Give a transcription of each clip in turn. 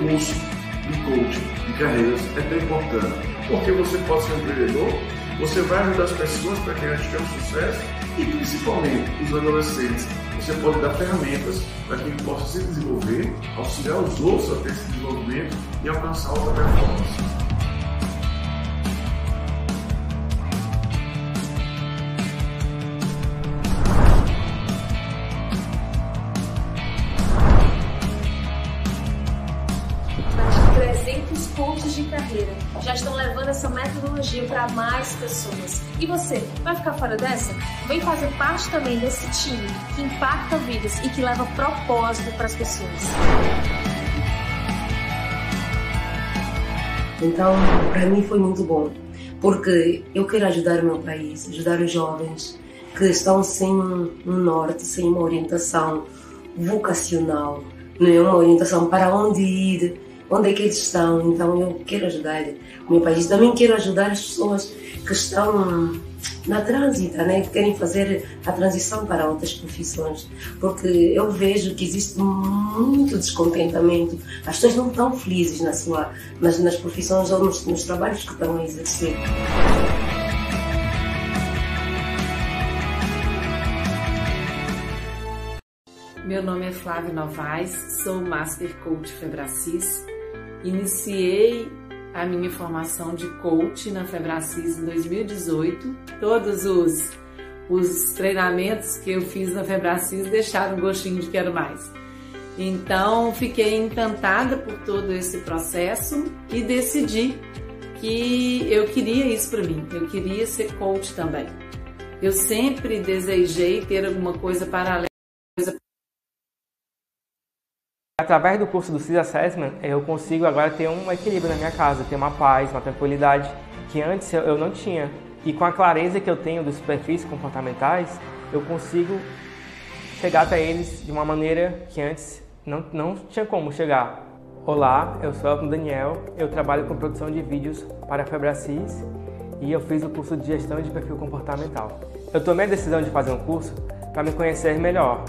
curso de coaching de carreiras é tão importante? Porque você pode ser um empreendedor, você vai ajudar as pessoas para que elas tenham sucesso e principalmente os adolescentes. Você pode dar ferramentas para que eles possam se desenvolver, auxiliar os outros a ter esse desenvolvimento e alcançar outra performance. Pessoas. E você, vai ficar fora dessa? Vem fazer parte também desse time que impacta vidas e que leva propósito para as pessoas. Então, para mim foi muito bom, porque eu quero ajudar o meu país, ajudar os jovens que estão sem um norte, sem uma orientação vocacional, não é uma orientação para onde ir, onde é que eles estão. Então eu quero ajudar meu país. Também quero ajudar as pessoas que estão na trânsita, né? que querem fazer a transição para outras profissões. Porque eu vejo que existe muito descontentamento. As pessoas não estão felizes na sua, nas, nas profissões ou nos, nos trabalhos que estão a exercer. Meu nome é Flávio Novaes, sou Master Coach Febracis Iniciei a minha formação de coach na Febracis em 2018. Todos os, os treinamentos que eu fiz na Febracis deixaram um gostinho de quero mais. Então, fiquei encantada por todo esse processo e decidi que eu queria isso para mim. Eu queria ser coach também. Eu sempre desejei ter alguma coisa paralela Através do curso do CIS Assessment, eu consigo agora ter um equilíbrio na minha casa, ter uma paz, uma tranquilidade que antes eu não tinha. E com a clareza que eu tenho dos perfis comportamentais, eu consigo chegar até eles de uma maneira que antes não, não tinha como chegar. Olá, eu sou Elton Daniel, eu trabalho com produção de vídeos para a Febracis e eu fiz o curso de gestão de perfil comportamental. Eu tomei a decisão de fazer um curso para me conhecer melhor,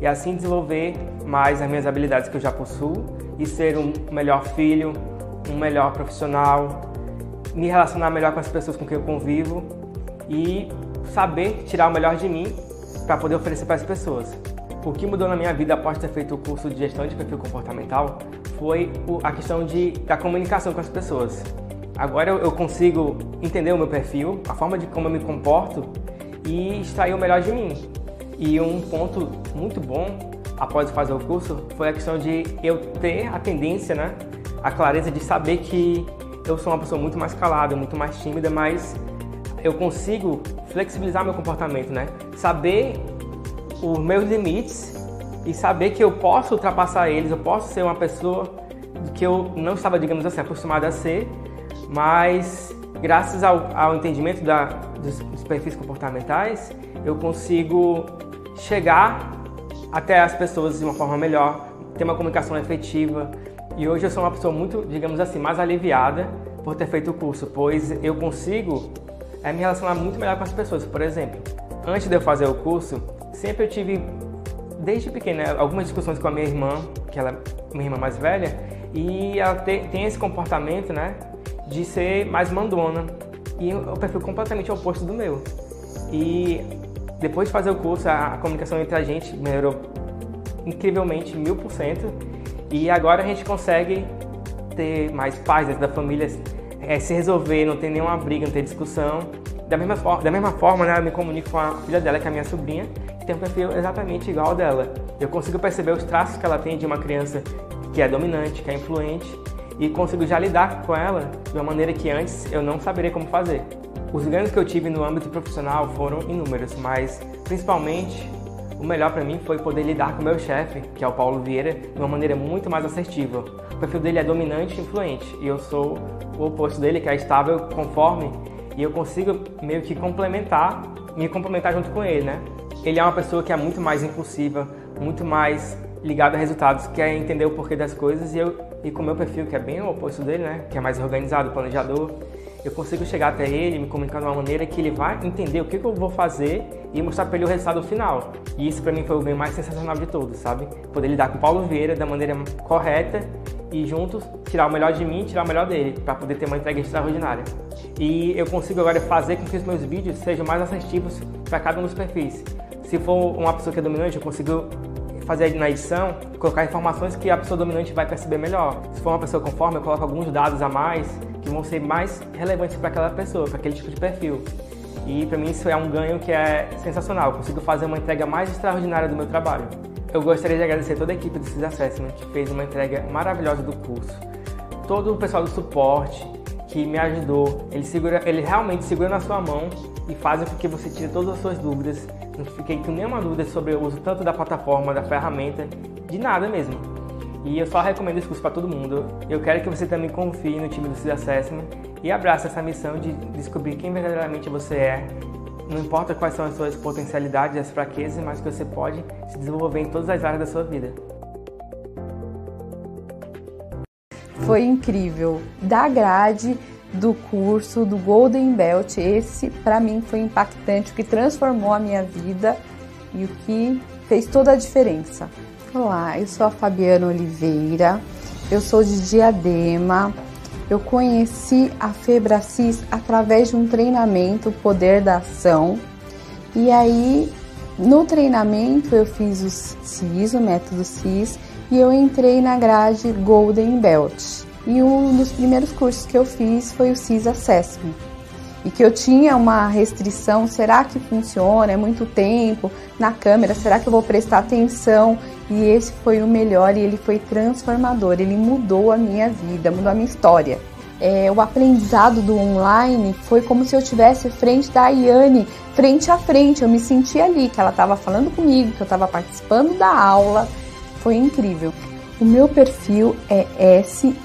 e assim desenvolver mais as minhas habilidades que eu já possuo e ser um melhor filho, um melhor profissional, me relacionar melhor com as pessoas com quem eu convivo e saber tirar o melhor de mim para poder oferecer para as pessoas. O que mudou na minha vida após ter feito o curso de gestão de perfil comportamental foi a questão de, da comunicação com as pessoas. Agora eu consigo entender o meu perfil, a forma de como eu me comporto e extrair o melhor de mim. E um ponto muito bom após fazer o curso foi a questão de eu ter a tendência, né, a clareza de saber que eu sou uma pessoa muito mais calada, muito mais tímida, mas eu consigo flexibilizar meu comportamento, né? Saber os meus limites e saber que eu posso ultrapassar eles, eu posso ser uma pessoa que eu não estava, digamos assim, acostumada a ser, mas graças ao, ao entendimento da, dos, dos perfis comportamentais, eu consigo chegar até as pessoas de uma forma melhor, ter uma comunicação efetiva. E hoje eu sou uma pessoa muito, digamos assim, mais aliviada por ter feito o curso, pois eu consigo é, me relacionar muito melhor com as pessoas. Por exemplo, antes de eu fazer o curso, sempre eu tive, desde pequena, algumas discussões com a minha irmã, que ela é minha irmã mais velha, e ela tem, tem esse comportamento, né, de ser mais mandona. E o perfil completamente oposto do meu. E depois de fazer o curso, a, a comunicação entre a gente melhorou incrivelmente, mil por cento. E agora a gente consegue ter mais paz dentro da família, é, se resolver, não ter nenhuma briga, não ter discussão. Da mesma, for da mesma forma, né, eu me comunico com a filha dela, que é a minha sobrinha, que tem um perfil exatamente igual ao dela. Eu consigo perceber os traços que ela tem de uma criança que é dominante, que é influente, e consigo já lidar com ela de uma maneira que antes eu não saberia como fazer. Os ganhos que eu tive no âmbito profissional foram inúmeros, mas principalmente o melhor para mim foi poder lidar com meu chefe, que é o Paulo Vieira, de uma maneira muito mais assertiva. O perfil dele é dominante e influente, e eu sou o oposto dele, que é estável, conforme, e eu consigo meio que complementar, me complementar junto com ele, né? Ele é uma pessoa que é muito mais impulsiva, muito mais ligada a resultados, quer entender o porquê das coisas, e eu e com o meu perfil, que é bem o oposto dele, né? Que é mais organizado, planejador, eu consigo chegar até ele, me comunicar de uma maneira que ele vai entender o que, que eu vou fazer e mostrar para ele o resultado final. E isso para mim foi o bem mais sensacional de todos, sabe? Poder lidar com o Paulo Vieira da maneira correta e juntos tirar o melhor de mim e tirar o melhor dele, para poder ter uma entrega extraordinária. E eu consigo agora fazer com que os meus vídeos sejam mais assertivos para cada um dos perfis. Se for uma pessoa que é dominante, eu consigo fazer na edição, colocar informações que a pessoa dominante vai perceber melhor. Se for uma pessoa conforme, eu coloco alguns dados a mais que vão ser mais relevantes para aquela pessoa, para aquele tipo de perfil. E para mim isso é um ganho que é sensacional. Eu consigo fazer uma entrega mais extraordinária do meu trabalho. Eu gostaria de agradecer toda a equipe do CIS Assessment que fez uma entrega maravilhosa do curso. Todo o pessoal do suporte que me ajudou, ele, segura, ele realmente segura na sua mão e faz com que você tire todas as suas dúvidas. Não fiquei com nenhuma dúvida sobre o uso tanto da plataforma, da ferramenta, de nada mesmo. E eu só recomendo esse curso para todo mundo. Eu quero que você também confie no time do CIS e abrace essa missão de descobrir quem verdadeiramente você é não importa quais são as suas potencialidades as fraquezas, mas que você pode se desenvolver em todas as áreas da sua vida. Foi incrível. Da grade do curso do Golden Belt, esse para mim foi impactante, o que transformou a minha vida e o que fez toda a diferença. Olá, eu sou a Fabiana Oliveira, eu sou de Diadema, eu conheci a Febracis através de um treinamento Poder da Ação. E aí, no treinamento, eu fiz o CIS, o método CIS, e eu entrei na grade Golden Belt. E um dos primeiros cursos que eu fiz foi o CIS Assessment. E que eu tinha uma restrição, será que funciona? É muito tempo na câmera, será que eu vou prestar atenção? E esse foi o melhor e ele foi transformador, ele mudou a minha vida, mudou a minha história. É, o aprendizado do online foi como se eu tivesse frente da Ayane, frente a frente. Eu me senti ali, que ela estava falando comigo, que eu estava participando da aula. Foi incrível. O meu perfil é SI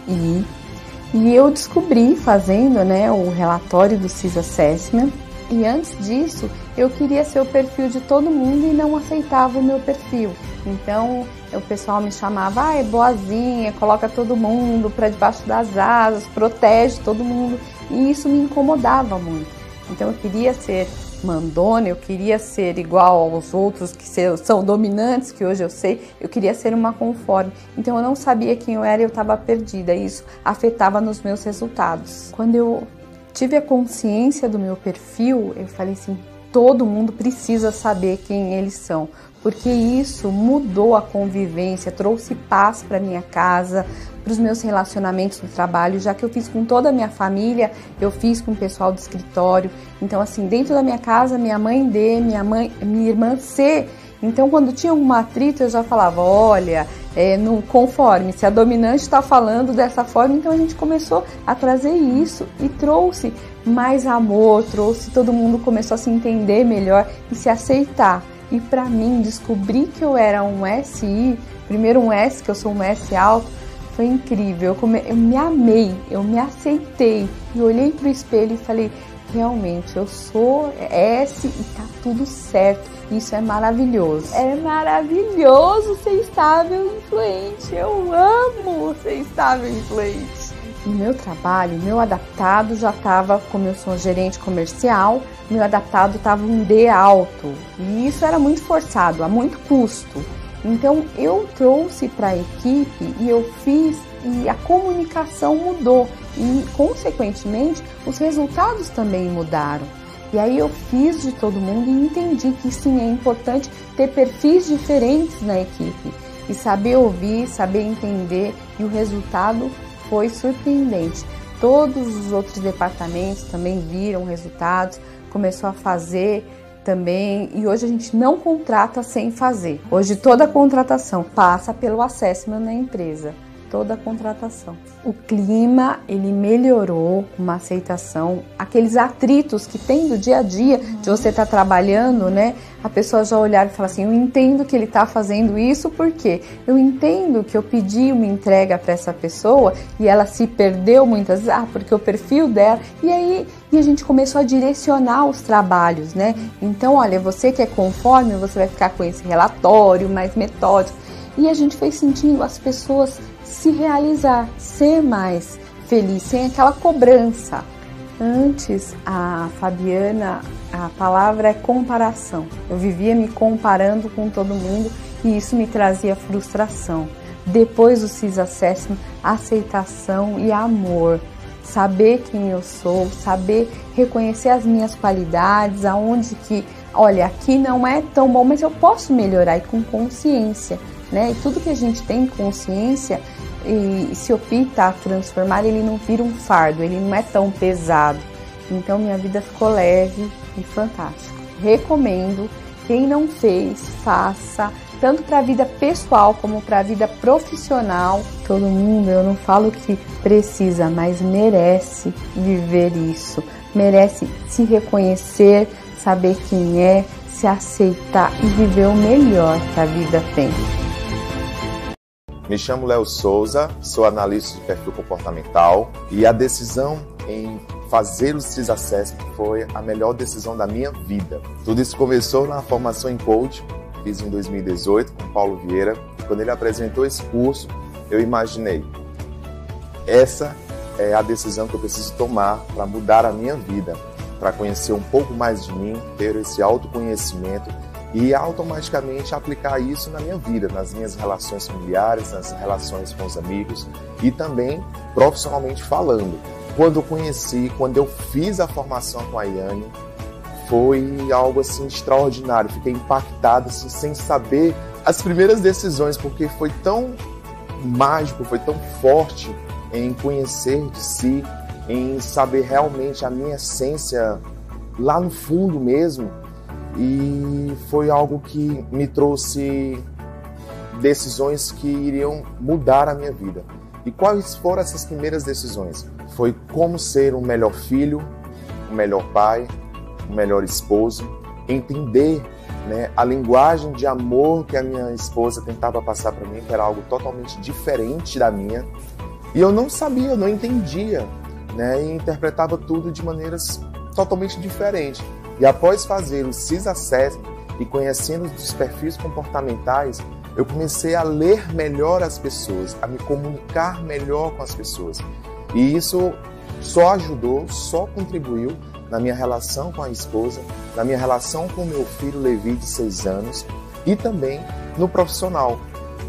e eu descobri fazendo né, o relatório do CIS Assessment. E antes disso, eu queria ser o perfil de todo mundo e não aceitava o meu perfil. Então o pessoal me chamava, ah, é boazinha, coloca todo mundo para debaixo das asas, protege todo mundo. E isso me incomodava muito. Então eu queria ser mandona, eu queria ser igual aos outros que são dominantes, que hoje eu sei, eu queria ser uma conforme. Então eu não sabia quem eu era e eu estava perdida. Isso afetava nos meus resultados. Quando eu tive a consciência do meu perfil, eu falei assim: todo mundo precisa saber quem eles são, porque isso mudou a convivência, trouxe paz para minha casa, para os meus relacionamentos no trabalho, já que eu fiz com toda a minha família, eu fiz com o pessoal do escritório. Então, assim, dentro da minha casa, minha mãe D, minha mãe, minha irmã C. Então, quando tinha um atrito, eu já falava: olha, é, no conforme, se a dominante está falando dessa forma, então a gente começou a trazer isso e trouxe mais amor, trouxe todo mundo começou a se entender melhor e se aceitar. E para mim, descobrir que eu era um SI, primeiro um S, que eu sou um S alto, foi incrível. Eu, come... eu me amei, eu me aceitei. E olhei pro espelho e falei: realmente, eu sou S e tá tudo certo. Isso é maravilhoso. É maravilhoso ser estável e influente. Eu amo ser estável e influente. No meu trabalho, meu adaptado já estava, como eu sou gerente comercial, meu adaptado estava um D alto. E isso era muito forçado, a muito custo. Então eu trouxe para a equipe e eu fiz e a comunicação mudou e consequentemente os resultados também mudaram. E aí eu fiz de todo mundo e entendi que sim é importante ter perfis diferentes na equipe e saber ouvir, saber entender e o resultado foi surpreendente. Todos os outros departamentos também viram resultados, começou a fazer também e hoje a gente não contrata sem fazer. Hoje toda contratação passa pelo assessment na empresa toda a contratação. O clima ele melhorou, uma aceitação, aqueles atritos que tem do dia a dia de você estar tá trabalhando, né? A pessoa já olhar e falar assim, eu entendo que ele está fazendo isso porque eu entendo que eu pedi uma entrega para essa pessoa e ela se perdeu muitas vezes, ah, porque o perfil dela e aí e a gente começou a direcionar os trabalhos, né? Então, olha, você que é conforme, você vai ficar com esse relatório mais metódico. E a gente foi sentindo as pessoas se realizar, ser mais feliz, sem aquela cobrança. Antes, a Fabiana, a palavra é comparação. Eu vivia me comparando com todo mundo e isso me trazia frustração. Depois do CIS aceitação e amor. Saber quem eu sou, saber reconhecer as minhas qualidades, aonde que, olha, aqui não é tão bom, mas eu posso melhorar e com consciência, né? E tudo que a gente tem consciência e se opta a transformar, ele não vira um fardo, ele não é tão pesado. Então minha vida ficou leve e fantástica. Recomendo, quem não fez, faça, tanto para a vida pessoal como para a vida profissional. Todo mundo, eu não falo que precisa, mas merece viver isso. Merece se reconhecer, saber quem é, se aceitar e viver o melhor que a vida tem. Me chamo Léo Souza, sou analista de perfil comportamental e a decisão em fazer o CIS Assessment foi a melhor decisão da minha vida. Tudo isso começou na formação em coach, fiz em 2018 com Paulo Vieira. Quando ele apresentou esse curso, eu imaginei: essa é a decisão que eu preciso tomar para mudar a minha vida, para conhecer um pouco mais de mim, ter esse autoconhecimento e automaticamente aplicar isso na minha vida, nas minhas relações familiares, nas relações com os amigos e também profissionalmente falando. Quando eu conheci, quando eu fiz a formação com a Iane, foi algo assim extraordinário. Fiquei impactado assim, sem saber as primeiras decisões, porque foi tão mágico, foi tão forte em conhecer de si, em saber realmente a minha essência lá no fundo mesmo e foi algo que me trouxe decisões que iriam mudar a minha vida. E quais foram essas primeiras decisões? Foi como ser um melhor filho, um melhor pai, um melhor esposo, entender né, a linguagem de amor que a minha esposa tentava passar para mim, que era algo totalmente diferente da minha. E eu não sabia, eu não entendia, né, e interpretava tudo de maneiras totalmente diferentes. E após fazer o CIS Assessment e conhecendo os perfis comportamentais, eu comecei a ler melhor as pessoas, a me comunicar melhor com as pessoas. E isso só ajudou, só contribuiu na minha relação com a esposa, na minha relação com meu filho Levi de 6 anos e também no profissional,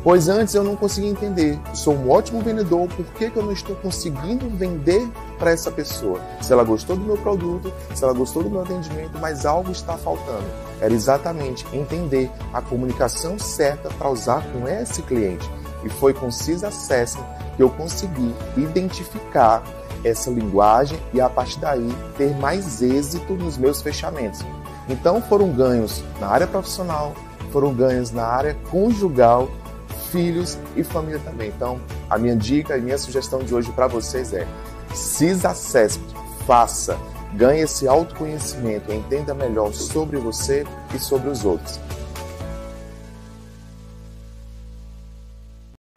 Pois antes eu não conseguia entender. sou um ótimo vendedor, por que, que eu não estou conseguindo vender para essa pessoa? Se ela gostou do meu produto, se ela gostou do meu atendimento, mas algo está faltando. Era exatamente entender a comunicação certa para usar com esse cliente. E foi com CIS Assessment que eu consegui identificar essa linguagem e a partir daí ter mais êxito nos meus fechamentos. Então foram ganhos na área profissional, foram ganhos na área conjugal filhos e família também. Então, a minha dica e minha sugestão de hoje para vocês é: CIS Assessment, faça, ganhe esse autoconhecimento, entenda melhor sobre você e sobre os outros.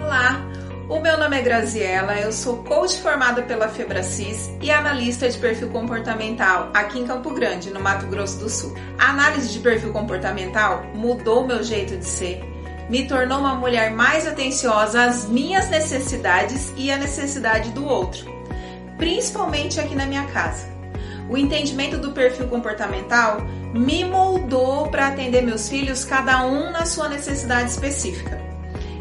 Olá, o meu nome é Graziela, eu sou coach formada pela Febracis e analista de perfil comportamental aqui em Campo Grande, no Mato Grosso do Sul. A análise de perfil comportamental mudou meu jeito de ser me tornou uma mulher mais atenciosa às minhas necessidades e à necessidade do outro, principalmente aqui na minha casa. O entendimento do perfil comportamental me moldou para atender meus filhos, cada um na sua necessidade específica.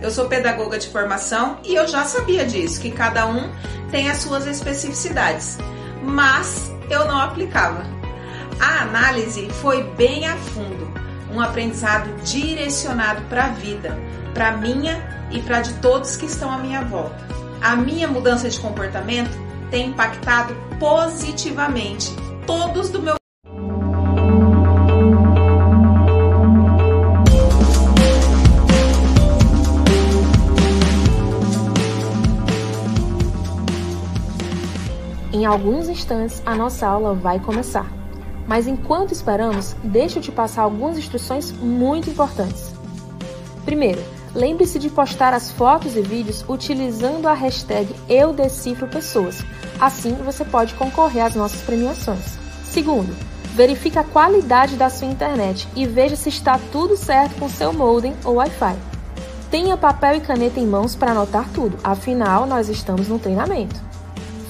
Eu sou pedagoga de formação e eu já sabia disso, que cada um tem as suas especificidades, mas eu não aplicava. A análise foi bem a fundo um aprendizado direcionado para a vida, para minha e para de todos que estão à minha volta. A minha mudança de comportamento tem impactado positivamente todos do meu Em alguns instantes, a nossa aula vai começar. Mas enquanto esperamos, deixa eu te passar algumas instruções muito importantes. Primeiro, lembre-se de postar as fotos e vídeos utilizando a hashtag EuDecifroPessoas. Assim você pode concorrer às nossas premiações. Segundo, verifique a qualidade da sua internet e veja se está tudo certo com seu modem ou Wi-Fi. Tenha papel e caneta em mãos para anotar tudo, afinal nós estamos no treinamento.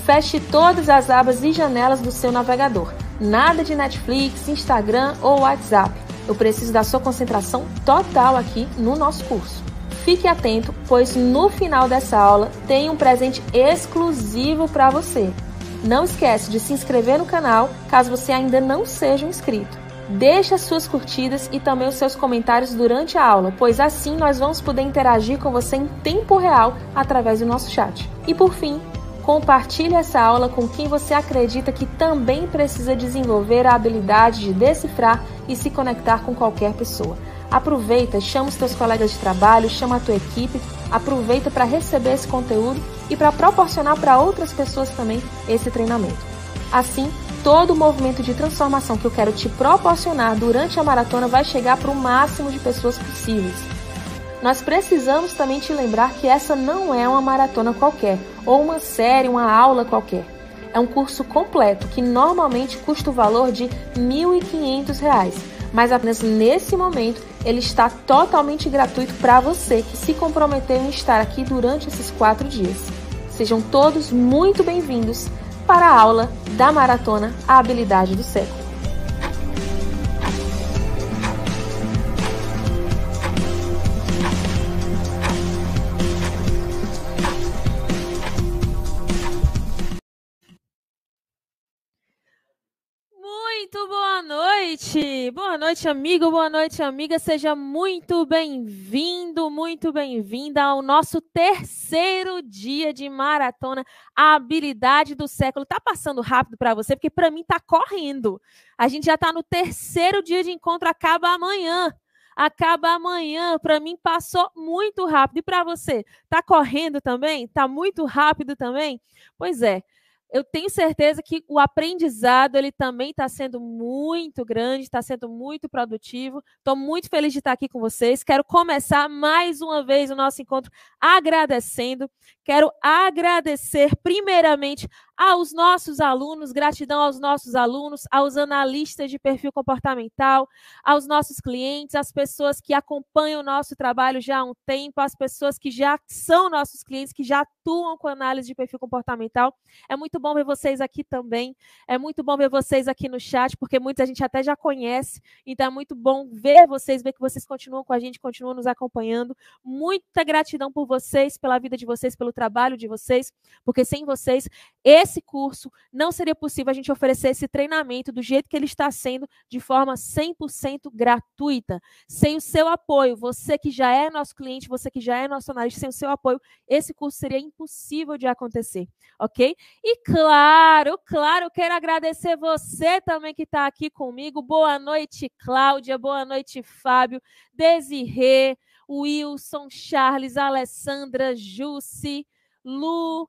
Feche todas as abas e janelas do seu navegador. Nada de Netflix, Instagram ou WhatsApp. Eu preciso da sua concentração total aqui no nosso curso. Fique atento, pois no final dessa aula tem um presente exclusivo para você. Não esquece de se inscrever no canal caso você ainda não seja um inscrito. Deixe as suas curtidas e também os seus comentários durante a aula, pois assim nós vamos poder interagir com você em tempo real através do nosso chat. E por fim, compartilhe essa aula com quem você acredita que também precisa desenvolver a habilidade de decifrar e se conectar com qualquer pessoa. Aproveita, chama os teus colegas de trabalho, chama a tua equipe, aproveita para receber esse conteúdo e para proporcionar para outras pessoas também esse treinamento. Assim, todo o movimento de transformação que eu quero te proporcionar durante a maratona vai chegar para o máximo de pessoas possíveis. Nós precisamos também te lembrar que essa não é uma maratona qualquer, ou uma série, uma aula qualquer. É um curso completo que normalmente custa o valor de R$ 1.500, mas apenas nesse momento ele está totalmente gratuito para você que se comprometeu em estar aqui durante esses quatro dias. Sejam todos muito bem-vindos para a aula da maratona A Habilidade do Século. Noite! Boa noite, amigo, boa noite, amiga. Seja muito bem-vindo, muito bem-vinda ao nosso terceiro dia de maratona. A habilidade do século. Tá passando rápido para você, porque para mim tá correndo. A gente já tá no terceiro dia de encontro, acaba amanhã. Acaba amanhã, para mim passou muito rápido. E para você, tá correndo também? Tá muito rápido também? Pois é eu tenho certeza que o aprendizado ele também está sendo muito grande, está sendo muito produtivo. Estou muito feliz de estar aqui com vocês. Quero começar mais uma vez o nosso encontro agradecendo. Quero agradecer primeiramente aos nossos alunos, gratidão aos nossos alunos, aos analistas de perfil comportamental, aos nossos clientes, às pessoas que acompanham o nosso trabalho já há um tempo, às pessoas que já são nossos clientes, que já atuam com análise de perfil comportamental. É muito bom ver vocês aqui também. É muito bom ver vocês aqui no chat, porque muita gente até já conhece. Então é muito bom ver vocês, ver que vocês continuam com a gente, continuam nos acompanhando. Muita gratidão por vocês, pela vida de vocês, pelo trabalho de vocês, porque sem vocês, esse esse curso, não seria possível a gente oferecer esse treinamento do jeito que ele está sendo, de forma 100% gratuita. Sem o seu apoio, você que já é nosso cliente, você que já é nosso analista, sem o seu apoio, esse curso seria impossível de acontecer, ok? E claro, claro, quero agradecer você também que está aqui comigo. Boa noite, Cláudia. Boa noite, Fábio. Desirê, Wilson, Charles, Alessandra, Jussi, Lu,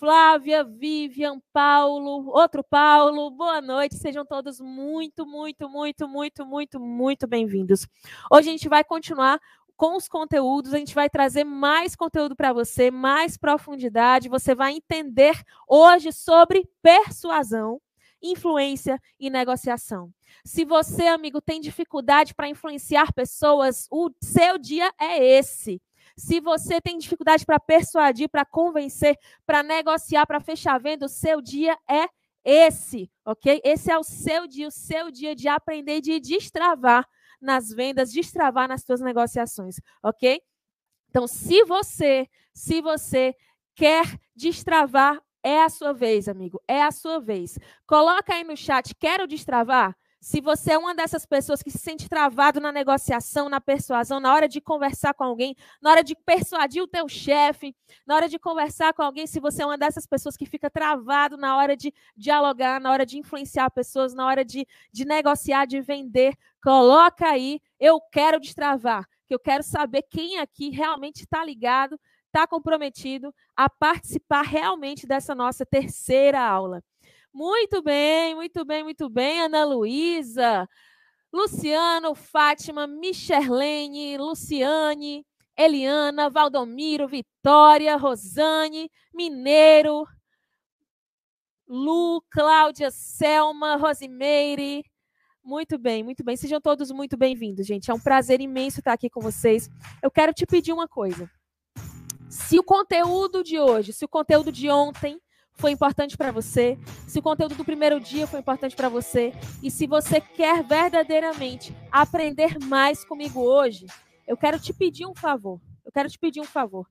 Flávia, Vivian, Paulo, outro Paulo, boa noite, sejam todos muito, muito, muito, muito, muito, muito bem-vindos. Hoje a gente vai continuar com os conteúdos, a gente vai trazer mais conteúdo para você, mais profundidade, você vai entender hoje sobre persuasão, influência e negociação. Se você, amigo, tem dificuldade para influenciar pessoas, o seu dia é esse. Se você tem dificuldade para persuadir, para convencer, para negociar, para fechar venda, o seu dia é esse, ok? Esse é o seu dia, o seu dia de aprender, de destravar nas vendas, destravar nas suas negociações, ok? Então, se você, se você quer destravar, é a sua vez, amigo, é a sua vez. Coloca aí no chat, quero destravar? Se você é uma dessas pessoas que se sente travado na negociação, na persuasão, na hora de conversar com alguém, na hora de persuadir o teu chefe, na hora de conversar com alguém, se você é uma dessas pessoas que fica travado na hora de dialogar, na hora de influenciar pessoas, na hora de, de negociar, de vender, coloca aí, eu quero destravar, que eu quero saber quem aqui realmente está ligado, está comprometido a participar realmente dessa nossa terceira aula. Muito bem, muito bem, muito bem, Ana Luísa, Luciano, Fátima, Michelene, Luciane, Eliana, Valdomiro, Vitória, Rosane, Mineiro, Lu, Cláudia, Selma, Rosimeire. Muito bem, muito bem. Sejam todos muito bem-vindos, gente. É um prazer imenso estar aqui com vocês. Eu quero te pedir uma coisa. Se o conteúdo de hoje, se o conteúdo de ontem foi importante para você, se o conteúdo do primeiro dia foi importante para você e se você quer verdadeiramente aprender mais comigo hoje, eu quero te pedir um favor. Eu quero te pedir um favor.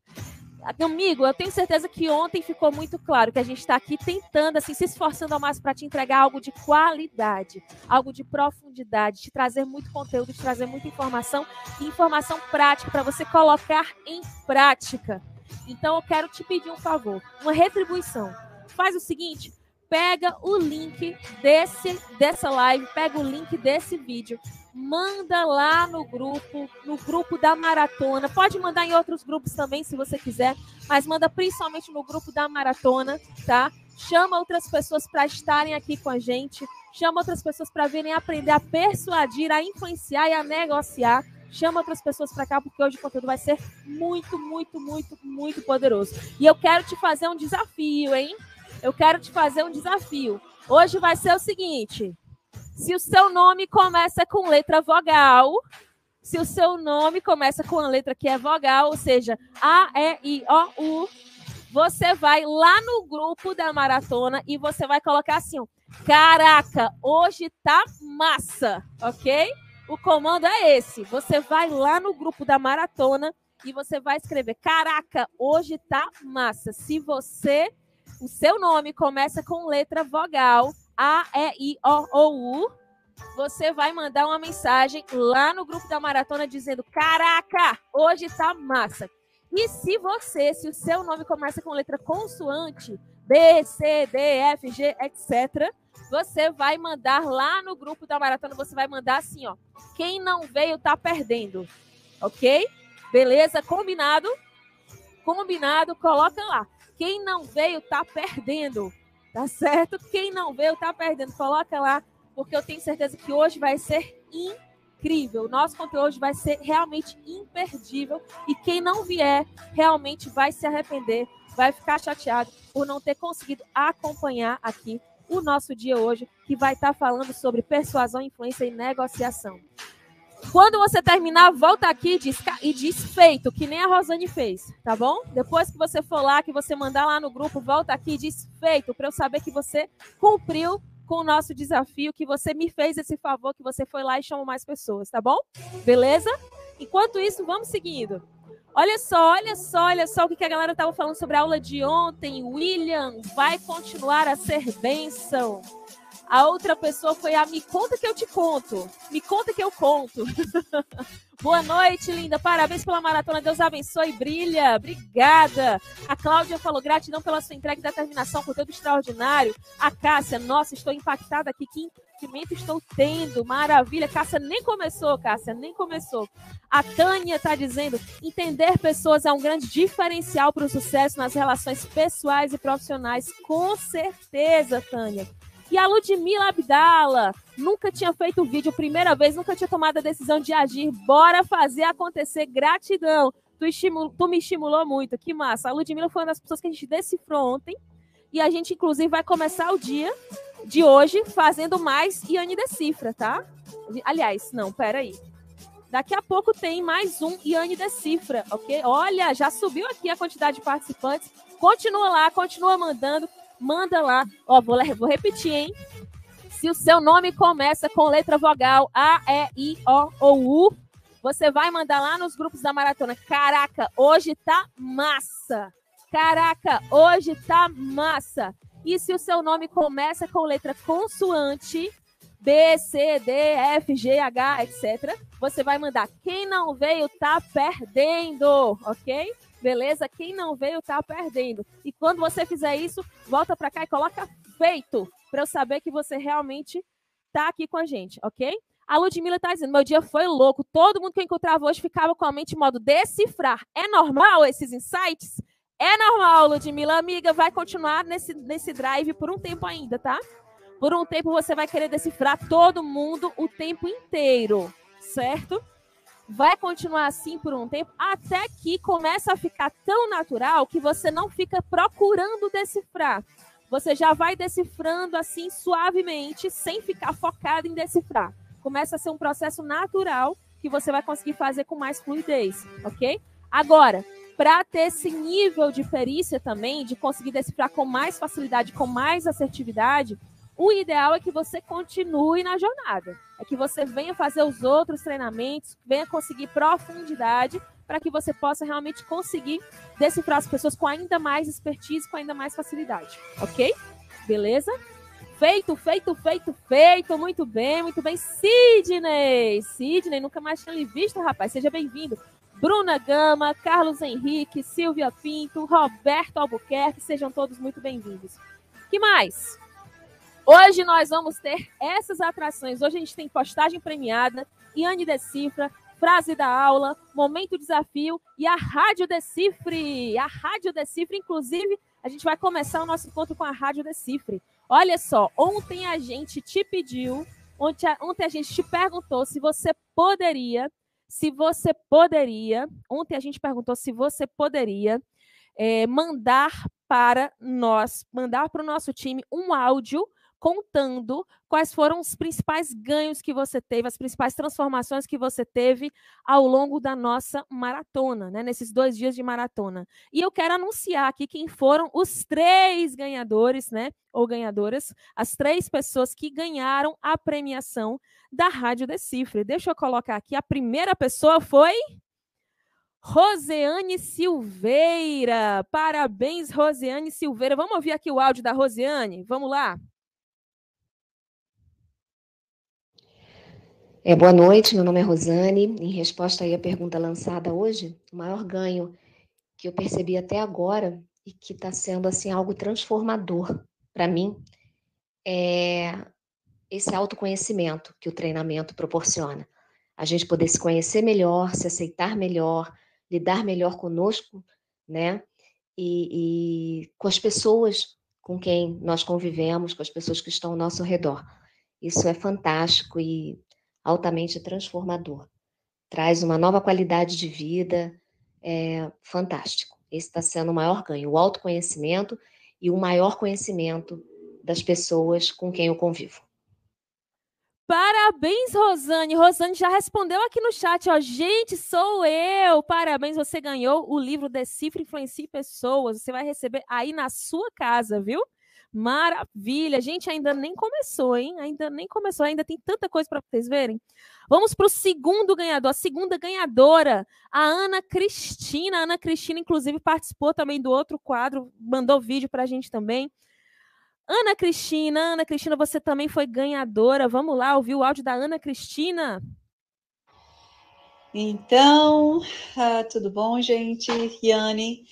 Amigo, eu tenho certeza que ontem ficou muito claro que a gente está aqui tentando, assim, se esforçando ao máximo para te entregar algo de qualidade, algo de profundidade, te trazer muito conteúdo, te trazer muita informação informação prática para você colocar em prática. Então, eu quero te pedir um favor, uma retribuição. Faz o seguinte, pega o link desse dessa live, pega o link desse vídeo, manda lá no grupo, no grupo da maratona. Pode mandar em outros grupos também, se você quiser, mas manda principalmente no grupo da maratona, tá? Chama outras pessoas para estarem aqui com a gente, chama outras pessoas para virem aprender a persuadir, a influenciar e a negociar. Chama outras pessoas para cá, porque hoje o conteúdo vai ser muito, muito, muito, muito poderoso. E eu quero te fazer um desafio, hein? Eu quero te fazer um desafio. Hoje vai ser o seguinte: se o seu nome começa com letra vogal, se o seu nome começa com a letra que é vogal, ou seja, A, E, I, O, U, você vai lá no grupo da maratona e você vai colocar assim: Caraca, hoje tá massa, ok? O comando é esse. Você vai lá no grupo da maratona e você vai escrever: Caraca, hoje tá massa. Se você o seu nome começa com letra vogal A, E, I, O, O, U, você vai mandar uma mensagem lá no grupo da maratona dizendo: Caraca, hoje tá massa. E se você, se o seu nome começa com letra consoante, B, C, D, F, G, etc., você vai mandar lá no grupo da maratona, você vai mandar assim, ó. Quem não veio tá perdendo. Ok? Beleza? Combinado? Combinado, coloca lá. Quem não veio tá perdendo. Tá certo? Quem não veio tá perdendo. Coloca lá, porque eu tenho certeza que hoje vai ser incrível. O nosso conteúdo hoje vai ser realmente imperdível. E quem não vier realmente vai se arrepender, vai ficar chateado por não ter conseguido acompanhar aqui o nosso dia hoje, que vai estar falando sobre persuasão, influência e negociação. Quando você terminar, volta aqui e diz, feito, que nem a Rosane fez, tá bom? Depois que você for lá, que você mandar lá no grupo, volta aqui e diz feito, para eu saber que você cumpriu com o nosso desafio, que você me fez esse favor, que você foi lá e chamou mais pessoas, tá bom? Beleza? Enquanto isso, vamos seguindo. Olha só, olha só, olha só o que a galera estava falando sobre a aula de ontem. William vai continuar a ser bênção. A outra pessoa foi a me conta que eu te conto. Me conta que eu conto. Boa noite, linda. Parabéns pela maratona. Deus abençoe. Brilha. Obrigada. A Cláudia falou gratidão pela sua entrega e determinação, conteúdo extraordinário. A Cássia, nossa, estou impactada aqui. Que entendimento estou tendo. Maravilha. Cássia nem começou, Cássia, nem começou. A Tânia está dizendo: entender pessoas é um grande diferencial para o sucesso nas relações pessoais e profissionais. Com certeza, Tânia. E a Ludmila Abdala nunca tinha feito vídeo, primeira vez, nunca tinha tomado a decisão de agir. Bora fazer acontecer. Gratidão. Tu, tu me estimulou muito. Que massa. A Ludmila foi uma das pessoas que a gente decifrou ontem. E a gente, inclusive, vai começar o dia de hoje fazendo mais Iane Decifra, tá? Aliás, não, peraí. Daqui a pouco tem mais um Iane Decifra, ok? Olha, já subiu aqui a quantidade de participantes. Continua lá, continua mandando manda lá. Ó, vou, vou repetir, hein? Se o seu nome começa com letra vogal A, E, I, O ou U, você vai mandar lá nos grupos da maratona. Caraca, hoje tá massa. Caraca, hoje tá massa. E se o seu nome começa com letra consoante, B, C, D, F, G, H, etc., você vai mandar. Quem não veio tá perdendo, ok? Beleza? Quem não veio tá perdendo. E quando você fizer isso, volta para cá e coloca feito para eu saber que você realmente tá aqui com a gente, ok? A Ludmilla tá dizendo: meu dia foi louco. Todo mundo que eu encontrava hoje ficava com a mente em modo decifrar. É normal esses insights? É normal, Ludmilla. Amiga, vai continuar nesse, nesse drive por um tempo ainda, tá? Por um tempo você vai querer decifrar todo mundo o tempo inteiro, certo? Vai continuar assim por um tempo, até que começa a ficar tão natural que você não fica procurando decifrar. Você já vai decifrando assim suavemente, sem ficar focado em decifrar. Começa a ser um processo natural que você vai conseguir fazer com mais fluidez, ok? Agora, para ter esse nível de perícia também, de conseguir decifrar com mais facilidade, com mais assertividade, o ideal é que você continue na jornada. É que você venha fazer os outros treinamentos, venha conseguir profundidade para que você possa realmente conseguir decifrar as pessoas com ainda mais expertise, com ainda mais facilidade. Ok? Beleza? Feito, feito, feito, feito. Muito bem, muito bem. Sidney! Sidney, nunca mais tinha lhe visto, rapaz. Seja bem-vindo. Bruna Gama, Carlos Henrique, Silvia Pinto, Roberto Albuquerque, sejam todos muito bem-vindos. que mais? Hoje nós vamos ter essas atrações. Hoje a gente tem postagem premiada, Iane Decifra, frase da aula, momento desafio e a Rádio Decifre. A Rádio Decifre, inclusive, a gente vai começar o nosso encontro com a Rádio Decifre. Olha só, ontem a gente te pediu, ontem a, gente te perguntou se você poderia, se você poderia, ontem a gente perguntou se você poderia é, mandar para nós, mandar para o nosso time um áudio contando quais foram os principais ganhos que você teve, as principais transformações que você teve ao longo da nossa maratona, né, nesses dois dias de maratona. E eu quero anunciar aqui quem foram os três ganhadores, né, ou ganhadoras, as três pessoas que ganharam a premiação da Rádio Decifre. Deixa eu colocar aqui, a primeira pessoa foi Roseane Silveira. Parabéns, Roseane Silveira. Vamos ouvir aqui o áudio da Roseane? Vamos lá. É, boa noite, meu nome é Rosane. Em resposta aí à pergunta lançada hoje, o maior ganho que eu percebi até agora e que está sendo assim algo transformador para mim é esse autoconhecimento que o treinamento proporciona. A gente poder se conhecer melhor, se aceitar melhor, lidar melhor conosco, né? E, e com as pessoas com quem nós convivemos, com as pessoas que estão ao nosso redor. Isso é fantástico e altamente transformador. Traz uma nova qualidade de vida, é fantástico. Esse está sendo o maior ganho, o autoconhecimento e o maior conhecimento das pessoas com quem eu convivo. Parabéns, Rosane. Rosane já respondeu aqui no chat, ó. Gente, sou eu. Parabéns, você ganhou o livro Decifre Influencie Pessoas. Você vai receber aí na sua casa, viu? Maravilha! Gente ainda nem começou, hein? Ainda nem começou, ainda tem tanta coisa para vocês verem. Vamos para o segundo ganhador, a segunda ganhadora, a Ana Cristina. A Ana Cristina, inclusive, participou também do outro quadro, mandou vídeo para a gente também. Ana Cristina, Ana Cristina, você também foi ganhadora. Vamos lá ouvir o áudio da Ana Cristina. Então, uh, tudo bom, gente? Yane,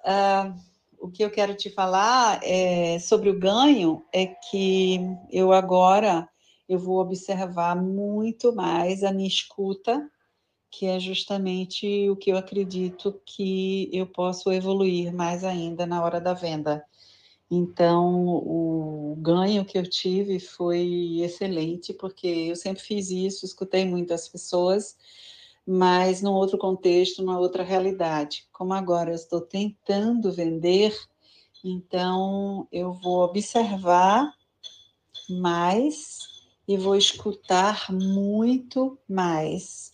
uh, o que eu quero te falar é, sobre o ganho é que eu agora eu vou observar muito mais a minha escuta, que é justamente o que eu acredito que eu posso evoluir mais ainda na hora da venda. Então, o ganho que eu tive foi excelente, porque eu sempre fiz isso, escutei muitas pessoas, mas num outro contexto, numa outra realidade. Como agora eu estou tentando vender, então eu vou observar mais e vou escutar muito mais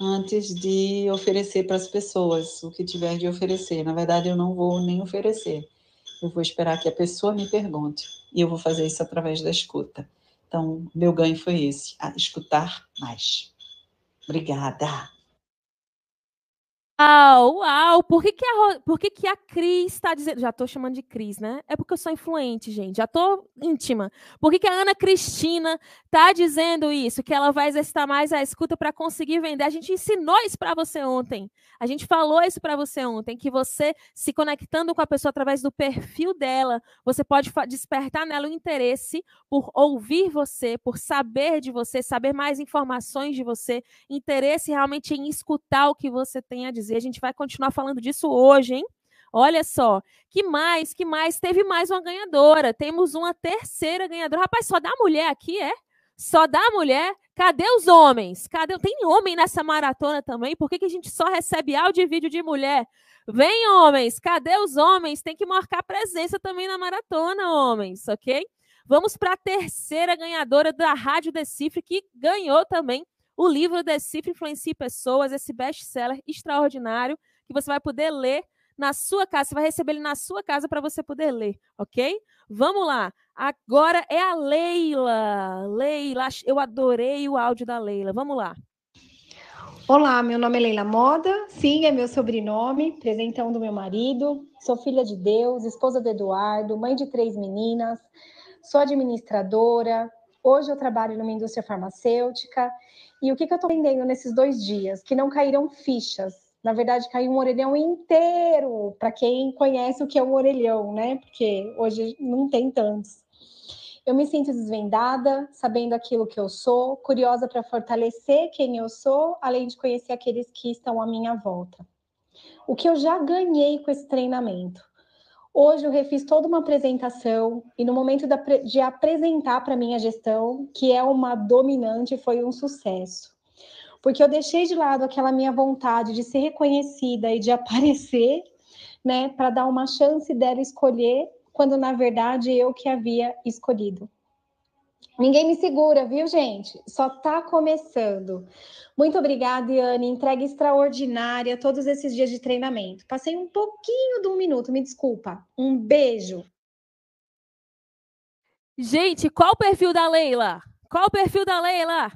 antes de oferecer para as pessoas o que tiver de oferecer. Na verdade, eu não vou nem oferecer. Eu vou esperar que a pessoa me pergunte e eu vou fazer isso através da escuta. Então, meu ganho foi esse, escutar mais. Obrigada. Uau, por que, que, a, por que, que a Cris está dizendo. Já estou chamando de Cris, né? É porque eu sou influente, gente. Já estou íntima. Por que, que a Ana Cristina está dizendo isso? Que ela vai exercitar mais a escuta para conseguir vender. A gente ensinou isso para você ontem. A gente falou isso para você ontem. Que você, se conectando com a pessoa através do perfil dela, você pode despertar nela o interesse por ouvir você, por saber de você, saber mais informações de você, interesse realmente em escutar o que você tem a dizer e a gente vai continuar falando disso hoje, hein? Olha só, que mais, que mais? Teve mais uma ganhadora. Temos uma terceira ganhadora. Rapaz, só dá mulher aqui, é? Só dá mulher? Cadê os homens? Cadê? Tem homem nessa maratona também? Por que, que a gente só recebe áudio e vídeo de mulher? Vem, homens! Cadê os homens? Tem que marcar presença também na maratona, homens, ok? Vamos para a terceira ganhadora da Rádio Decifre, que ganhou também o livro Decifre Influencie Pessoas, esse best-seller extraordinário que você vai poder ler na sua casa. Você vai receber ele na sua casa para você poder ler, ok? Vamos lá. Agora é a Leila. Leila, eu adorei o áudio da Leila. Vamos lá. Olá, meu nome é Leila Moda, sim, é meu sobrenome, presentão do meu marido. Sou filha de Deus, esposa do Eduardo, mãe de três meninas, sou administradora. Hoje eu trabalho numa indústria farmacêutica. E o que, que eu estou aprendendo nesses dois dias? Que não caíram fichas. Na verdade, caiu um orelhão inteiro, para quem conhece o que é um orelhão, né? Porque hoje não tem tantos. Eu me sinto desvendada, sabendo aquilo que eu sou, curiosa para fortalecer quem eu sou, além de conhecer aqueles que estão à minha volta. O que eu já ganhei com esse treinamento? Hoje eu refiz toda uma apresentação e no momento de apresentar para minha gestão, que é uma dominante, foi um sucesso. Porque eu deixei de lado aquela minha vontade de ser reconhecida e de aparecer, né, para dar uma chance dela escolher quando na verdade eu que havia escolhido. Ninguém me segura, viu, gente? Só tá começando. Muito obrigada, Yane. Entrega extraordinária todos esses dias de treinamento. Passei um pouquinho de um minuto, me desculpa. Um beijo. Gente, qual o perfil da Leila? Qual o perfil da Leila?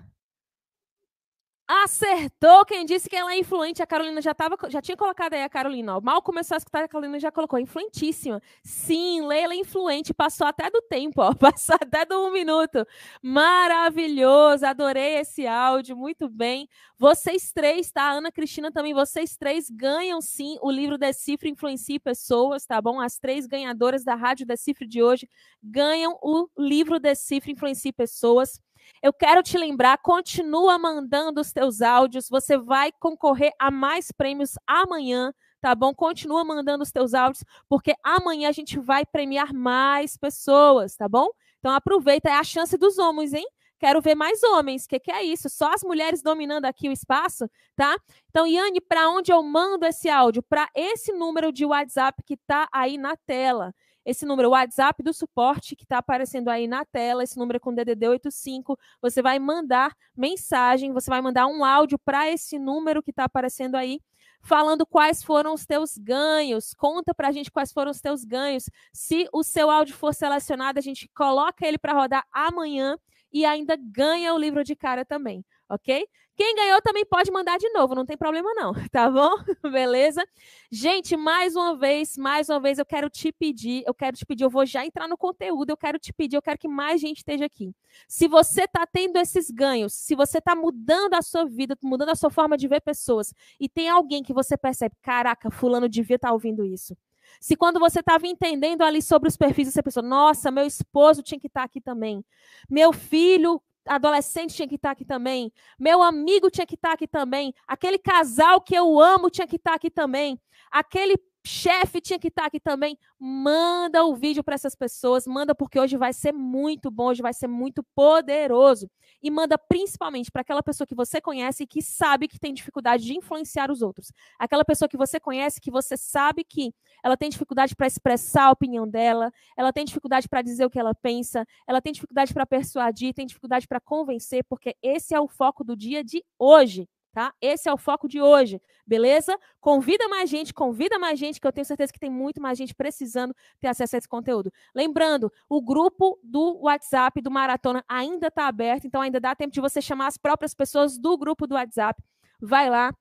Acertou quem disse que ela é influente. A Carolina já, tava, já tinha colocado aí a Carolina. Ó. Mal começou a escutar, a Carolina já colocou. Influentíssima. Sim, Leila é influente. Passou até do tempo, ó. Passou até do um minuto. Maravilhoso. Adorei esse áudio. Muito bem. Vocês três, tá? Ana Cristina também. Vocês três ganham sim o livro Decifre Influencie Pessoas, tá bom? As três ganhadoras da Rádio Decifre de hoje ganham o livro Decifre Influencie Pessoas. Eu quero te lembrar, continua mandando os teus áudios, você vai concorrer a mais prêmios amanhã, tá bom? Continua mandando os teus áudios, porque amanhã a gente vai premiar mais pessoas, tá bom? Então aproveita, é a chance dos homens, hein? Quero ver mais homens. O que, que, é isso? Só as mulheres dominando aqui o espaço, tá? Então, Yane, para onde eu mando esse áudio? Para esse número de WhatsApp que está aí na tela. Esse número, o WhatsApp do suporte que está aparecendo aí na tela, esse número é com DDD 85. Você vai mandar mensagem, você vai mandar um áudio para esse número que está aparecendo aí, falando quais foram os teus ganhos. Conta para a gente quais foram os teus ganhos. Se o seu áudio for selecionado, a gente coloca ele para rodar amanhã e ainda ganha o livro de cara também, ok? Quem ganhou também pode mandar de novo, não tem problema não, tá bom? Beleza? Gente, mais uma vez, mais uma vez eu quero te pedir, eu quero te pedir, eu vou já entrar no conteúdo, eu quero te pedir, eu quero que mais gente esteja aqui. Se você tá tendo esses ganhos, se você tá mudando a sua vida, mudando a sua forma de ver pessoas, e tem alguém que você percebe, caraca, fulano devia estar tá ouvindo isso. Se quando você estava entendendo ali sobre os perfis, você pensou, nossa, meu esposo tinha que estar tá aqui também. Meu filho adolescente tinha que estar aqui também. Meu amigo tinha que estar aqui também. Aquele casal que eu amo tinha que estar aqui também. Aquele chefe tinha que estar aqui também. Manda o vídeo para essas pessoas, manda porque hoje vai ser muito bom, hoje vai ser muito poderoso. E manda principalmente para aquela pessoa que você conhece e que sabe que tem dificuldade de influenciar os outros. Aquela pessoa que você conhece que você sabe que ela tem dificuldade para expressar a opinião dela, ela tem dificuldade para dizer o que ela pensa, ela tem dificuldade para persuadir, tem dificuldade para convencer, porque esse é o foco do dia de hoje tá? Esse é o foco de hoje, beleza? Convida mais gente, convida mais gente, que eu tenho certeza que tem muito mais gente precisando ter acesso a esse conteúdo. Lembrando, o grupo do WhatsApp do Maratona ainda está aberto, então ainda dá tempo de você chamar as próprias pessoas do grupo do WhatsApp. Vai lá,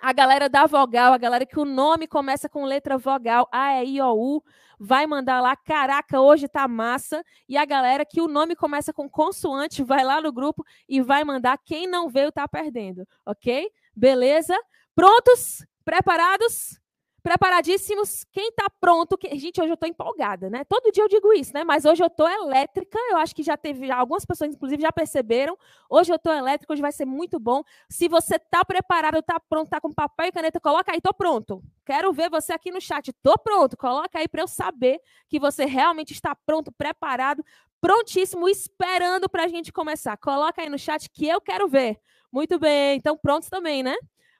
a galera da vogal, a galera que o nome começa com letra vogal, A, E, I, O, U, vai mandar lá, caraca, hoje tá massa. E a galera que o nome começa com consoante, vai lá no grupo e vai mandar. Quem não veio tá perdendo, ok? Beleza? Prontos? Preparados? Preparadíssimos. Quem está pronto? Que... Gente, hoje eu estou empolgada, né? Todo dia eu digo isso, né? Mas hoje eu estou elétrica. Eu acho que já teve, algumas pessoas, inclusive, já perceberam. Hoje eu estou elétrica, hoje vai ser muito bom. Se você está preparado, está pronto, está com papel e caneta, coloca aí, estou pronto. Quero ver você aqui no chat. Estou pronto. Coloca aí para eu saber que você realmente está pronto, preparado, prontíssimo, esperando para a gente começar. Coloca aí no chat que eu quero ver. Muito bem. Então, prontos também, né?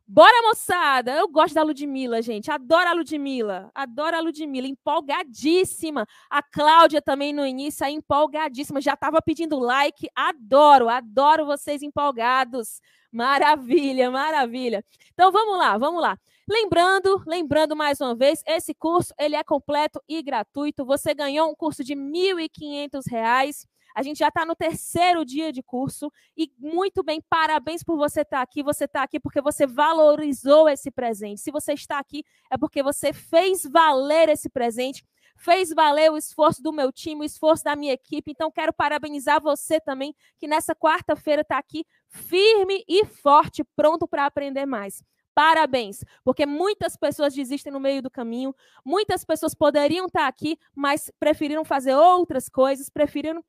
Bora, moçada! Eu gosto da Ludmilla, gente. Adoro a Ludmilla. Adoro a Ludmilla. Empolgadíssima. A Cláudia também no início, aí, empolgadíssima. Já estava pedindo like. Adoro, adoro vocês empolgados. Maravilha, maravilha. Então vamos lá, vamos lá. Lembrando, lembrando mais uma vez, esse curso ele é completo e gratuito. Você ganhou um curso de R$ 1.500. A gente já está no terceiro dia de curso e muito bem, parabéns por você estar tá aqui. Você está aqui porque você valorizou esse presente. Se você está aqui, é porque você fez valer esse presente fez valer o esforço do meu time, o esforço da minha equipe. Então, quero parabenizar você também, que nessa quarta-feira está aqui firme e forte, pronto para aprender mais. Parabéns, porque muitas pessoas desistem no meio do caminho, muitas pessoas poderiam estar aqui, mas preferiram fazer outras coisas, preferiram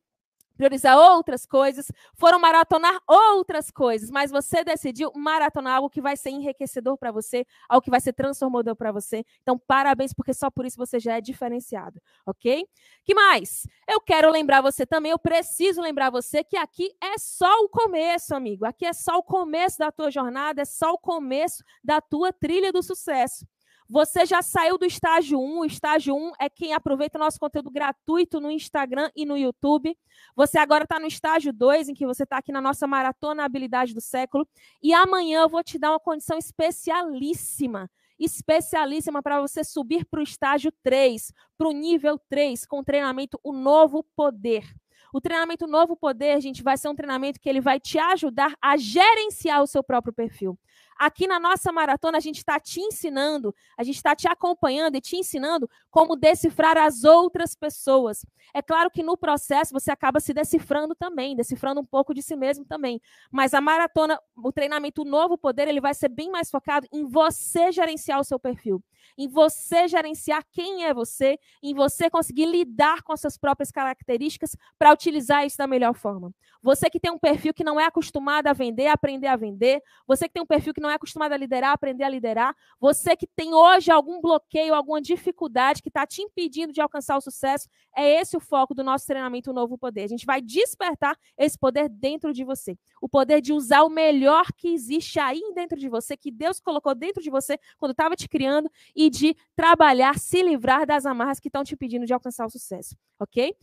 priorizar outras coisas, foram maratonar outras coisas, mas você decidiu maratonar algo que vai ser enriquecedor para você, algo que vai ser transformador para você. Então, parabéns, porque só por isso você já é diferenciado, ok? Que mais? Eu quero lembrar você também, eu preciso lembrar você que aqui é só o começo, amigo. Aqui é só o começo da tua jornada, é só o começo da tua trilha do sucesso. Você já saiu do estágio 1. O estágio 1 é quem aproveita nosso conteúdo gratuito no Instagram e no YouTube. Você agora está no estágio 2, em que você está aqui na nossa maratona Habilidade do Século. E amanhã eu vou te dar uma condição especialíssima especialíssima para você subir para o estágio 3, para o nível 3, com treinamento O Novo Poder. O treinamento Novo Poder, gente, vai ser um treinamento que ele vai te ajudar a gerenciar o seu próprio perfil. Aqui na nossa maratona, a gente está te ensinando, a gente está te acompanhando e te ensinando como decifrar as outras pessoas. É claro que no processo você acaba se decifrando também, decifrando um pouco de si mesmo também. Mas a maratona, o treinamento Novo Poder, ele vai ser bem mais focado em você gerenciar o seu perfil, em você gerenciar quem é você, em você conseguir lidar com as suas próprias características para utilizar isso da melhor forma. Você que tem um perfil que não é acostumado a vender, aprender a vender, você que tem um perfil que não é acostumado a liderar, aprender a liderar. Você que tem hoje algum bloqueio, alguma dificuldade que está te impedindo de alcançar o sucesso, é esse o foco do nosso treinamento Novo Poder. A gente vai despertar esse poder dentro de você. O poder de usar o melhor que existe aí dentro de você, que Deus colocou dentro de você quando estava te criando, e de trabalhar, se livrar das amarras que estão te impedindo de alcançar o sucesso. Ok?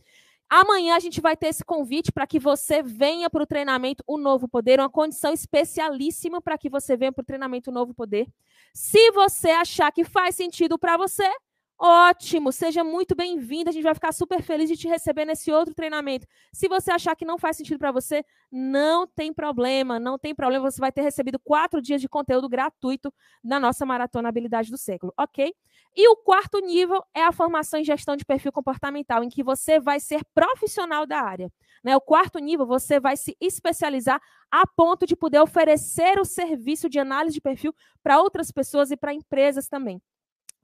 Amanhã a gente vai ter esse convite para que você venha para o treinamento O Novo Poder, uma condição especialíssima para que você venha para o treinamento O Novo Poder. Se você achar que faz sentido para você, Ótimo, seja muito bem-vindo. A gente vai ficar super feliz de te receber nesse outro treinamento. Se você achar que não faz sentido para você, não tem problema, não tem problema. Você vai ter recebido quatro dias de conteúdo gratuito na nossa Maratona Habilidade do Século, ok? E o quarto nível é a formação em gestão de perfil comportamental, em que você vai ser profissional da área. Né? O quarto nível, você vai se especializar a ponto de poder oferecer o serviço de análise de perfil para outras pessoas e para empresas também.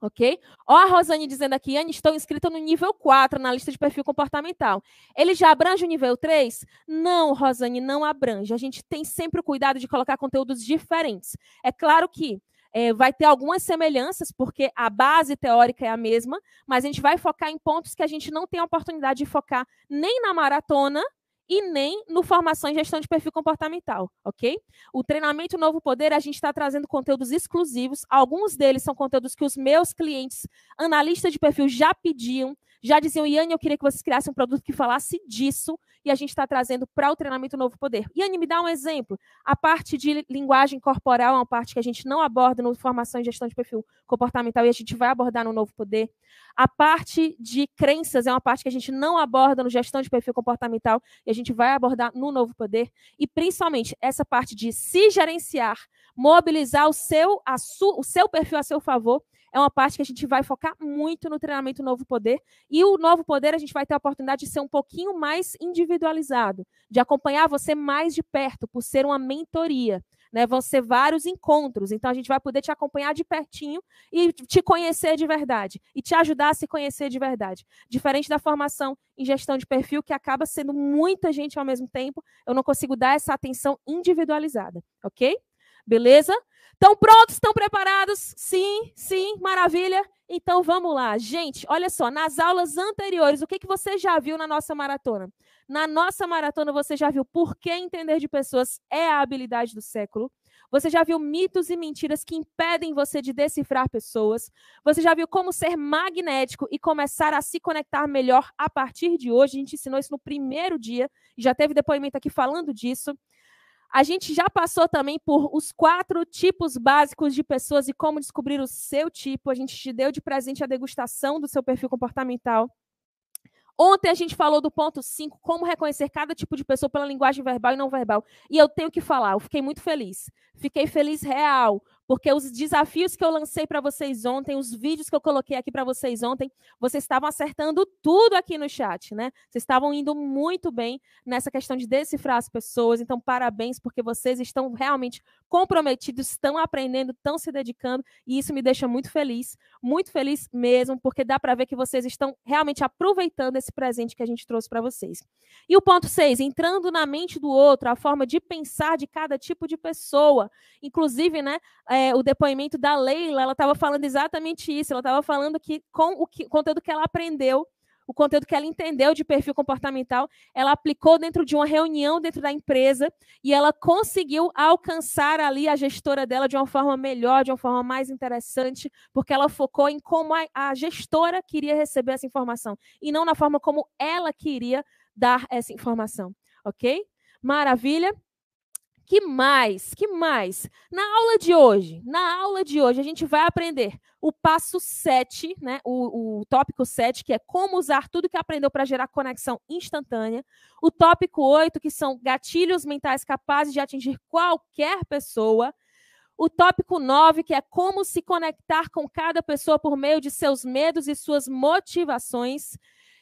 Ok? Ó, a Rosane dizendo aqui, Anne, estou inscrita no nível 4 na lista de perfil comportamental. Ele já abrange o nível 3? Não, Rosane, não abrange. A gente tem sempre o cuidado de colocar conteúdos diferentes. É claro que é, vai ter algumas semelhanças, porque a base teórica é a mesma, mas a gente vai focar em pontos que a gente não tem a oportunidade de focar nem na maratona, e nem no formação em gestão de perfil comportamental, ok? O treinamento Novo Poder, a gente está trazendo conteúdos exclusivos. Alguns deles são conteúdos que os meus clientes, analistas de perfil, já pediam, já diziam, Iane, eu queria que vocês criassem um produto que falasse disso e a gente está trazendo para o treinamento Novo Poder. Iane, me dá um exemplo. A parte de linguagem corporal é uma parte que a gente não aborda no Formação e Gestão de Perfil Comportamental e a gente vai abordar no Novo Poder. A parte de crenças é uma parte que a gente não aborda no Gestão de Perfil Comportamental e a gente vai abordar no Novo Poder. E principalmente essa parte de se gerenciar, mobilizar o seu, a su, o seu perfil a seu favor é uma parte que a gente vai focar muito no treinamento Novo Poder. E o Novo Poder a gente vai ter a oportunidade de ser um pouquinho mais individualizado, de acompanhar você mais de perto, por ser uma mentoria. Né, vão ser vários encontros, então a gente vai poder te acompanhar de pertinho e te conhecer de verdade e te ajudar a se conhecer de verdade. Diferente da formação em gestão de perfil, que acaba sendo muita gente ao mesmo tempo, eu não consigo dar essa atenção individualizada, ok? Beleza? Estão prontos? Estão preparados? Sim, sim, maravilha. Então vamos lá. Gente, olha só, nas aulas anteriores, o que, que você já viu na nossa maratona? Na nossa maratona, você já viu por que entender de pessoas é a habilidade do século. Você já viu mitos e mentiras que impedem você de decifrar pessoas. Você já viu como ser magnético e começar a se conectar melhor a partir de hoje. A gente ensinou isso no primeiro dia. Já teve depoimento aqui falando disso. A gente já passou também por os quatro tipos básicos de pessoas e como descobrir o seu tipo. A gente te deu de presente a degustação do seu perfil comportamental. Ontem a gente falou do ponto 5, como reconhecer cada tipo de pessoa pela linguagem verbal e não verbal. E eu tenho que falar, eu fiquei muito feliz. Fiquei feliz real, porque os desafios que eu lancei para vocês ontem, os vídeos que eu coloquei aqui para vocês ontem, vocês estavam acertando tudo aqui no chat, né? Vocês estavam indo muito bem nessa questão de decifrar as pessoas. Então, parabéns, porque vocês estão realmente comprometidos, estão aprendendo, estão se dedicando, e isso me deixa muito feliz, muito feliz mesmo, porque dá para ver que vocês estão realmente aproveitando esse presente que a gente trouxe para vocês. E o ponto 6, entrando na mente do outro, a forma de pensar de cada tipo de pessoa. Inclusive, né? É, é, o depoimento da Leila, ela estava falando exatamente isso. Ela estava falando que com o, que, conteúdo que ela aprendeu, o conteúdo que ela entendeu de perfil comportamental, ela aplicou dentro de uma reunião dentro da empresa e ela conseguiu alcançar ali a gestora dela de uma forma melhor, de uma forma mais interessante, porque ela focou em como a, a gestora queria receber essa informação e não na forma como ela queria dar essa informação, ok? Maravilha? Que mais? Que mais? Na aula de hoje, na aula de hoje, a gente vai aprender o passo 7, né? O, o tópico 7, que é como usar tudo que aprendeu para gerar conexão instantânea. O tópico 8, que são gatilhos mentais capazes de atingir qualquer pessoa. O tópico 9, que é como se conectar com cada pessoa por meio de seus medos e suas motivações.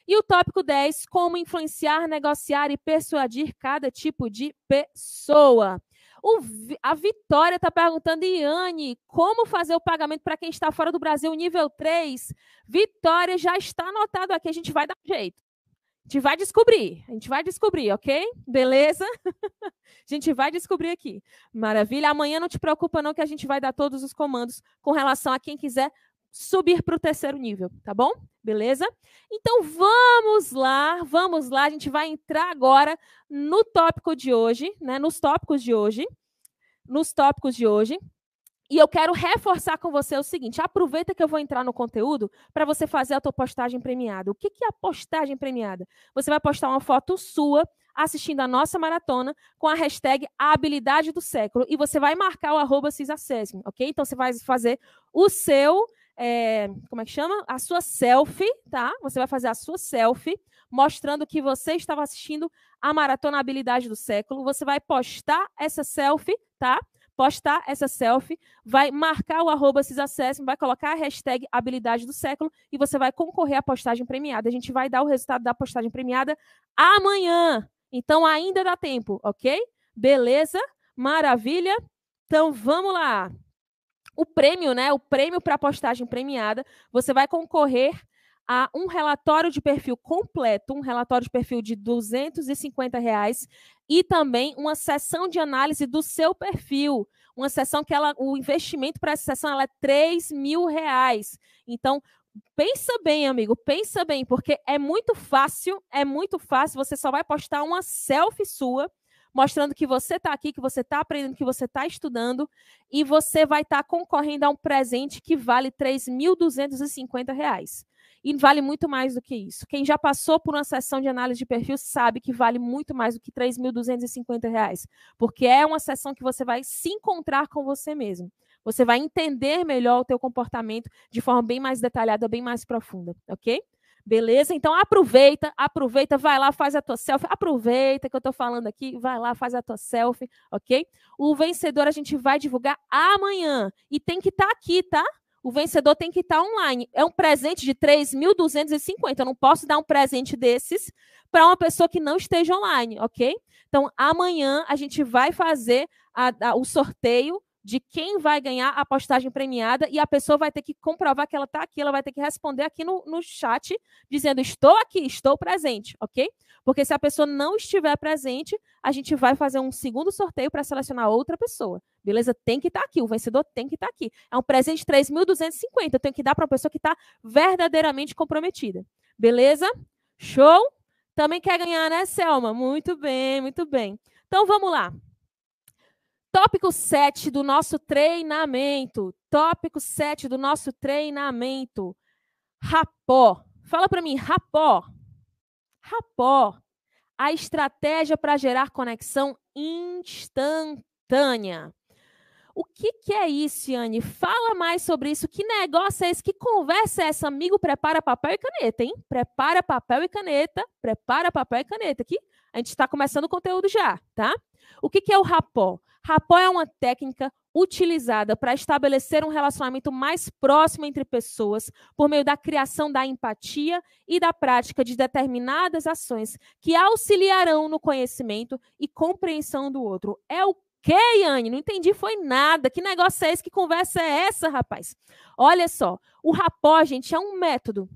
E o tópico 10, como influenciar, negociar e persuadir cada tipo de pessoa. O, a Vitória está perguntando, Iane, como fazer o pagamento para quem está fora do Brasil, nível 3? Vitória já está anotado aqui, a gente vai dar um jeito. A gente vai descobrir, a gente vai descobrir, ok? Beleza? a gente vai descobrir aqui. Maravilha. Amanhã não te preocupa não que a gente vai dar todos os comandos com relação a quem quiser subir para o terceiro nível, tá bom? Beleza? Então vamos lá, vamos lá. A gente vai entrar agora no tópico de hoje, né? Nos tópicos de hoje. Nos tópicos de hoje. E eu quero reforçar com você o seguinte: aproveita que eu vou entrar no conteúdo para você fazer a tua postagem premiada. O que, é a postagem premiada? Você vai postar uma foto sua assistindo a nossa maratona com a hashtag habilidade do século e você vai marcar o arroba ok? Então você vai fazer o seu é, como é que chama? A sua selfie, tá? Você vai fazer a sua selfie, mostrando que você estava assistindo a Maratona Habilidade do Século. Você vai postar essa selfie, tá? Postar essa selfie, vai marcar o arroba CISACESM, vai colocar a hashtag Habilidade do Século e você vai concorrer à postagem premiada. A gente vai dar o resultado da postagem premiada amanhã. Então ainda dá tempo, ok? Beleza? Maravilha? Então vamos lá o prêmio, né? O prêmio para postagem premiada, você vai concorrer a um relatório de perfil completo, um relatório de perfil de 250 reais e também uma sessão de análise do seu perfil. Uma sessão que ela, o investimento para essa sessão ela é 3 mil reais. Então, pensa bem, amigo, pensa bem, porque é muito fácil, é muito fácil, você só vai postar uma selfie sua mostrando que você está aqui, que você está aprendendo, que você está estudando, e você vai estar tá concorrendo a um presente que vale R$ 3.250. E vale muito mais do que isso. Quem já passou por uma sessão de análise de perfil sabe que vale muito mais do que R$ 3.250, porque é uma sessão que você vai se encontrar com você mesmo. Você vai entender melhor o teu comportamento de forma bem mais detalhada, bem mais profunda, ok? Beleza? Então aproveita, aproveita, vai lá, faz a tua selfie. Aproveita que eu estou falando aqui, vai lá, faz a tua selfie, ok? O vencedor a gente vai divulgar amanhã. E tem que estar tá aqui, tá? O vencedor tem que estar tá online. É um presente de 3.250. Eu não posso dar um presente desses para uma pessoa que não esteja online, ok? Então, amanhã a gente vai fazer a, a, o sorteio de quem vai ganhar a postagem premiada e a pessoa vai ter que comprovar que ela está aqui, ela vai ter que responder aqui no, no chat, dizendo estou aqui, estou presente, ok? Porque se a pessoa não estiver presente, a gente vai fazer um segundo sorteio para selecionar outra pessoa. Beleza? Tem que estar tá aqui, o vencedor tem que estar tá aqui. É um presente de 3.250, eu tenho que dar para uma pessoa que está verdadeiramente comprometida. Beleza? Show? Também quer ganhar, né, Selma? Muito bem, muito bem. Então vamos lá. Tópico 7 do nosso treinamento. Tópico 7 do nosso treinamento. Rapó. Fala para mim, rapó. Rapó. a estratégia para gerar conexão instantânea. O que, que é isso, Yane? Fala mais sobre isso. Que negócio é esse? Que conversa é essa? Amigo, prepara papel e caneta, hein? Prepara papel e caneta. Prepara papel e caneta. Aqui, a gente está começando o conteúdo já, tá? O que, que é o rapó? Rapó é uma técnica utilizada para estabelecer um relacionamento mais próximo entre pessoas por meio da criação da empatia e da prática de determinadas ações que auxiliarão no conhecimento e compreensão do outro. É o que, Yane? Não entendi, foi nada. Que negócio é esse? Que conversa é essa, rapaz? Olha só, o rapó, gente, é um método.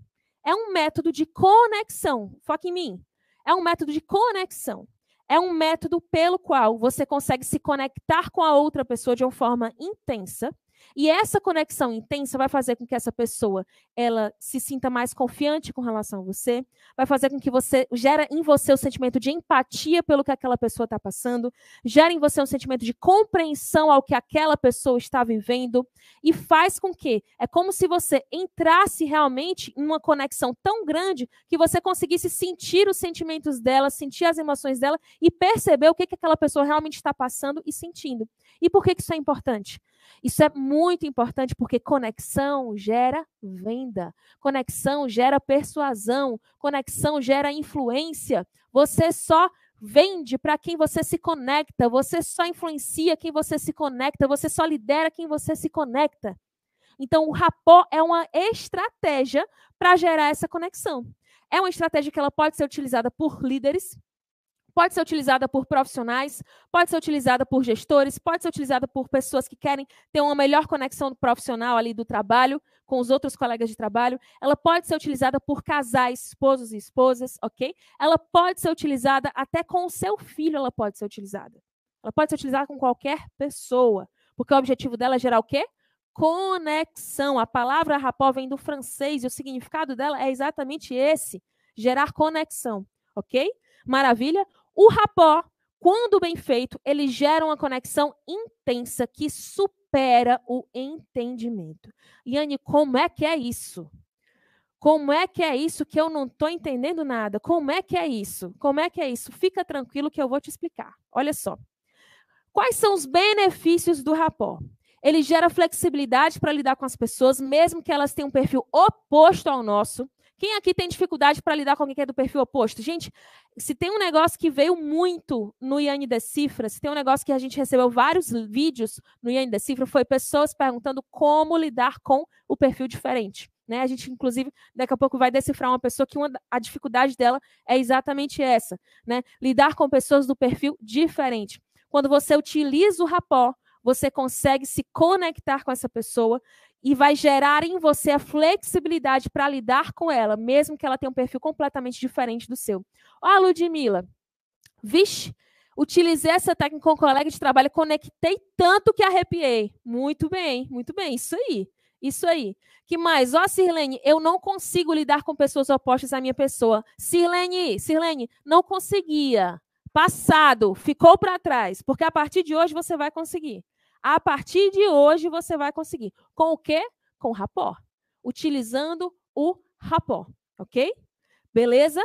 É um método de conexão. Foca em mim. É um método de conexão. É um método pelo qual você consegue se conectar com a outra pessoa de uma forma intensa e essa conexão intensa vai fazer com que essa pessoa ela se sinta mais confiante com relação a você, vai fazer com que você gera em você o sentimento de empatia pelo que aquela pessoa está passando, gera em você um sentimento de compreensão ao que aquela pessoa está vivendo e faz com que é como se você entrasse realmente em uma conexão tão grande que você conseguisse sentir os sentimentos dela, sentir as emoções dela e perceber o que, que aquela pessoa realmente está passando e sentindo. E por que, que isso é importante? Isso é muito importante porque conexão gera venda, conexão gera persuasão, conexão gera influência. Você só vende para quem você se conecta, você só influencia quem você se conecta, você só lidera quem você se conecta. Então, o rapó é uma estratégia para gerar essa conexão. É uma estratégia que ela pode ser utilizada por líderes, pode ser utilizada por profissionais, pode ser utilizada por gestores, pode ser utilizada por pessoas que querem ter uma melhor conexão profissional ali do trabalho com os outros colegas de trabalho. Ela pode ser utilizada por casais, esposos e esposas, ok? Ela pode ser utilizada até com o seu filho, ela pode ser utilizada. Ela pode ser utilizada com qualquer pessoa, porque o objetivo dela é gerar o quê? Conexão. A palavra rapó vem do francês e o significado dela é exatamente esse: gerar conexão, ok? Maravilha? O rapó, quando bem feito, ele gera uma conexão intensa que supera o entendimento. Yane, como é que é isso? Como é que é isso que eu não estou entendendo nada? Como é que é isso? Como é que é isso? Fica tranquilo que eu vou te explicar. Olha só. Quais são os benefícios do rapó? Ele gera flexibilidade para lidar com as pessoas, mesmo que elas tenham um perfil oposto ao nosso. Quem aqui tem dificuldade para lidar com alguém que é do perfil oposto? Gente, se tem um negócio que veio muito no Iane Decifra, se tem um negócio que a gente recebeu vários vídeos no Iane Decifra, foi pessoas perguntando como lidar com o perfil diferente. Né? A gente, inclusive, daqui a pouco vai decifrar uma pessoa que uma, a dificuldade dela é exatamente essa, né? Lidar com pessoas do perfil diferente. Quando você utiliza o rapó, você consegue se conectar com essa pessoa e vai gerar em você a flexibilidade para lidar com ela, mesmo que ela tenha um perfil completamente diferente do seu. Ó, a Ludmilla, vixe, utilizei essa técnica com um colega de trabalho, conectei tanto que arrepiei. Muito bem, muito bem, isso aí. Isso aí. Que mais? Ó, Sirlene, eu não consigo lidar com pessoas opostas à minha pessoa. Sirlene, Sirlene, não conseguia. Passado, ficou para trás, porque a partir de hoje você vai conseguir. A partir de hoje você vai conseguir. Com o quê? Com o. Utilizando o rapó, ok? Beleza?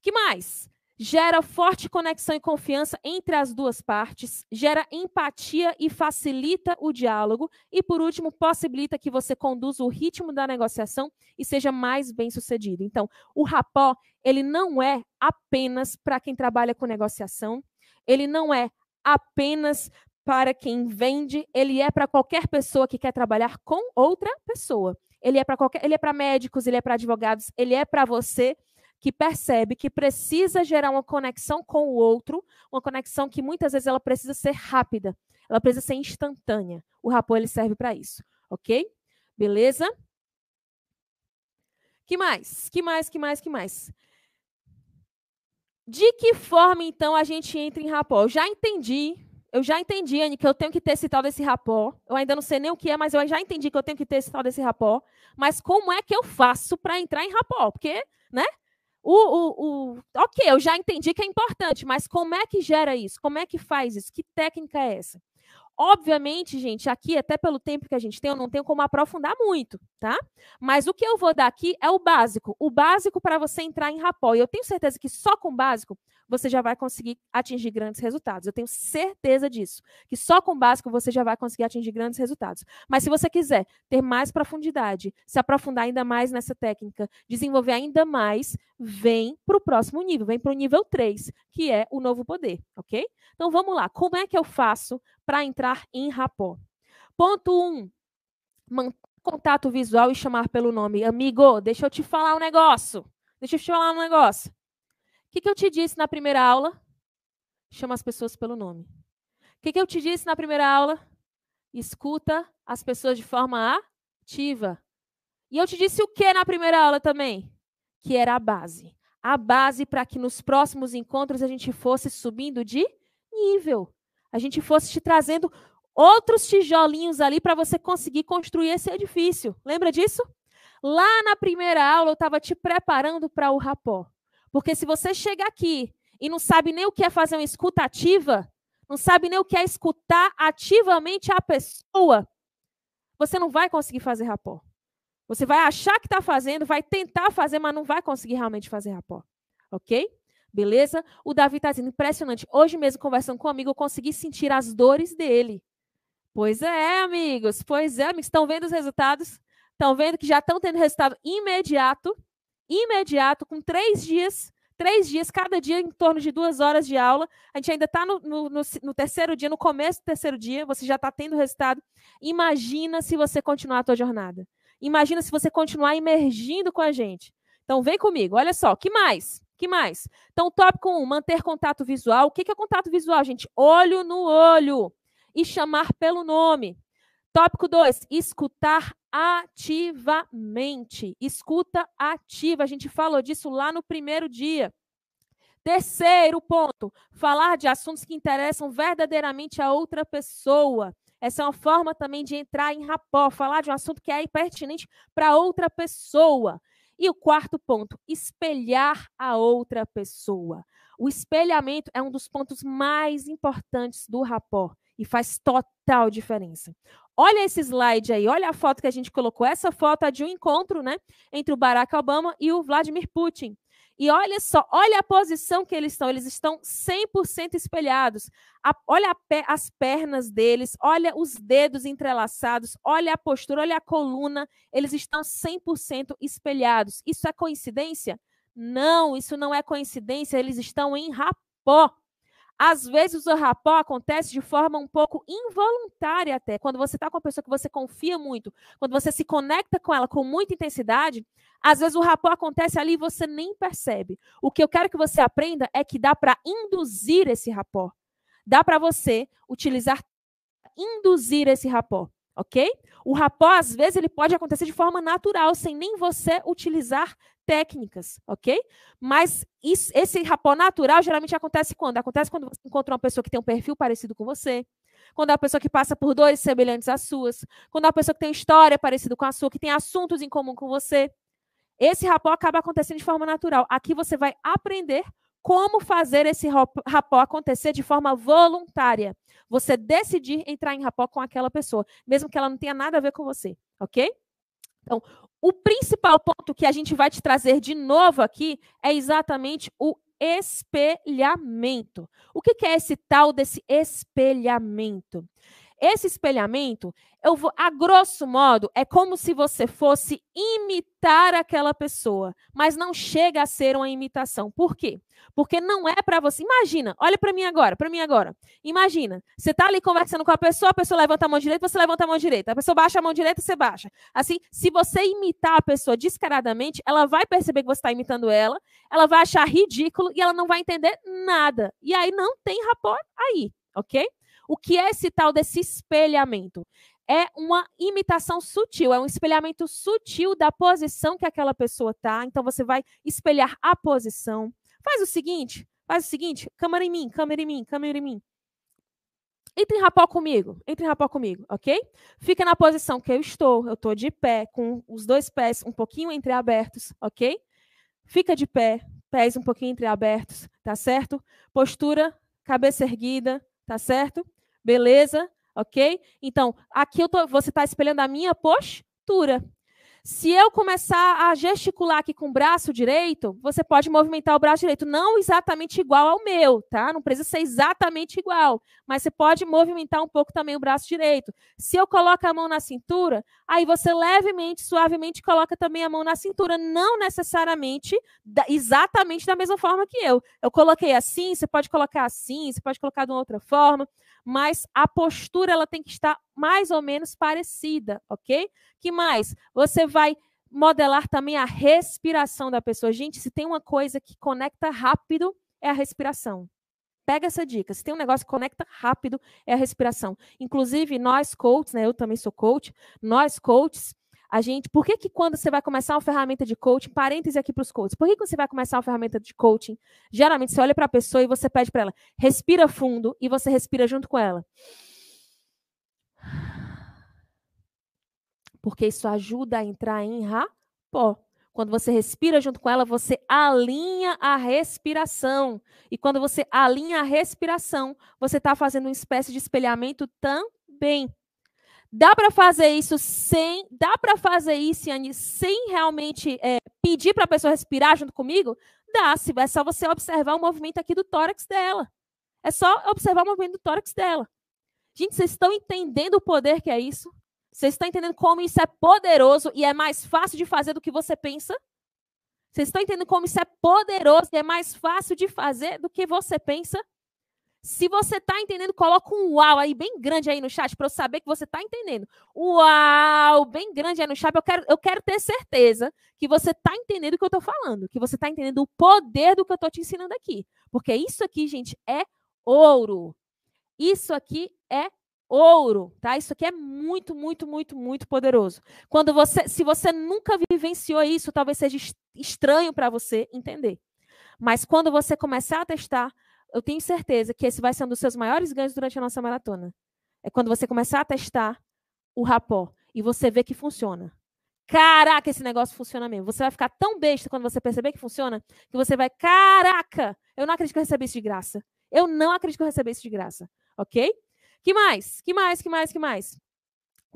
Que mais? Gera forte conexão e confiança entre as duas partes, gera empatia e facilita o diálogo e por último possibilita que você conduza o ritmo da negociação e seja mais bem-sucedido. Então, o rapó, ele não é apenas para quem trabalha com negociação, ele não é apenas para quem vende, ele é para qualquer pessoa que quer trabalhar com outra pessoa. Ele é para qualquer, ele é para médicos, ele é para advogados, ele é para você que percebe que precisa gerar uma conexão com o outro, uma conexão que muitas vezes ela precisa ser rápida, ela precisa ser instantânea. O rapô ele serve para isso, OK? Beleza? Que mais? Que mais? Que mais? Que mais? De que forma então a gente entra em rapó? Eu já entendi eu já entendi, Anne, que eu tenho que ter esse tal desse rapó. Eu ainda não sei nem o que é, mas eu já entendi que eu tenho que ter esse tal desse rapó. Mas como é que eu faço para entrar em rapó? Porque, né? O, o, o, ok, eu já entendi que é importante, mas como é que gera isso? Como é que faz isso? Que técnica é essa? Obviamente, gente, aqui, até pelo tempo que a gente tem, eu não tenho como aprofundar muito, tá? Mas o que eu vou dar aqui é o básico. O básico para você entrar em rapó. E eu tenho certeza que só com o básico você já vai conseguir atingir grandes resultados. Eu tenho certeza disso. Que só com o básico você já vai conseguir atingir grandes resultados. Mas se você quiser ter mais profundidade, se aprofundar ainda mais nessa técnica, desenvolver ainda mais, vem para o próximo nível, vem para o nível 3, que é o novo poder, ok? Então vamos lá. Como é que eu faço para entrar em rapó? Ponto 1. Um, manter contato visual e chamar pelo nome. Amigo, deixa eu te falar um negócio. Deixa eu te falar um negócio. O que, que eu te disse na primeira aula? Chama as pessoas pelo nome. O que, que eu te disse na primeira aula? Escuta as pessoas de forma ativa. E eu te disse o que na primeira aula também? Que era a base. A base para que nos próximos encontros a gente fosse subindo de nível. A gente fosse te trazendo outros tijolinhos ali para você conseguir construir esse edifício. Lembra disso? Lá na primeira aula eu estava te preparando para o rapó. Porque se você chega aqui e não sabe nem o que é fazer uma escuta ativa, não sabe nem o que é escutar ativamente a pessoa, você não vai conseguir fazer rapó. Você vai achar que está fazendo, vai tentar fazer, mas não vai conseguir realmente fazer rapó. Ok? Beleza? O Davi está dizendo, impressionante. Hoje mesmo, conversando com um amigo, eu consegui sentir as dores dele. Pois é, amigos. Pois é, amigos. Estão vendo os resultados? Estão vendo que já estão tendo resultado imediato. Imediato, com três dias. Três dias, cada dia em torno de duas horas de aula. A gente ainda está no, no, no, no, terceiro dia, no começo do terceiro dia. Você já está tendo resultado. Imagina se você continuar a tua jornada. Imagina se você continuar emergindo com a gente. Então, vem comigo. Olha só, que mais? Que mais? Então, tópico 1, um, manter contato visual. O que é contato visual, gente? Olho no olho e chamar pelo nome. Tópico 2, escutar ativamente. Escuta ativa. A gente falou disso lá no primeiro dia. Terceiro ponto, falar de assuntos que interessam verdadeiramente a outra pessoa. Essa é uma forma também de entrar em rapó, falar de um assunto que é pertinente para outra pessoa. E o quarto ponto, espelhar a outra pessoa. O espelhamento é um dos pontos mais importantes do rapó e faz total diferença. Olha esse slide aí, olha a foto que a gente colocou. Essa foto é de um encontro, né, entre o Barack Obama e o Vladimir Putin. E olha só, olha a posição que eles estão. Eles estão 100% espelhados. A, olha as pernas deles, olha os dedos entrelaçados, olha a postura, olha a coluna. Eles estão 100% espelhados. Isso é coincidência? Não, isso não é coincidência. Eles estão em rapó. Às vezes o rapó acontece de forma um pouco involuntária até. Quando você está com uma pessoa que você confia muito, quando você se conecta com ela com muita intensidade, às vezes o rapó acontece ali e você nem percebe. O que eu quero que você aprenda é que dá para induzir esse rapó. Dá para você utilizar, induzir esse rapó, ok? O rapó, às vezes, ele pode acontecer de forma natural, sem nem você utilizar técnicas, ok? Mas isso, esse rapó natural geralmente acontece quando? Acontece quando você encontra uma pessoa que tem um perfil parecido com você, quando é uma pessoa que passa por dores semelhantes às suas, quando é uma pessoa que tem história parecida com a sua, que tem assuntos em comum com você. Esse rapó acaba acontecendo de forma natural. Aqui você vai aprender como fazer esse rapó acontecer de forma voluntária. Você decidir entrar em rapó com aquela pessoa, mesmo que ela não tenha nada a ver com você, ok? Então, o principal ponto que a gente vai te trazer de novo aqui é exatamente o espelhamento. O que é esse tal desse espelhamento? Esse espelhamento, eu vou, a grosso modo, é como se você fosse imitar aquela pessoa, mas não chega a ser uma imitação. Por quê? Porque não é para você. Imagina, olha para mim agora, para mim agora. Imagina, você está ali conversando com a pessoa, a pessoa levanta a mão direita, você levanta a mão direita. A pessoa baixa a mão direita, você baixa. Assim, se você imitar a pessoa descaradamente, ela vai perceber que você está imitando ela, ela vai achar ridículo e ela não vai entender nada. E aí não tem rapport aí, ok? O que é esse tal desse espelhamento? É uma imitação sutil, é um espelhamento sutil da posição que aquela pessoa está. Então você vai espelhar a posição. Faz o seguinte, faz o seguinte, câmera em mim, câmera em mim, câmera em mim. Entre em rapó comigo, entre em rapó comigo, ok? Fica na posição que eu estou, eu estou de pé, com os dois pés um pouquinho entreabertos, ok? Fica de pé, pés um pouquinho entreabertos, tá certo? Postura, cabeça erguida, tá certo? Beleza? ok? Então, aqui tô, você está espelhando a minha postura. Se eu começar a gesticular aqui com o braço direito, você pode movimentar o braço direito, não exatamente igual ao meu, tá? Não precisa ser exatamente igual, mas você pode movimentar um pouco também o braço direito. Se eu coloco a mão na cintura, aí você levemente, suavemente coloca também a mão na cintura, não necessariamente da, exatamente da mesma forma que eu. Eu coloquei assim, você pode colocar assim, você pode colocar de uma outra forma mas a postura ela tem que estar mais ou menos parecida, ok? Que mais? Você vai modelar também a respiração da pessoa. Gente, se tem uma coisa que conecta rápido, é a respiração. Pega essa dica. Se tem um negócio que conecta rápido, é a respiração. Inclusive, nós coaches, né? Eu também sou coach. Nós coaches, a gente, por que, que quando você vai começar uma ferramenta de coaching, parêntese aqui para os coaches, por que, que você vai começar uma ferramenta de coaching, geralmente você olha para a pessoa e você pede para ela, respira fundo e você respira junto com ela. Porque isso ajuda a entrar em rapó. Quando você respira junto com ela, você alinha a respiração. E quando você alinha a respiração, você está fazendo uma espécie de espelhamento também. Dá para fazer isso sem. Dá para fazer isso, Anne, sem realmente é, pedir para a pessoa respirar junto comigo? Dá, se é só você observar o movimento aqui do tórax dela. É só observar o movimento do tórax dela. Gente, vocês estão entendendo o poder que é isso? Vocês estão entendendo como isso é poderoso e é mais fácil de fazer do que você pensa? Vocês estão entendendo como isso é poderoso e é mais fácil de fazer do que você pensa? Se você está entendendo, coloca um uau aí bem grande aí no chat para eu saber que você está entendendo. Uau, bem grande aí no chat. Eu quero, eu quero ter certeza que você está entendendo o que eu estou falando, que você está entendendo o poder do que eu estou te ensinando aqui. Porque isso aqui, gente, é ouro. Isso aqui é ouro, tá? Isso aqui é muito, muito, muito, muito poderoso. Quando você, se você nunca vivenciou isso, talvez seja estranho para você entender. Mas quando você começar a testar, eu tenho certeza que esse vai ser um dos seus maiores ganhos durante a nossa maratona. É quando você começar a testar o rapó e você vê que funciona. Caraca, esse negócio funciona mesmo. Você vai ficar tão besta quando você perceber que funciona, que você vai, caraca, eu não acredito que eu recebi isso de graça. Eu não acredito que eu recebi isso de graça. Ok? Que mais? Que mais? Que mais? Que mais?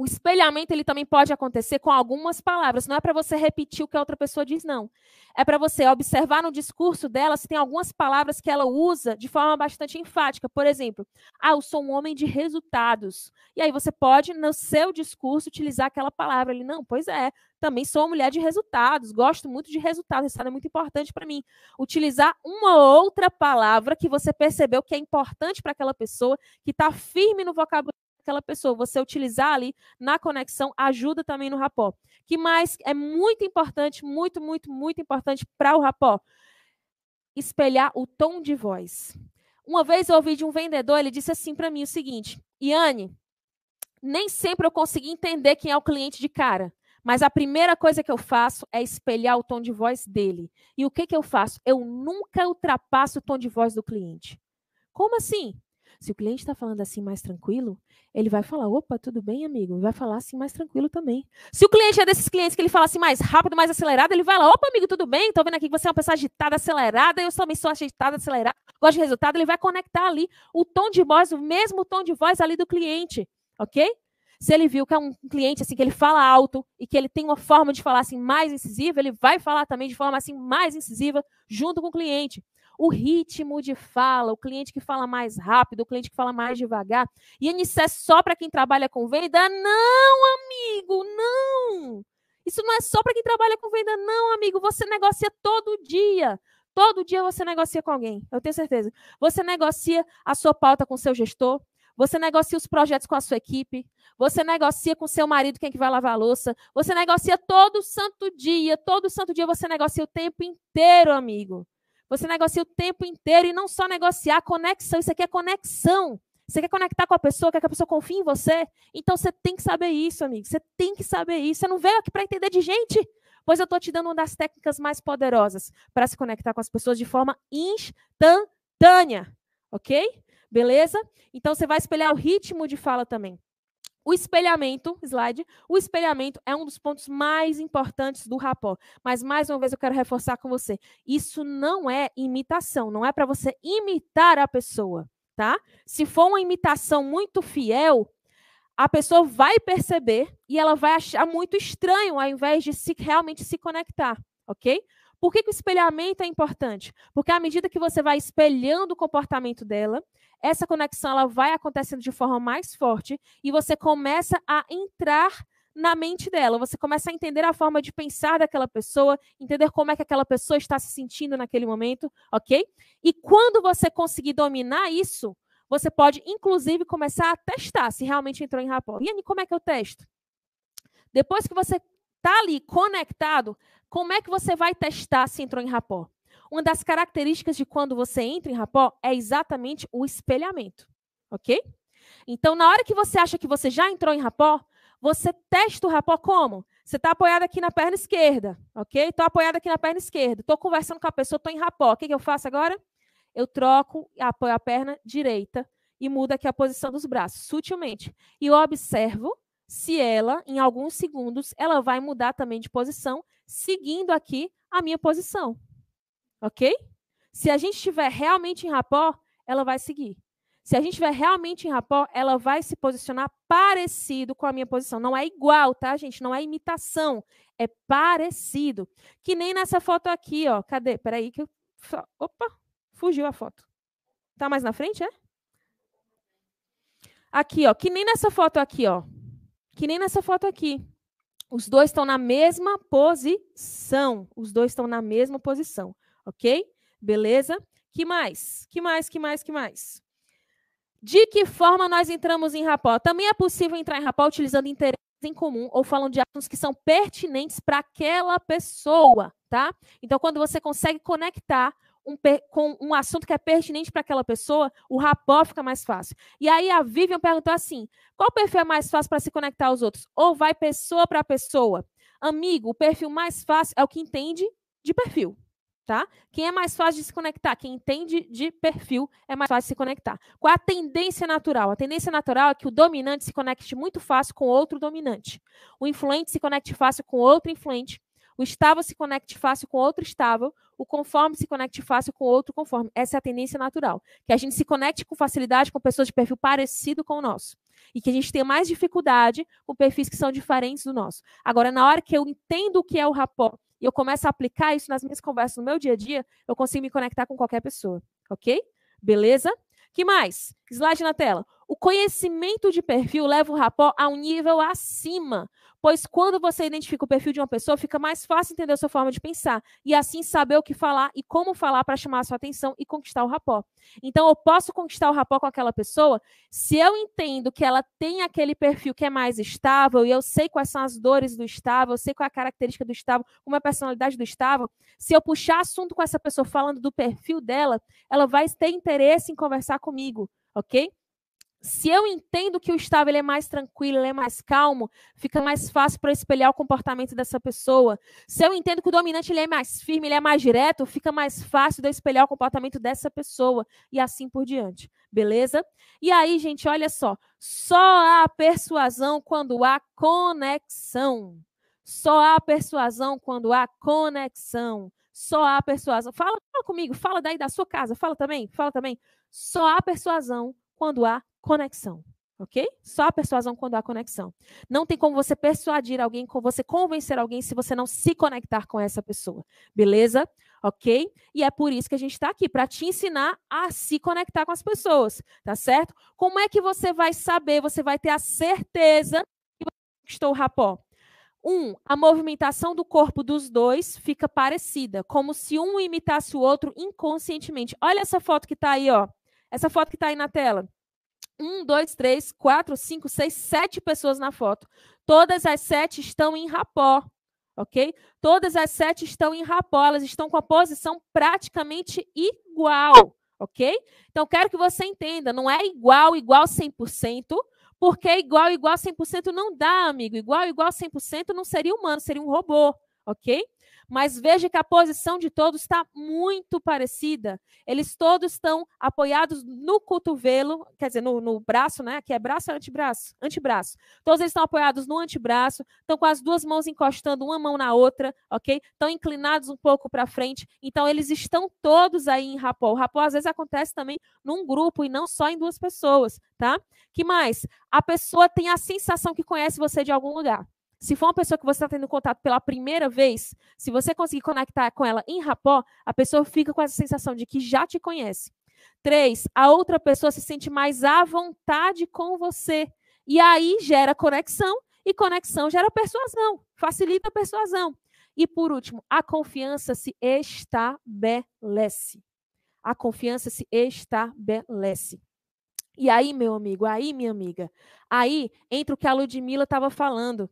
O espelhamento ele também pode acontecer com algumas palavras. Não é para você repetir o que a outra pessoa diz, não. É para você observar no discurso dela se tem algumas palavras que ela usa de forma bastante enfática. Por exemplo, ah, eu sou um homem de resultados. E aí você pode, no seu discurso, utilizar aquela palavra ali. Não, pois é, também sou uma mulher de resultados, gosto muito de resultados, resultado é muito importante para mim. Utilizar uma outra palavra que você percebeu que é importante para aquela pessoa, que está firme no vocabulário aquela pessoa. Você utilizar ali na conexão ajuda também no rapó. Que mais é muito importante, muito, muito, muito importante para o rapó? Espelhar o tom de voz. Uma vez eu ouvi de um vendedor, ele disse assim para mim o seguinte: Iane, nem sempre eu consegui entender quem é o cliente de cara. Mas a primeira coisa que eu faço é espelhar o tom de voz dele. E o que, que eu faço? Eu nunca ultrapasso o tom de voz do cliente. Como assim? Se o cliente está falando assim mais tranquilo, ele vai falar: opa, tudo bem, amigo? Vai falar assim mais tranquilo também. Se o cliente é desses clientes que ele fala assim mais rápido, mais acelerado, ele vai lá: opa, amigo, tudo bem? Estou vendo aqui que você é uma pessoa agitada, acelerada, eu também sou agitada, acelerada, gosto de resultado. Ele vai conectar ali o tom de voz, o mesmo tom de voz ali do cliente, ok? Se ele viu que é um cliente assim que ele fala alto e que ele tem uma forma de falar assim mais incisiva, ele vai falar também de forma assim mais incisiva junto com o cliente o ritmo de fala, o cliente que fala mais rápido, o cliente que fala mais devagar. E isso é só para quem trabalha com venda? Não, amigo, não. Isso não é só para quem trabalha com venda, não, amigo. Você negocia todo dia. Todo dia você negocia com alguém, eu tenho certeza. Você negocia a sua pauta com seu gestor, você negocia os projetos com a sua equipe, você negocia com seu marido quem é que vai lavar a louça, você negocia todo santo dia, todo santo dia você negocia o tempo inteiro, amigo. Você negocia o tempo inteiro e não só negociar conexão. Isso aqui é conexão. Você quer conectar com a pessoa, quer que a pessoa confie em você? Então você tem que saber isso, amigo. Você tem que saber isso. Você não veio aqui para entender de gente. Pois eu estou te dando uma das técnicas mais poderosas para se conectar com as pessoas de forma instantânea. Ok? Beleza? Então você vai espelhar o ritmo de fala também. O espelhamento, slide, o espelhamento é um dos pontos mais importantes do rapó. Mas mais uma vez eu quero reforçar com você, isso não é imitação, não é para você imitar a pessoa, tá? Se for uma imitação muito fiel, a pessoa vai perceber e ela vai achar muito estranho ao invés de se, realmente se conectar, ok? Por que, que o espelhamento é importante? Porque à medida que você vai espelhando o comportamento dela, essa conexão ela vai acontecendo de forma mais forte e você começa a entrar na mente dela. Você começa a entender a forma de pensar daquela pessoa, entender como é que aquela pessoa está se sentindo naquele momento, ok? E quando você conseguir dominar isso, você pode, inclusive, começar a testar se realmente entrou em rapport. E como é que eu testo? Depois que você está ali conectado, como é que você vai testar se entrou em rapport? Uma das características de quando você entra em rapport é exatamente o espelhamento, ok? Então, na hora que você acha que você já entrou em rapport, você testa o rapport como? Você está apoiado aqui na perna esquerda, ok? Estou apoiado aqui na perna esquerda. Estou conversando com a pessoa, estou em rapport. O que, que eu faço agora? Eu troco, apoio a perna direita e mudo aqui a posição dos braços, sutilmente. E eu observo se ela, em alguns segundos, ela vai mudar também de posição, seguindo aqui a minha posição. Ok? Se a gente estiver realmente em rapport, ela vai seguir. Se a gente estiver realmente em rapport, ela vai se posicionar parecido com a minha posição. Não é igual, tá, gente? Não é imitação. É parecido. Que nem nessa foto aqui, ó. Cadê? Peraí que eu... Opa, fugiu a foto. Tá mais na frente, é? Aqui, ó. Que nem nessa foto aqui, ó. Que nem nessa foto aqui. Os dois estão na mesma posição. Os dois estão na mesma posição, ok? Beleza? Que mais? Que mais? Que mais? Que mais? De que forma nós entramos em rapport? Também é possível entrar em rapport utilizando interesses em comum ou falando de assuntos que são pertinentes para aquela pessoa, tá? Então, quando você consegue conectar um, com um assunto que é pertinente para aquela pessoa, o rapport fica mais fácil. E aí a Vivian perguntou assim: qual perfil é mais fácil para se conectar aos outros? Ou vai pessoa para pessoa? Amigo, o perfil mais fácil é o que entende de perfil tá? Quem é mais fácil de se conectar? Quem entende de perfil é mais fácil de se conectar. Qual é a tendência natural? A tendência natural é que o dominante se conecte muito fácil com outro dominante. O influente se conecte fácil com outro influente. O estável se conecte fácil com outro estável. O conforme se conecte fácil com outro conforme. Essa é a tendência natural. Que a gente se conecte com facilidade com pessoas de perfil parecido com o nosso. E que a gente tenha mais dificuldade com perfis que são diferentes do nosso. Agora, na hora que eu entendo o que é o rapport e eu começo a aplicar isso nas minhas conversas no meu dia a dia, eu consigo me conectar com qualquer pessoa, ok? Beleza? Que mais? Slide na tela. O conhecimento de perfil leva o rapport a um nível acima, pois quando você identifica o perfil de uma pessoa, fica mais fácil entender a sua forma de pensar e assim saber o que falar e como falar para chamar a sua atenção e conquistar o rapport. Então, eu posso conquistar o rapport com aquela pessoa se eu entendo que ela tem aquele perfil que é mais estável e eu sei quais são as dores do estável, eu sei qual é a característica do estável, como é a personalidade do estável. Se eu puxar assunto com essa pessoa falando do perfil dela, ela vai ter interesse em conversar comigo, ok? Se eu entendo que o estável é mais tranquilo, ele é mais calmo, fica mais fácil para espelhar o comportamento dessa pessoa. Se eu entendo que o dominante ele é mais firme, ele é mais direto, fica mais fácil de eu espelhar o comportamento dessa pessoa e assim por diante. Beleza? E aí, gente, olha só. Só há persuasão quando há conexão. Só há persuasão quando há conexão. Só há persuasão. Fala, fala comigo, fala daí da sua casa, fala também, fala também. Só há persuasão quando há conexão. Ok? Só a persuasão quando há conexão. Não tem como você persuadir alguém, como você convencer alguém se você não se conectar com essa pessoa. Beleza? Ok? E é por isso que a gente está aqui, para te ensinar a se conectar com as pessoas. Tá certo? Como é que você vai saber, você vai ter a certeza que conquistou o rapó? Um, a movimentação do corpo dos dois fica parecida, como se um imitasse o outro inconscientemente. Olha essa foto que está aí, ó. Essa foto que está aí na tela um, dois, três, quatro, cinco, seis, sete pessoas na foto. Todas as sete estão em rapó, ok? Todas as sete estão em rapó, elas estão com a posição praticamente igual, ok? Então, quero que você entenda, não é igual, igual 100%, porque igual, igual 100% não dá, amigo. Igual, igual 100% não seria humano, seria um robô, ok? Mas veja que a posição de todos está muito parecida. Eles todos estão apoiados no cotovelo, quer dizer, no, no braço, né? Que é braço ou antebraço? Antebraço. Todos eles estão apoiados no antebraço, estão com as duas mãos encostando uma mão na outra, ok? Estão inclinados um pouco para frente. Então, eles estão todos aí em rapó. O rapó, às vezes, acontece também num grupo e não só em duas pessoas, tá? Que mais? A pessoa tem a sensação que conhece você de algum lugar. Se for uma pessoa que você está tendo contato pela primeira vez, se você conseguir conectar com ela em rapó, a pessoa fica com essa sensação de que já te conhece. Três, a outra pessoa se sente mais à vontade com você. E aí gera conexão, e conexão gera persuasão, facilita a persuasão. E por último, a confiança se estabelece. A confiança se estabelece. E aí, meu amigo, aí, minha amiga, aí entra o que a Ludmilla estava falando.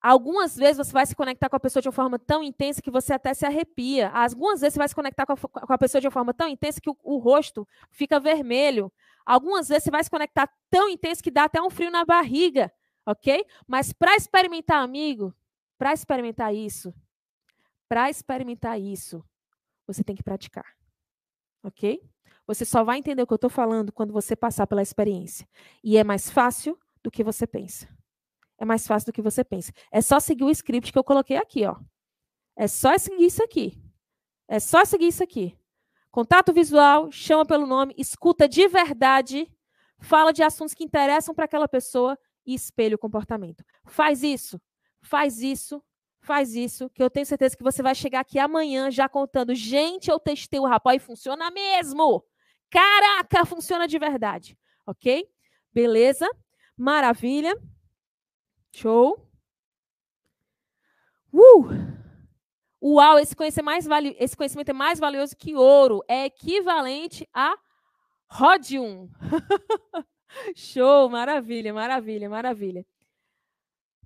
Algumas vezes você vai se conectar com a pessoa de uma forma tão intensa que você até se arrepia. Algumas vezes você vai se conectar com a, com a pessoa de uma forma tão intensa que o, o, rosto fica vermelho. Algumas vezes você vai se conectar tão intenso que dá até um frio na barriga, ok? Mas para experimentar, amigo, para experimentar isso, para experimentar isso, você tem que praticar, ok? Você só vai entender o que eu estou falando quando você passar pela experiência. E é mais fácil do que você pensa é mais fácil do que você pensa. É só seguir o script que eu coloquei aqui, ó. É só seguir isso aqui. É só seguir isso aqui. Contato visual, chama pelo nome, escuta de verdade, fala de assuntos que interessam para aquela pessoa e espelha o comportamento. Faz isso, faz isso, faz isso, que eu tenho certeza que você vai chegar aqui amanhã já contando. Gente, eu testei o rapó e funciona mesmo. Caraca, funciona de verdade. Ok? Beleza? Maravilha. Show. Uh! Uau, esse conhecimento, é mais esse conhecimento é mais valioso que ouro. É equivalente a Rodium. Show, maravilha, maravilha, maravilha.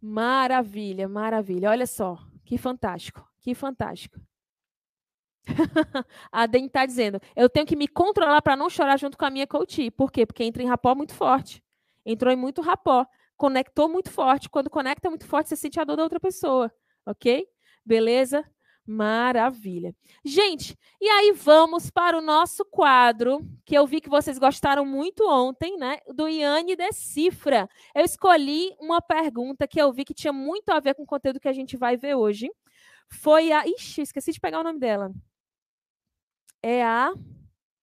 Maravilha, maravilha. Olha só, que fantástico, que fantástico. a Den está dizendo, eu tenho que me controlar para não chorar junto com a minha coach. Por quê? Porque entra em rapó muito forte. Entrou em muito rapó conectou muito forte. Quando conecta muito forte, você sente a dor da outra pessoa, ok? Beleza? Maravilha. Gente, e aí vamos para o nosso quadro, que eu vi que vocês gostaram muito ontem, né? Do Iane Decifra. Eu escolhi uma pergunta que eu vi que tinha muito a ver com o conteúdo que a gente vai ver hoje. Foi a. Ixi, esqueci de pegar o nome dela. É a.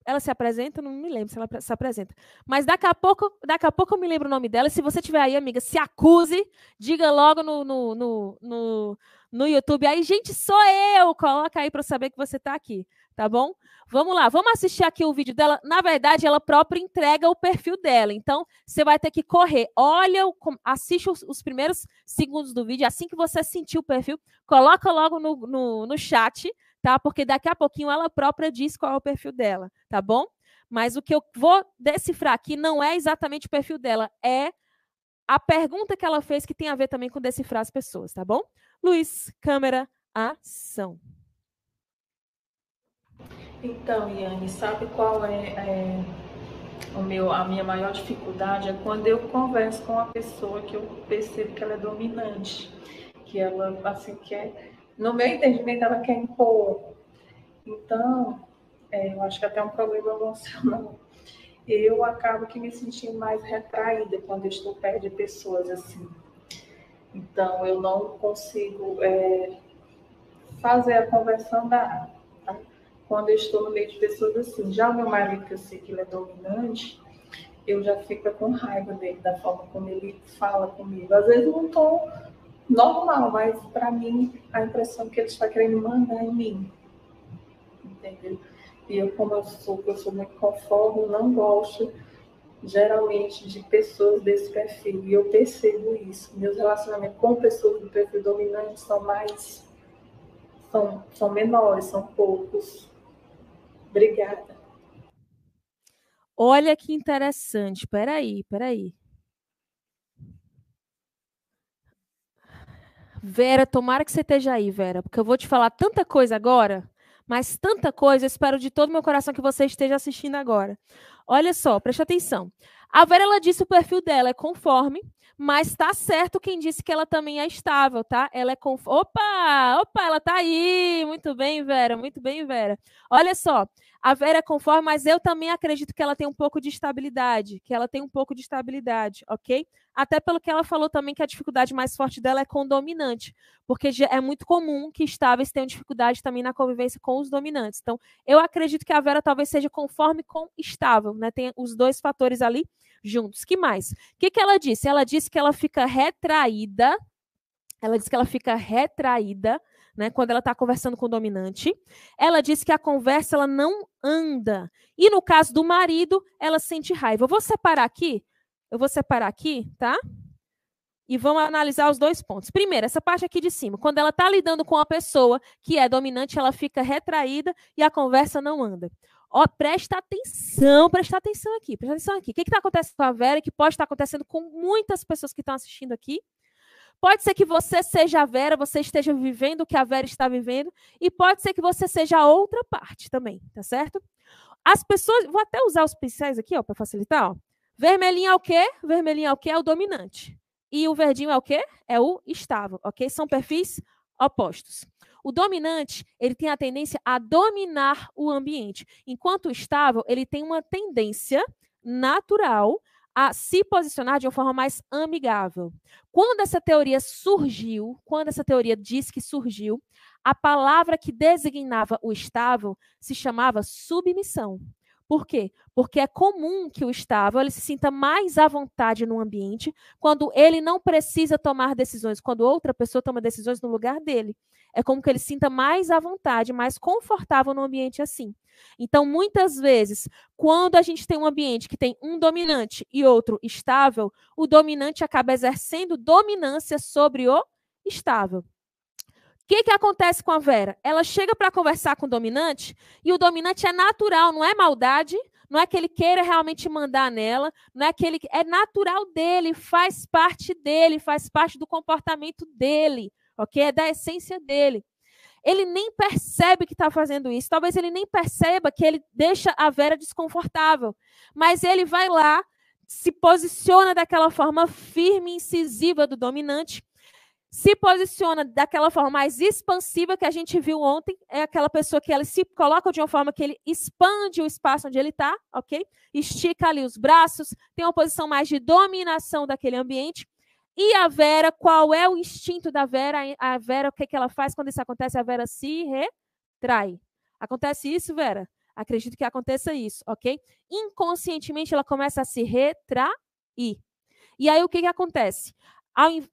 Ela se apresenta? Não me lembro se ela se apresenta. Mas daqui a pouco, daqui a pouco eu me lembro o nome dela. Se você tiver aí, amiga, se acuse, diga logo no, no, no, no, no YouTube. Aí, gente, sou eu! Coloca aí para saber que você está aqui, tá bom? Vamos lá, vamos assistir aqui o vídeo dela. Na verdade, ela própria entrega o perfil dela. Então, você vai ter que correr. Olha, assiste os, os primeiros segundos do vídeo. Assim que você sentir o perfil, coloca logo no, no, no chat tá? Porque daqui a pouquinho ela própria diz qual é o perfil dela, tá bom? Mas o que eu vou decifrar aqui não é exatamente o perfil dela, é a pergunta que ela fez que tem a ver também com decifrar as pessoas, tá bom? Luiz, câmera, ação. Então, Yane, sabe qual é, é, o meu, a minha maior dificuldade? É quando eu converso com uma pessoa que eu percebo que ela é dominante, que ela, assim, quer no meu entendimento, ela quer impor. Então, é, eu acho que até um problema emocional. Eu acabo que me sentindo mais retraída quando estou perto de pessoas assim. Então, eu não consigo é, fazer a conversão da tá? quando eu estou no meio de pessoas assim. Já o meu marido, que eu sei que ele é dominante, eu já fico com raiva dele, da forma como ele fala comigo. Às vezes não estou normal, mas para mim a impressão que ele está querendo mandar em mim. Entendeu? E eu, como eu sou, eu sou muito conforme, não gosto geralmente de pessoas desse perfil. E eu percebo isso. Meus relacionamentos com pessoas do perfil dominante são mais. são, são menores, são poucos. Obrigada. Olha que interessante. Peraí, peraí. Vera, tomara que você esteja aí, Vera, porque eu vou te falar tanta coisa agora, mas tanta coisa, eu espero de todo meu coração que você esteja assistindo agora. Olha só, preste atenção. A Vera, ela disse o perfil dela é conforme, mas tá certo quem disse que ela também é estável, tá? Ela é conf... Opa! Opa, ela tá aí! Muito bem, Vera, muito bem, Vera. Olha só, a Vera é conforme, mas eu também acredito que ela tem um pouco de estabilidade, que ela tem um pouco de estabilidade, ok? Até pelo que ela falou também que a dificuldade mais forte dela é com o dominante, porque é muito comum que estáveis tenham dificuldade também na convivência com os dominantes. Então, eu acredito que a Vera talvez seja conforme com estável, né? Tem os dois fatores ali juntos. Que mais? O que, que ela disse? Ela disse que ela fica retraída. Ela disse que ela fica retraída né, quando ela está conversando com o dominante. Ela diz que a conversa ela não anda. E no caso do marido, ela sente raiva. Eu vou separar aqui, eu vou separar aqui, tá? E vamos analisar os dois pontos. Primeiro, essa parte aqui de cima. Quando ela está lidando com uma pessoa que é dominante, ela fica retraída e a conversa não anda. Ó, presta atenção, presta atenção aqui, presta atenção aqui. O que está acontecendo com a Vera que pode estar acontecendo com muitas pessoas que estão assistindo aqui? Pode ser que você seja a Vera, você esteja vivendo o que a Vera está vivendo, e pode ser que você seja a outra parte também, tá certo? As pessoas, vou até usar os pincéis aqui, ó, para facilitar, ó. Vermelhinho é o quê? Vermelhinho é o quê? É o dominante. E o verdinho é o quê? É o estável, ok? São perfis opostos. O dominante, ele tem a tendência a dominar o ambiente, enquanto o estável, ele tem uma tendência natural a se posicionar de uma forma mais amigável. Quando essa teoria surgiu, quando essa teoria diz que surgiu, a palavra que designava o estável se chamava submissão. Por quê? Porque é comum que o estável ele se sinta mais à vontade no ambiente quando ele não precisa tomar decisões, quando outra pessoa toma decisões no lugar dele. É como que ele se sinta mais à vontade, mais confortável no ambiente assim. Então, muitas vezes, quando a gente tem um ambiente que tem um dominante e outro estável, o dominante acaba exercendo dominância sobre o estável que, que acontece com a Vera? Ela chega para conversar com o dominante e o dominante é natural, não é maldade, não é que ele queira realmente mandar nela, não é que ele é natural dele, faz parte dele, faz parte do comportamento dele, ok? É da essência dele. Ele nem percebe que está fazendo isso. Talvez ele nem perceba que ele deixa a Vera desconfortável, mas ele vai lá, se posiciona daquela forma firme, incisiva do dominante se posiciona daquela forma mais expansiva que a gente viu ontem, é aquela pessoa que ela se coloca de uma forma que ele expande o espaço onde ele está, ok? Estica ali os braços, tem uma posição mais de dominação daquele ambiente. E a Vera, qual é o instinto da Vera? A Vera, o que, que ela faz quando isso acontece? A Vera se retrai. Acontece isso, Vera? Acredito que aconteça isso, ok? Inconscientemente, ela começa a se retrair. E aí, o que, que acontece?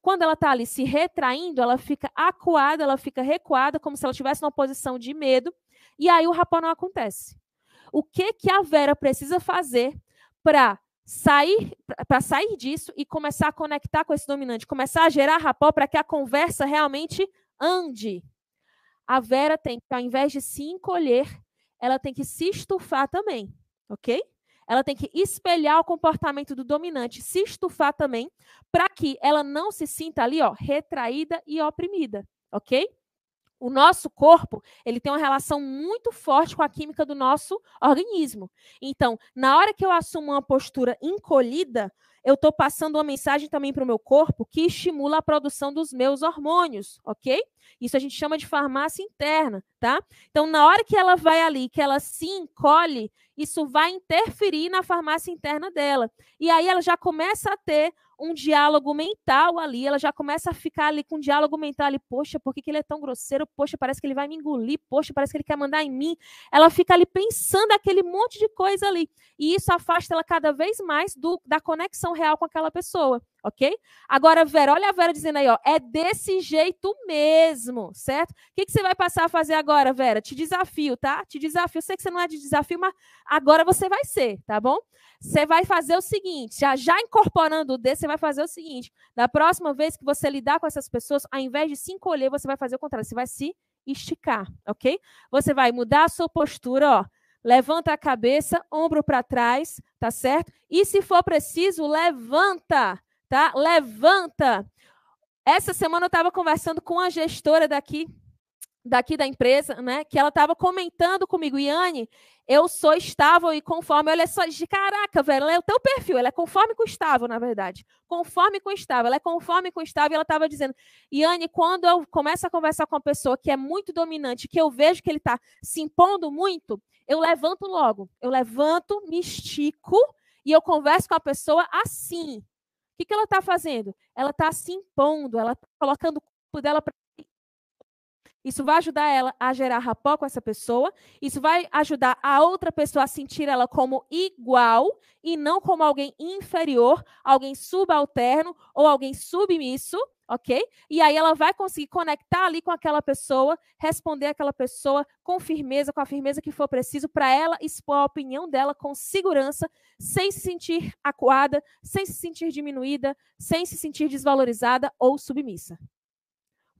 Quando ela está ali se retraindo, ela fica acuada, ela fica recuada, como se ela estivesse numa posição de medo, e aí o rapó não acontece. O que que a Vera precisa fazer para sair para sair disso e começar a conectar com esse dominante, começar a gerar rapó para que a conversa realmente ande? A Vera tem que, ao invés de se encolher, ela tem que se estufar também, ok? Ela tem que espelhar o comportamento do dominante, se estufar também, para que ela não se sinta ali, ó, retraída e oprimida, ok? O nosso corpo, ele tem uma relação muito forte com a química do nosso organismo. Então, na hora que eu assumo uma postura encolhida, eu estou passando uma mensagem também para o meu corpo que estimula a produção dos meus hormônios, ok? Isso a gente chama de farmácia interna, tá? Então, na hora que ela vai ali, que ela se encolhe, isso vai interferir na farmácia interna dela. E aí ela já começa a ter um diálogo mental ali, ela já começa a ficar ali com um diálogo mental ali, poxa, por que, que ele é tão grosseiro? Poxa, parece que ele vai me engolir, poxa, parece que ele quer mandar em mim. Ela fica ali pensando aquele monte de coisa ali. E isso afasta ela cada vez mais do, da conexão real com aquela pessoa ok? Agora, Vera, olha a Vera dizendo aí, ó, é desse jeito mesmo, certo? O que, que você vai passar a fazer agora, Vera? Te desafio, tá? Te desafio. Eu sei que você não é de desafio, mas agora você vai ser, tá bom? Você vai fazer o seguinte, já, já incorporando o D, você vai fazer o seguinte: da próxima vez que você lidar com essas pessoas, ao invés de se encolher, você vai fazer o contrário, você vai se esticar, ok? Você vai mudar a sua postura, ó. Levanta a cabeça, ombro para trás, tá certo? E se for preciso, levanta tá? Levanta. Essa semana eu estava conversando com a gestora daqui daqui da empresa, né, que ela estava comentando comigo, Iane, eu sou estável e conforme, olha só, de caraca, velho, ela é o teu perfil, ela é conforme com estável, na verdade. Conforme com estável, ela é conforme com estável, e ela estava dizendo, Iane, quando eu começo a conversar com uma pessoa que é muito dominante, que eu vejo que ele está se impondo muito, eu levanto logo. Eu levanto, me estico e eu converso com a pessoa assim. O que, que ela está fazendo? Ela está se impondo, ela está colocando o corpo dela para isso vai ajudar ela a gerar rapó com essa pessoa. Isso vai ajudar a outra pessoa a sentir ela como igual e não como alguém inferior, alguém subalterno ou alguém submisso, ok? E aí ela vai conseguir conectar ali com aquela pessoa, responder aquela pessoa com firmeza, com a firmeza que for preciso, para ela expor a opinião dela com segurança, sem se sentir acuada, sem se sentir diminuída, sem se sentir desvalorizada ou submissa.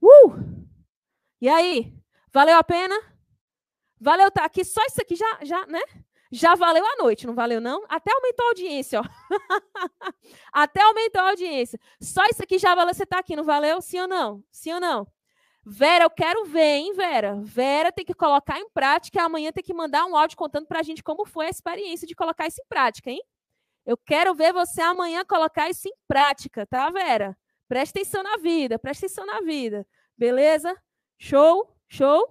Uh! E aí? Valeu a pena? Valeu tá aqui? Só isso aqui já, já, né? Já valeu a noite, não valeu não? Até aumentou a audiência, ó. Até aumentou a audiência. Só isso aqui já valeu você tá aqui, não valeu? Sim ou não? Sim ou não? Vera, eu quero ver, hein, Vera? Vera tem que colocar em prática amanhã tem que mandar um áudio contando pra gente como foi a experiência de colocar isso em prática, hein? Eu quero ver você amanhã colocar isso em prática, tá, Vera? Presta atenção na vida, presta atenção na vida. Beleza? Show? Show?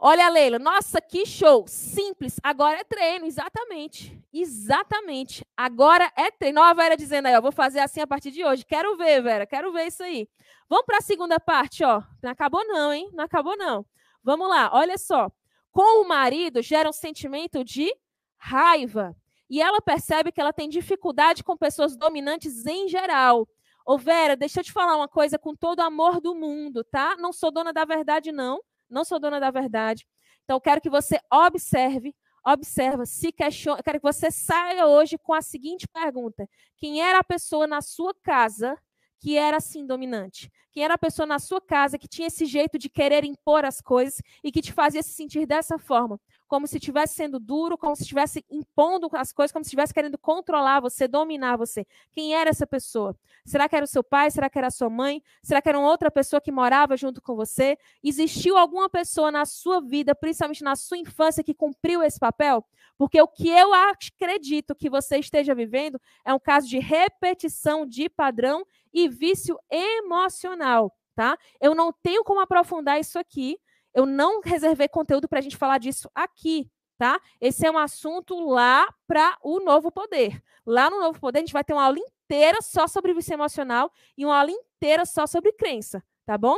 Olha, Leila, nossa, que show! Simples, agora é treino, exatamente. Exatamente. Agora é treino. A Vera dizendo aí, ó, vou fazer assim a partir de hoje. Quero ver, Vera, quero ver isso aí. Vamos para a segunda parte, ó. Não acabou não, hein? Não acabou não. Vamos lá, olha só. Com o marido gera um sentimento de raiva. E ela percebe que ela tem dificuldade com pessoas dominantes em geral. Ô Vera, deixa eu te falar uma coisa com todo o amor do mundo, tá? Não sou dona da verdade, não. Não sou dona da verdade. Então, quero que você observe, observa, se questione. Quero que você saia hoje com a seguinte pergunta: quem era a pessoa na sua casa que era assim dominante? Quem era a pessoa na sua casa que tinha esse jeito de querer impor as coisas e que te fazia se sentir dessa forma? Como se estivesse sendo duro, como se estivesse impondo as coisas, como se estivesse querendo controlar você, dominar você. Quem era essa pessoa? Será que era o seu pai? Será que era a sua mãe? Será que era outra pessoa que morava junto com você? Existiu alguma pessoa na sua vida, principalmente na sua infância, que cumpriu esse papel? Porque o que eu acredito que você esteja vivendo é um caso de repetição de padrão e vício emocional. Tá? Eu não tenho como aprofundar isso aqui, eu não reservei conteúdo para a gente falar disso aqui, tá? Esse é um assunto lá para o Novo Poder. Lá no Novo Poder, a gente vai ter uma aula inteira só sobre vício emocional e uma aula inteira só sobre crença, tá bom?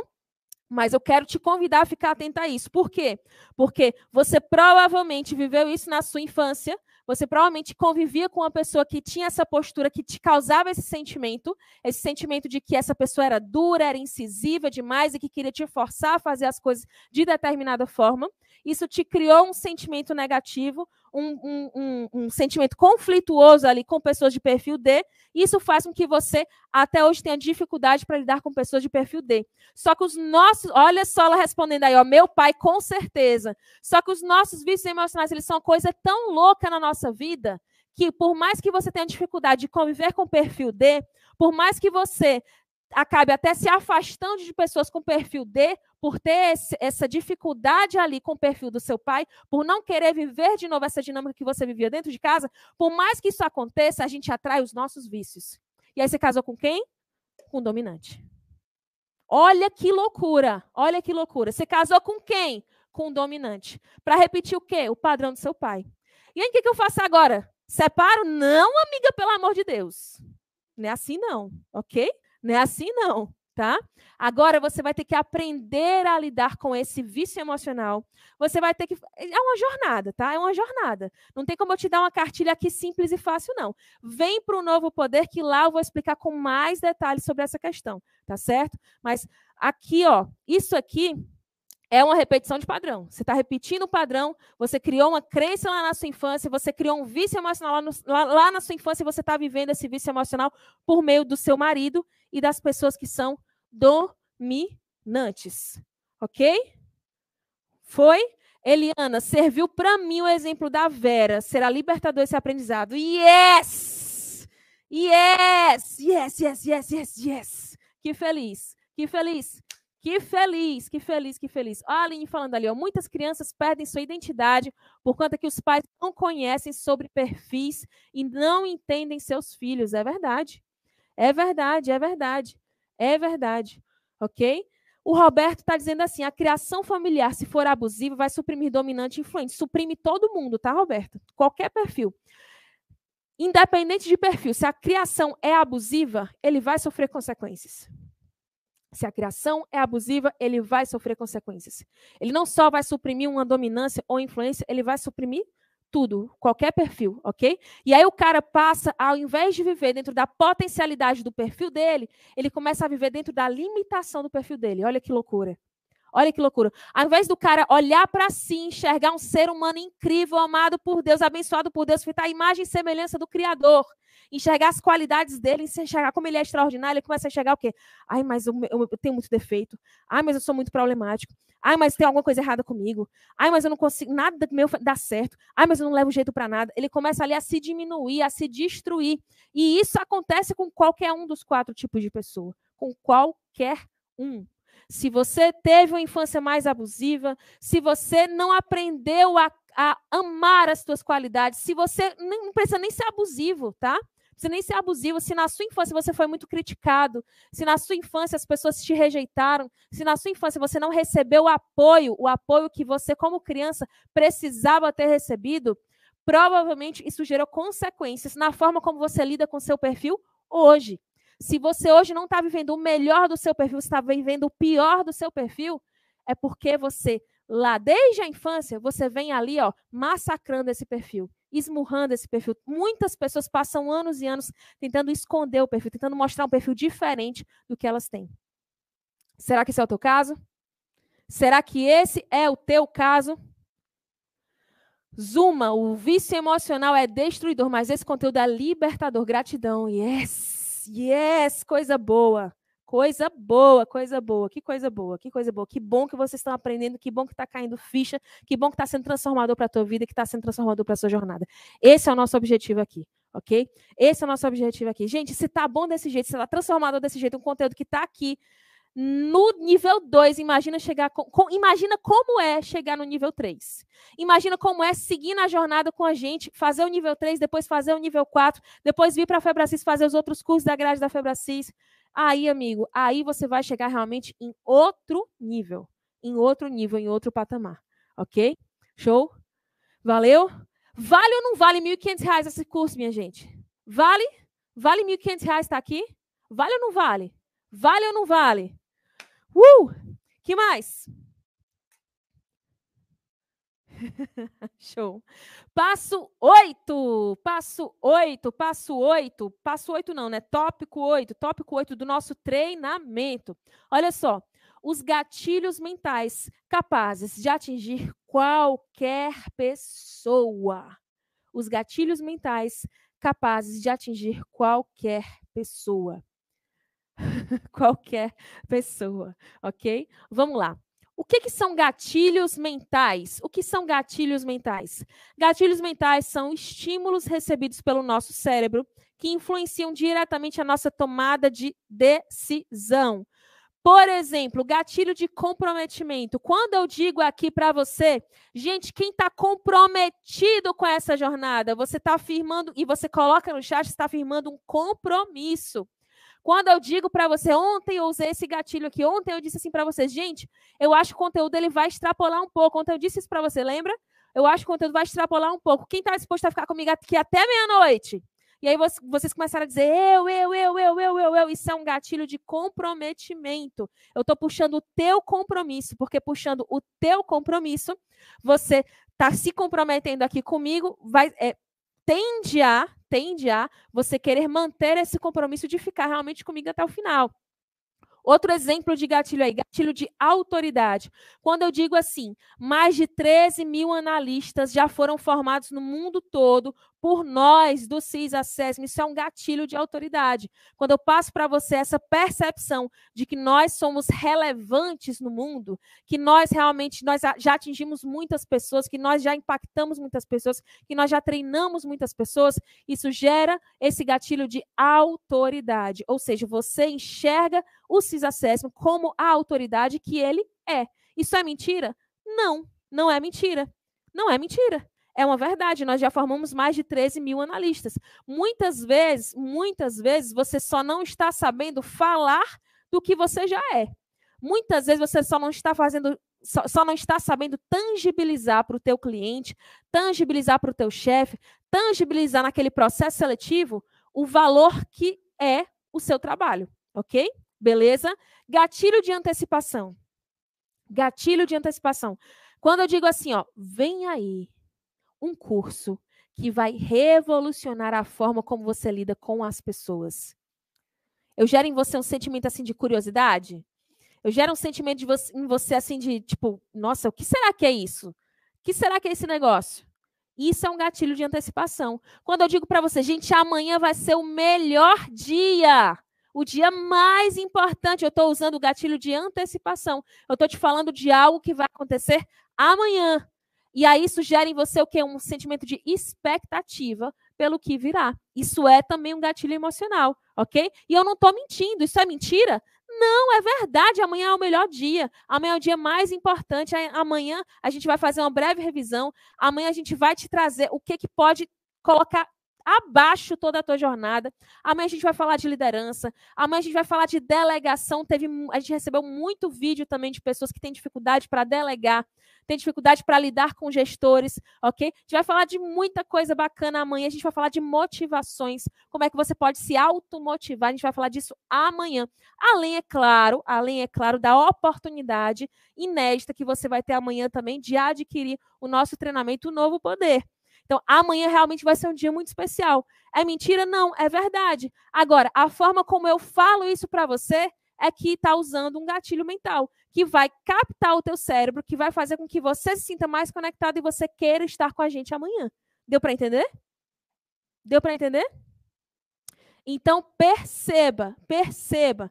Mas eu quero te convidar a ficar atenta a isso. Por quê? Porque você provavelmente viveu isso na sua infância, você provavelmente convivia com uma pessoa que tinha essa postura que te causava esse sentimento, esse sentimento de que essa pessoa era dura, era incisiva demais e que queria te forçar a fazer as coisas de determinada forma. Isso te criou um sentimento negativo, um, um, um, sentimento conflituoso ali com pessoas de perfil D, isso faz com que você até hoje tenha dificuldade para lidar com pessoas de perfil D. Só que os nossos, olha só ela respondendo aí, ó, meu pai com certeza. Só que os nossos vícios emocionais, eles são uma coisa tão louca na nossa vida, que por mais que você tenha dificuldade de conviver com perfil D, por mais que você acabe até se afastando de pessoas com perfil D, por ter esse, essa dificuldade ali com o perfil do seu pai, por não querer viver de novo essa dinâmica que você vivia dentro de casa, por mais que isso aconteça, a gente atrai os nossos vícios. E aí você casou com quem? Com o dominante. Olha que loucura, olha que loucura. Você casou com quem? Com o dominante. Para repetir o quê? O padrão do seu pai. E aí o que, que eu faço agora? Separo? Não, amiga, pelo amor de Deus. Não é assim não, ok? Não é assim, não, tá? Agora você vai ter que aprender a lidar com esse vício emocional. Você vai ter que. É uma jornada, tá? É uma jornada. Não tem como eu te dar uma cartilha aqui simples e fácil, não. Vem para o novo poder, que lá eu vou explicar com mais detalhes sobre essa questão, tá certo? Mas aqui, ó, isso aqui é uma repetição de padrão. Você está repetindo o padrão, você criou uma crença lá na sua infância, você criou um vício emocional lá, no, lá, lá na sua infância você está vivendo esse vício emocional por meio do seu marido e das pessoas que são dominantes. Ok? Foi? Eliana, serviu para mim o exemplo da Vera. Será libertador esse aprendizado. Yes! Yes! Yes, yes, yes, yes, yes. Que feliz. Que feliz Que feliz, que feliz, que feliz. Olha a Aline falando ali, ó, muitas crianças perdem sua identidade por conta que os pais não conhecem sobre perfis e não entendem seus filhos. É verdade. É verdade, é verdade. É verdade. Ok? O Roberto está dizendo assim: a criação familiar, se for abusiva, vai suprimir dominante e influente. Suprime todo mundo, tá, Roberto? Qualquer perfil. Independente de perfil, se a criação é abusiva, ele vai sofrer consequências. Se a criação é abusiva, ele vai sofrer consequências. Ele não só vai suprimir uma dominância ou influência, ele vai suprimir tudo, qualquer perfil, ok? E aí o cara passa, ao invés de viver dentro da potencialidade do perfil dele, ele começa a viver dentro da limitação do perfil dele. Olha que loucura. Olha que loucura. Ao invés do cara olhar para si, enxergar um ser humano incrível, amado por Deus, abençoado por Deus, feita a imagem e semelhança do Criador, enxergar as qualidades dele, enxergar como ele é extraordinário, ele começa a enxergar o quê? Ai, mas eu, eu, eu tenho muito defeito. Ai, mas eu sou muito problemático. Ai, mas tem alguma coisa errada comigo. Ai, mas eu não consigo, nada meu dá certo. Ai, mas eu não levo jeito para nada. Ele começa ali a se diminuir, a se destruir. E isso acontece com qualquer um dos quatro tipos de pessoa. Com qualquer um se você teve uma infância mais abusiva, se você não aprendeu a, a amar as suas qualidades, se você não precisa nem ser abusivo, tá? Precisa nem ser abusivo. Se na sua infância você foi muito criticado, se na sua infância as pessoas te rejeitaram, se na sua infância você não recebeu o apoio, o apoio que você, como criança, precisava ter recebido, provavelmente isso gerou consequências na forma como você lida com seu perfil hoje. Se você hoje não está vivendo o melhor do seu perfil, está vivendo o pior do seu perfil, é porque você, lá desde a infância, você vem ali, ó, massacrando esse perfil, esmurrando esse perfil. Muitas pessoas passam anos e anos tentando esconder o perfil, tentando mostrar um perfil diferente do que elas têm. Será que esse é o teu caso? Será que esse é o teu caso? Zuma, o vício emocional é destruidor, mas esse conteúdo é libertador. Gratidão. Yes! Yes, coisa boa. Coisa boa, coisa boa, que coisa boa, que coisa boa. Que bom que vocês estão aprendendo, que bom que está caindo ficha, que bom que está sendo transformador para a tua vida, que está sendo transformador para a sua jornada. Esse é o nosso objetivo aqui, ok? Esse é o nosso objetivo aqui. Gente, se tá bom desse jeito, se está transformador desse jeito, um conteúdo que está aqui no nível 2, imagina chegar com, com, imagina como é chegar no nível 3. Imagina como é seguir na jornada com a gente, fazer o nível 3, depois fazer o nível 4, depois vir para a Febracis fazer os outros cursos da grade da Febracis. Aí, amigo, aí você vai chegar realmente em outro nível, em outro nível, em outro patamar, OK? Show? Valeu? Vale ou não vale R$ 1.500 esse curso, minha gente? Vale? Vale R$ 1.500 estar aqui? Vale ou não vale? Vale ou não vale? Uh! Que mais? Show. Passo 8. Passo 8. Passo 8. Passo 8 não, né? Tópico 8. Tópico 8 do nosso treinamento. Olha só. Os gatilhos mentais capazes de atingir qualquer pessoa. Os gatilhos mentais capazes de atingir qualquer pessoa. qualquer pessoa, ok? Vamos lá. O que, que, são gatilhos mentais? O que são gatilhos mentais? Gatilhos mentais são estímulos recebidos pelo nosso cérebro que influenciam diretamente a nossa tomada de decisão. Por exemplo, gatilho de comprometimento. Quando eu digo aqui para você, gente, quem está comprometido com essa jornada, você está afirmando, e você coloca no chat, está afirmando um compromisso. Quando eu digo para você, ontem eu usei esse gatilho aqui, ontem eu disse assim para vocês, gente, eu acho que o conteúdo ele vai extrapolar um pouco. Ontem eu disse isso para você, lembra? Eu acho que o conteúdo vai extrapolar um pouco. Quem está disposto a ficar comigo aqui até meia-noite? E aí vocês começaram a dizer, eu, eu, eu, eu, eu, eu, eu. Isso é um gatilho de comprometimento. Eu estou puxando o teu compromisso, porque puxando o teu compromisso, você está se comprometendo aqui comigo, vai, é, tende a, tende a você querer manter esse compromisso de ficar realmente comigo até o final. Outro exemplo de gatilho aí, gatilho de autoridade. Quando eu digo assim, mais de 13 mil analistas já foram formados no mundo todo por nós do CIS Assessment. Isso é um gatilho de autoridade. Quando eu passo para você essa percepção de que nós somos relevantes no mundo, que nós realmente nós já atingimos muitas pessoas, que nós já impactamos muitas pessoas, que nós já treinamos muitas pessoas, isso gera esse gatilho de autoridade. Ou seja, você enxerga o CIS Assessment como a autoridade que ele é. Isso é mentira? Não, não é mentira. Não é mentira. É uma verdade, nós já formamos mais de 13 mil analistas. Muitas vezes, muitas vezes, você só não está sabendo falar do que você já é. Muitas vezes você só não está fazendo, só, só não está sabendo tangibilizar para o teu cliente, tangibilizar para o teu chefe, tangibilizar naquele processo seletivo o valor que é o seu trabalho, ok? Beleza? Gatilho de antecipação. Gatilho de antecipação. Quando eu digo assim, ó, vem aí, um curso que vai revolucionar a forma como você lida com as pessoas. Eu gero em você um sentimento assim de curiosidade? Eu gero um sentimento você, em você assim de tipo, nossa, o que será que é isso? O que será que é esse negócio? Isso é um gatilho de antecipação. Quando eu digo para você, gente, amanhã vai ser o melhor dia, o dia mais importante, eu estou usando o gatilho de antecipação. Eu estou te falando de algo que vai acontecer amanhã. E aí isso gera em você o quê? Um sentimento de expectativa pelo que virá. Isso é também um gatilho emocional, ok? E eu não estou mentindo. Isso é mentira? Não, é verdade. Amanhã é o melhor dia. Amanhã é o dia mais importante. Amanhã a gente vai fazer uma breve revisão. Amanhã a gente vai te trazer o que, que pode colocar abaixo toda a tua jornada. Amanhã a gente vai falar de liderança. Amanhã a gente vai falar de delegação. Teve, a gente recebeu muito vídeo também de pessoas que têm dificuldade para delegar, têm dificuldade para lidar com gestores, ok? A gente vai falar de muita coisa bacana amanhã. A gente vai falar de motivações, como é que você pode se automotivar. A gente vai falar disso amanhã. Além, é claro, além, é claro, da oportunidade inédita que você vai ter amanhã também de adquirir o nosso treinamento o Novo Poder. Então, amanhã realmente vai ser um dia muito especial. É mentira? Não, é verdade. Agora, a forma como eu falo isso para você é que está usando um gatilho mental, que vai captar o teu cérebro, que vai fazer com que você se sinta mais conectado e você queira estar com a gente amanhã. Deu para entender? Deu para entender? Então, perceba, perceba.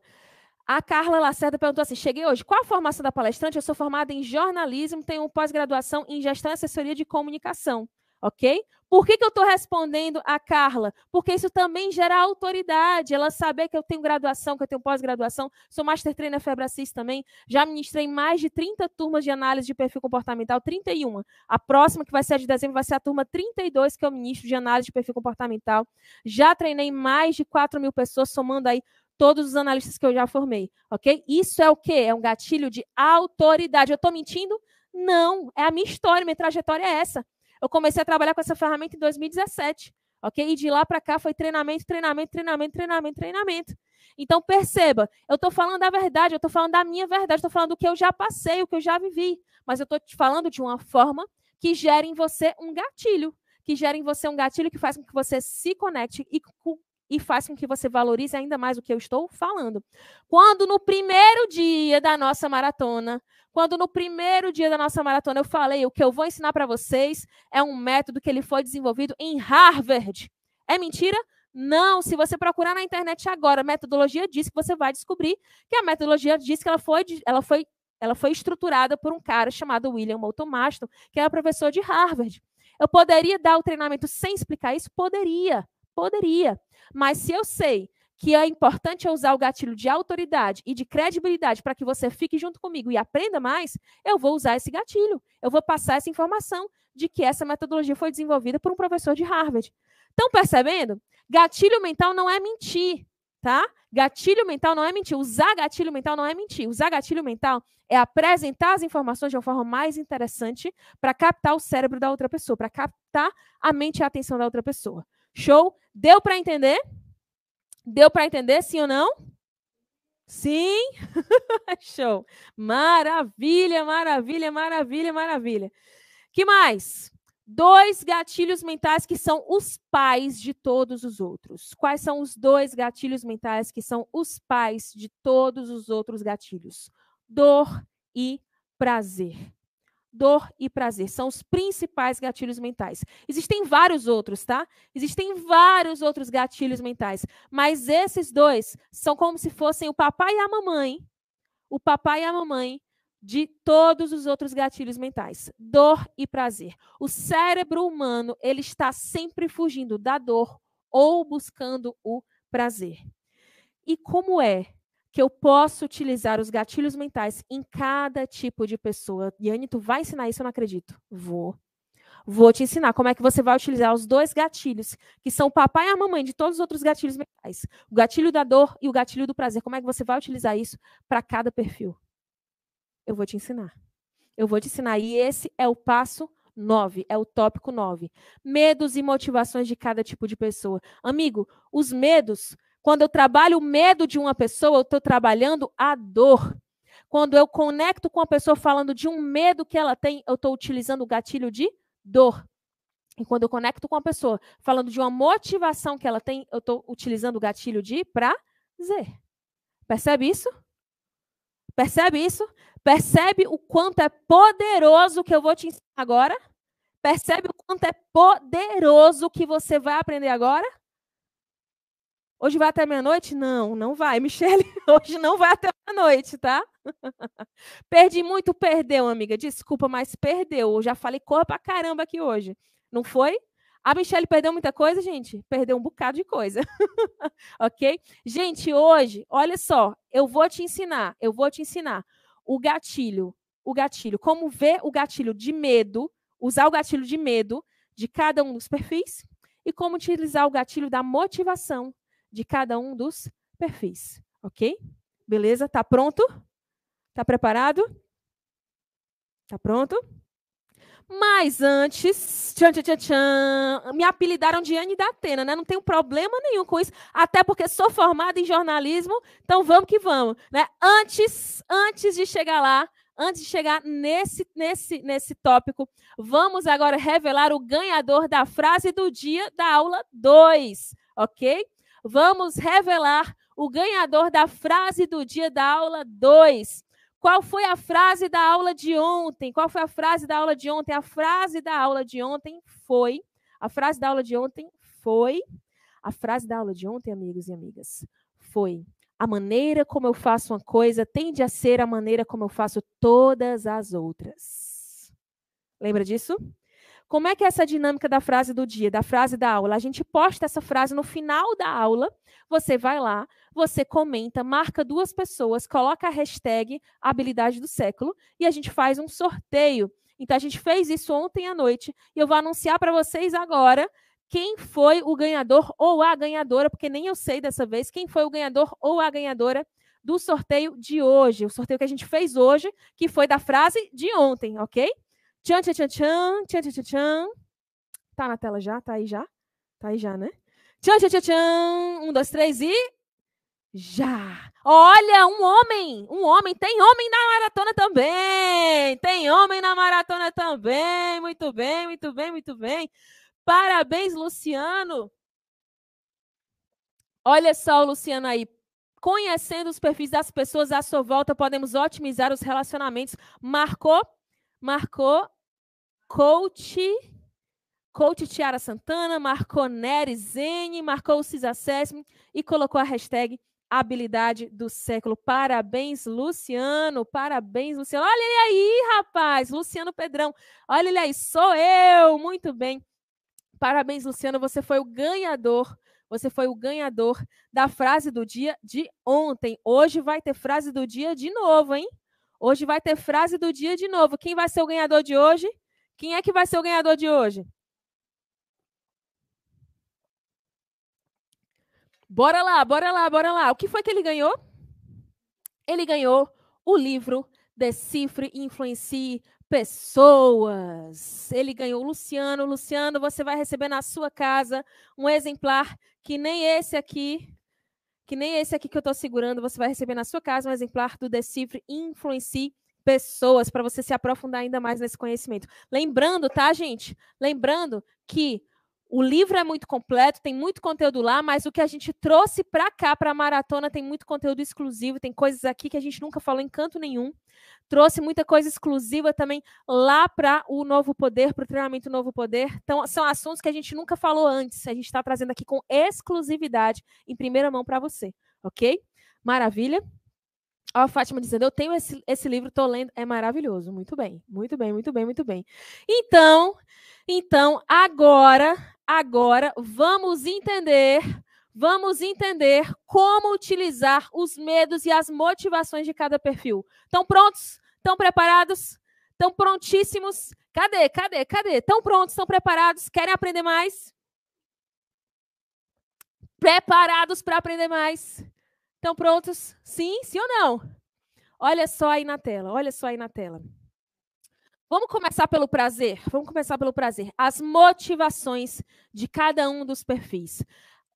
A Carla Lacerda perguntou assim: cheguei hoje. Qual a formação da palestrante? Eu sou formada em jornalismo, tenho pós-graduação em gestão e assessoria de comunicação ok? Por que, que eu estou respondendo a Carla? Porque isso também gera autoridade, ela saber que eu tenho graduação, que eu tenho pós-graduação, sou Master Trainer Febracis também, já ministrei mais de 30 turmas de análise de perfil comportamental, 31. A próxima, que vai ser a de dezembro, vai ser a turma 32, que eu ministro de análise de perfil comportamental. Já treinei mais de 4 mil pessoas, somando aí todos os analistas que eu já formei, ok? Isso é o quê? É um gatilho de autoridade. Eu estou mentindo? Não, é a minha história, minha trajetória é essa. Eu comecei a trabalhar com essa ferramenta em 2017, ok? E de lá para cá foi treinamento, treinamento, treinamento, treinamento, treinamento. Então perceba, eu estou falando da verdade, eu estou falando da minha verdade, estou falando do que eu já passei, o que eu já vivi, mas eu estou te falando de uma forma que gera em você um gatilho, que gera em você um gatilho que faz com que você se conecte e, e faz com que você valorize ainda mais o que eu estou falando. Quando no primeiro dia da nossa maratona, quando no primeiro dia da nossa maratona eu falei, o que eu vou ensinar para vocês é um método que ele foi desenvolvido em Harvard. É mentira? Não, se você procurar na internet agora, metodologia diz que você vai descobrir que a metodologia diz que ela foi, ela foi, ela foi estruturada por um cara chamado William Moulton que era professor de Harvard. Eu poderia dar o treinamento sem explicar isso? Poderia, poderia. Mas se eu sei que é importante usar o gatilho de autoridade e de credibilidade para que você fique junto comigo e aprenda mais, eu vou usar esse gatilho. Eu vou passar essa informação de que essa metodologia foi desenvolvida por um professor de Harvard. Estão percebendo? Gatilho mental não é mentir, tá? Gatilho mental não é mentir. Usar gatilho mental não é mentir. Usar gatilho mental é apresentar as informações de uma forma mais interessante para captar o cérebro da outra pessoa, para captar a mente e a atenção da outra pessoa. Show? Deu para entender? Deu para entender, sim ou não? Sim? Show. Maravilha, maravilha, maravilha, maravilha. Que mais? Dois gatilhos mentais que são os pais de todos os outros. Quais são os dois gatilhos mentais que são os pais de todos os outros gatilhos? Dor e prazer. Dor e prazer. São os principais gatilhos mentais. Existem vários outros, tá? Existem vários outros gatilhos mentais. Mas esses dois são como se fossem o papai e a mamãe. O papai e a mamãe de todos os outros gatilhos mentais. Dor e prazer. O cérebro humano, ele está sempre fugindo da dor ou buscando o prazer. E como é que eu posso utilizar os gatilhos mentais em cada tipo de pessoa. Yane, tu vai ensinar isso? Eu não acredito. Vou. Vou te ensinar como é que você vai utilizar os dois gatilhos, que são o papai e a mamãe de todos os outros gatilhos mentais. O gatilho da dor e o gatilho do prazer. Como é que você vai utilizar isso para cada perfil? Eu vou te ensinar. Eu vou te ensinar. E esse é o passo 9, é o tópico 9. Medos e motivações de cada tipo de pessoa. Amigo, os medos quando eu trabalho o medo de uma pessoa, eu estou trabalhando a dor. Quando eu conecto com a pessoa falando de um medo que ela tem, eu estou utilizando o gatilho de dor. E quando eu conecto com a pessoa falando de uma motivação que ela tem, eu estou utilizando o gatilho de prazer. Percebe isso? Percebe isso? Percebe o quanto é poderoso que eu vou te ensinar agora? Percebe o quanto é poderoso que você vai aprender agora? Hoje vai até meia-noite? Não, não vai, Michele. Hoje não vai até meia-noite, tá? Perdi muito, perdeu, amiga. Desculpa, mas perdeu. Eu já falei corra pra caramba aqui hoje. Não foi? A Michelle perdeu muita coisa, gente? Perdeu um bocado de coisa. ok? Gente, hoje, olha só, eu vou te ensinar, eu vou te ensinar o gatilho, o gatilho, como ver o gatilho de medo, usar o gatilho de medo de cada um dos perfis e como utilizar o gatilho da motivação de cada um dos perfis, ok? Beleza? Tá pronto? Tá preparado? Tá pronto? Mas antes, tchan, tchan, tchan, me apelidaram de Anne da Atena, né? Não tenho problema nenhum com isso, até porque sou formada em jornalismo, então vamos que vamos, né? Antes, antes de chegar lá, antes de chegar nesse, nesse, nesse tópico, vamos agora revelar o ganhador da frase do dia da aula 2, ok? Vamos revelar o ganhador da frase do dia da aula 2. Qual foi a frase da aula de ontem? Qual foi a frase da aula de ontem? A frase da aula de ontem foi. A frase da aula de ontem foi. A frase da aula de ontem, amigos e amigas, foi: a maneira como eu faço uma coisa tende a ser a maneira como eu faço todas as outras. Lembra disso? Como é que é essa dinâmica da frase do dia, da frase da aula? A gente posta essa frase no final da aula, você vai lá, você comenta, marca duas pessoas, coloca a hashtag habilidade do século e a gente faz um sorteio. Então a gente fez isso ontem à noite e eu vou anunciar para vocês agora quem foi o ganhador ou a ganhadora, porque nem eu sei dessa vez quem foi o ganhador ou a ganhadora do sorteio de hoje, o sorteio que a gente fez hoje, que foi da frase de ontem, ok? Tchan, tchan, tchan, tchan, tchan, tchan, tchan. Tá na tela já? Tá aí já? Tá aí já, né? Tchan, tchan, tchan, tchan. Um, dois, três e. Já! Olha, um homem! Um homem! Tem homem na maratona também! Tem homem na maratona também! Muito bem, muito bem, muito bem. Parabéns, Luciano! Olha só o Luciano aí. Conhecendo os perfis das pessoas à sua volta, podemos otimizar os relacionamentos. Marcou marcou coach, coach Tiara Santana, marcou Nery Zene, marcou o CISACESM e colocou a hashtag habilidade do século. Parabéns, Luciano. Parabéns, Luciano. Olha ele aí, rapaz. Luciano Pedrão. Olha ele aí, sou eu. Muito bem. Parabéns, Luciano. Você foi o ganhador. Você foi o ganhador da frase do dia de ontem. Hoje vai ter frase do dia de novo, hein? Hoje vai ter frase do dia de novo. Quem vai ser o ganhador de hoje? Quem é que vai ser o ganhador de hoje? Bora lá, bora lá, bora lá. O que foi que ele ganhou? Ele ganhou o livro Decifre e Influencie Pessoas. Ele ganhou o Luciano. Luciano, você vai receber na sua casa um exemplar que nem esse aqui que nem esse aqui que eu estou segurando, você vai receber na sua casa um exemplar do Decifre Influencie Pessoas, para você se aprofundar ainda mais nesse conhecimento. Lembrando, tá, gente? Lembrando que O livro é muito completo, tem muito conteúdo lá, mas o que a gente trouxe para cá, para a maratona, tem muito conteúdo exclusivo, tem coisas aqui que a gente nunca falou em canto nenhum. Trouxe muita coisa exclusiva também lá para o Novo Poder, para o treinamento Novo Poder. Então, são assuntos que a gente nunca falou antes. A gente está trazendo aqui com exclusividade, em primeira mão para você, ok? Maravilha? Ó, a Fátima dizendo, eu tenho esse, esse livro, estou lendo, é maravilhoso. Muito bem, muito bem, muito bem, muito bem. Então, então, agora, agora, vamos entender, vamos entender como utilizar os medos e as motivações de cada perfil. Estão prontos? Estão preparados? Estão prontíssimos? Cadê? Cadê? Cadê? Estão prontos? Estão preparados? Querem aprender mais? Preparados para aprender mais? Estão prontos? Sim? Sim ou não? Olha só aí na tela, olha só aí na tela. Vamos começar pelo prazer? Vamos começar pelo prazer. As motivações de cada um dos perfis.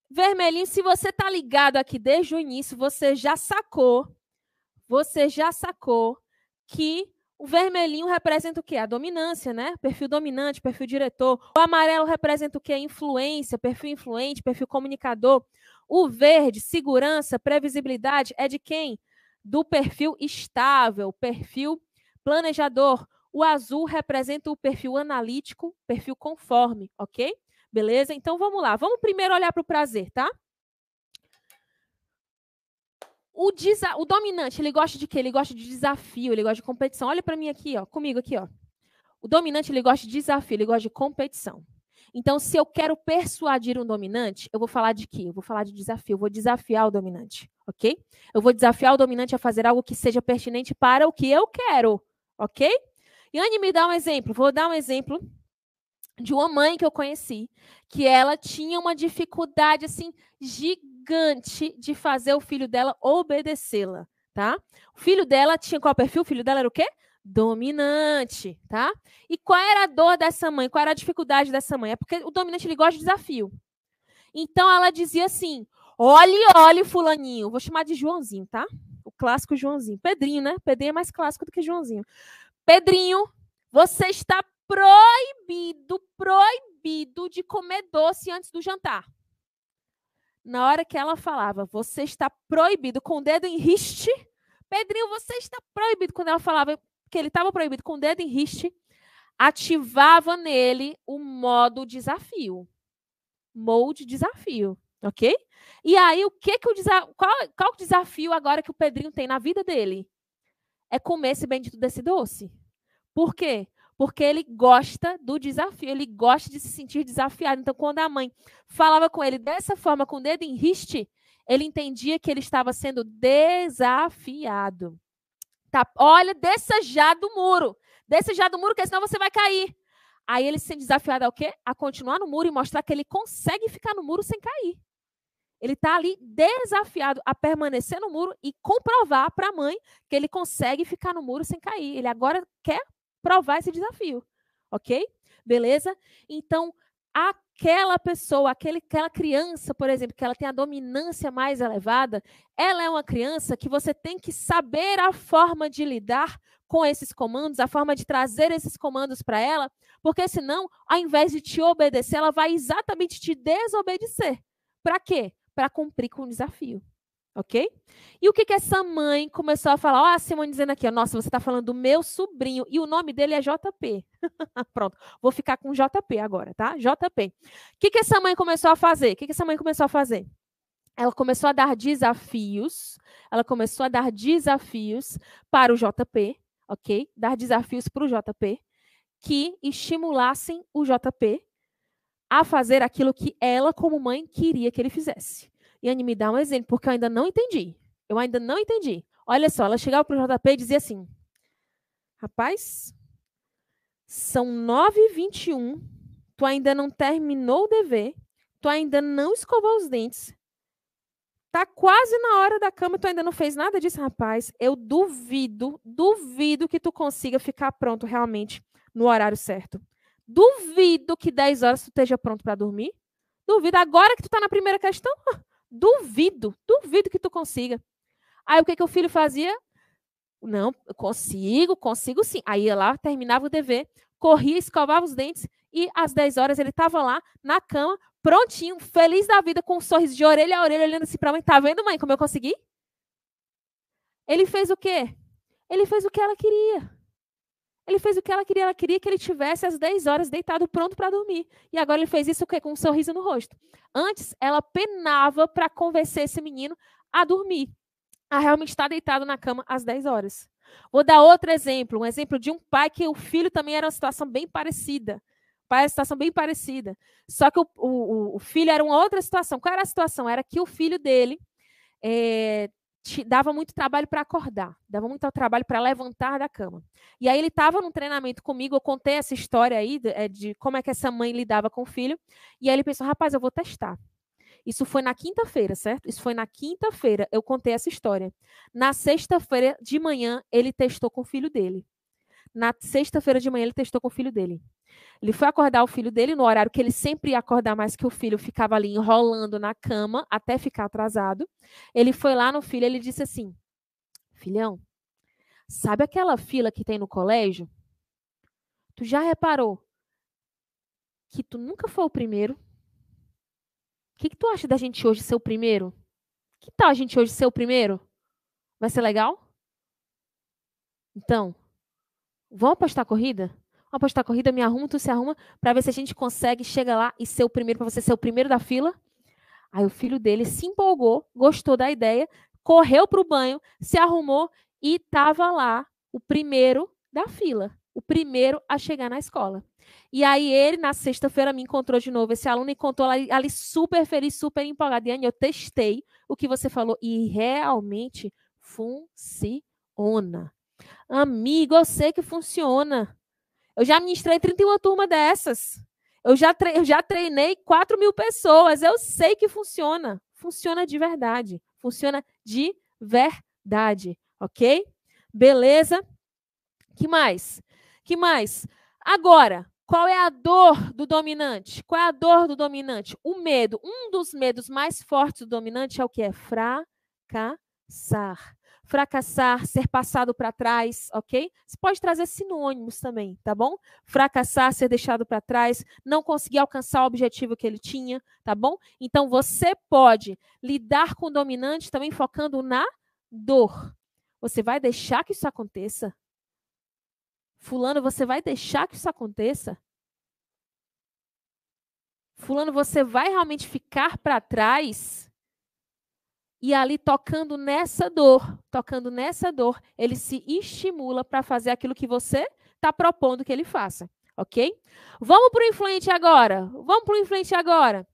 Vermelhinho, se você tá ligado aqui desde o início, você já sacou, você já sacou que o vermelhinho representa o quê? A dominância, né? Perfil dominante, perfil diretor. O amarelo representa o quê? Influência, perfil influente, perfil comunicador. O verde, segurança, previsibilidade, é de quem? Do perfil estável, perfil planejador. O azul representa o perfil analítico, perfil conforme, ok? Beleza? Então vamos lá. Vamos primeiro olhar para o prazer, tá? O, desa o dominante, ele gosta de quê? Ele gosta de desafio, ele gosta de competição. Olha para mim aqui, ó, comigo aqui, ó. O dominante, ele gosta de desafio, ele gosta de competição. Então, se eu quero persuadir um dominante, eu vou falar de quê? Eu vou falar de desafio, eu vou desafiar o dominante, ok? Eu vou desafiar o dominante a fazer algo que seja pertinente para o que eu quero, ok? E Anne, me dá um exemplo. Vou dar um exemplo de uma mãe que eu conheci, que ela tinha uma dificuldade assim gigante de fazer o filho dela obedecê-la, tá? O filho dela tinha qual perfil? O filho dela era o quê? Dominante, tá? E qual era a dor dessa mãe? Qual era a dificuldade dessa mãe? É porque o dominante ele gosta de desafio. Então ela dizia assim: olhe, olhe, fulaninho. Vou chamar de Joãozinho, tá? O clássico Joãozinho. Pedrinho, né? Pedrinho é mais clássico do que Joãozinho. Pedrinho, você está proibido, proibido de comer doce antes do jantar. Na hora que ela falava, você está proibido, com o dedo em riste. Pedrinho, você está proibido. Quando ela falava que ele estava proibido com o dedo em riste, ativava nele o modo desafio. Mode desafio, ok? E aí, o que que o qual, qual o desafio agora que o Pedrinho tem na vida dele? É comer esse bendito desse doce. Por quê? porque ele gosta do desafio, ele gosta de se sentir desafiado. Então, quando a mãe falava com ele dessa forma, com o dedo em riste, ele entendia que ele estava sendo desafiado. Tá? Olha, desça já do muro. Desça já do muro, porque senão você vai cair. Aí ele se sente desafiado ao quê? A continuar no muro e mostrar que ele consegue ficar no muro sem cair. Ele está ali desafiado a permanecer no muro e comprovar para a mãe que ele consegue ficar no muro sem cair. Ele agora quer provar esse desafio, ok? Beleza? Então, aquela pessoa, aquele, aquela criança, por exemplo, que ela tem a dominância mais elevada, ela é uma criança que você tem que saber a forma de lidar com esses comandos, a forma de trazer esses comandos para ela, porque senão, ao invés de te obedecer, ela vai exatamente te desobedecer. Para quê? Para cumprir com o desafio ok? E o que, que essa mãe começou a falar? Ó, a Simone dizendo aqui, nossa, você está falando do meu sobrinho e o nome dele é JP. Pronto, vou ficar com JP agora, tá? JP. O que, que essa mãe começou a fazer? O que, que essa mãe começou a fazer? Ela começou a dar desafios, ela começou a dar desafios para o JP, ok? Dar desafios para o JP que estimulassem o JP a fazer aquilo que ela, como mãe, queria que ele fizesse. E Anne me dá um exemplo, porque eu ainda não entendi. Eu ainda não entendi. Olha só, ela chegava para o JP e dizia assim: Rapaz, são 9h21, tu ainda não terminou o dever, tu ainda não escovou os dentes, tá quase na hora da cama, tu ainda não fez nada disso, rapaz. Eu duvido, duvido que tu consiga ficar pronto realmente no horário certo. Duvido que 10 horas tu esteja pronto para dormir. Duvido. Agora que tu tá na primeira questão, Duvido, duvido que tu consiga. Aí o que, que o filho fazia? Não, consigo, consigo sim. Aí ia lá, terminava o dever, corria, escovava os dentes e às 10 horas ele estava lá na cama, prontinho, feliz da vida, com um sorriso de orelha a orelha, olhando assim para mãe. Tá vendo, mãe, como eu consegui? Ele fez o quê? Ele fez o que ela queria. Ele fez o que ela queria. Ela queria que ele tivesse às 10 horas deitado pronto para dormir. E agora ele fez isso o quê? com um sorriso no rosto. Antes, ela penava para convencer esse menino a dormir, a realmente estar deitado na cama às 10 horas. Vou dar outro exemplo, um exemplo de um pai que o filho também era uma situação bem parecida. O pai era uma situação bem parecida. Só que o, o, o filho era uma outra situação. Qual era a situação? Era que o filho dele é, dava muito trabalho para acordar, dava muito trabalho para levantar da cama. E aí ele estava num treinamento comigo, eu contei essa história aí de, eh, de, como é que essa mãe lidava com o filho, e aí ele pensou, rapaz, eu vou testar. Isso foi na quinta-feira, certo? Isso foi na quinta-feira, eu contei essa história. Na sexta-feira de manhã, ele testou com o filho dele. Na sexta-feira de manhã, ele testou com o filho dele. Ele foi acordar o filho dele no horário que ele sempre ia acordar mais que o filho ficava ali enrolando na cama até ficar atrasado. Ele foi lá no filho e ele disse assim: Filhão, sabe aquela fila que tem no colégio? Tu já reparou que tu nunca foi o primeiro? O que, que tu acha da gente hoje ser o primeiro? Que tal a gente hoje ser o primeiro? Vai ser legal? Então, vamos apostar corrida? apostar a corrida, me arruma, tu se arruma, para ver se a gente consegue chegar lá e ser o primeiro, para você ser o primeiro da fila. Aí o filho dele se empolgou, gostou da ideia, correu para o banho, se arrumou e estava lá o primeiro da fila, o primeiro a chegar na escola. E aí ele, na sexta-feira, me encontrou de novo, esse aluno, e contou ali, ali super feliz, super empolgado. E eu testei o que você falou e realmente funciona. Amigo, eu sei que funciona. Eu já ministrei 31 turmas dessas. Eu já, eu já treinei 4 mil pessoas. Eu sei que funciona. Funciona de verdade. Funciona de verdade. Ok? Beleza? Que mais? Que mais? Agora, qual é a dor do dominante? Qual é a dor do dominante? O medo. Um dos medos mais fortes do dominante é o que? É fracassar fracassar, ser passado para trás, ok? Você pode trazer sinônimos também, tá bom? Fracassar, ser deixado para trás, não conseguir alcançar o objetivo que ele tinha, tá bom? Então você pode lidar com o dominante também focando na dor. Você vai deixar que isso aconteça? Fulano, você vai deixar que isso aconteça? Fulano, você vai realmente ficar para trás? E ali, tocando nessa dor, tocando nessa dor, ele se estimula para fazer aquilo que você está propondo que ele faça. Ok? Vamos para o influente agora. Vamos para o influente agora.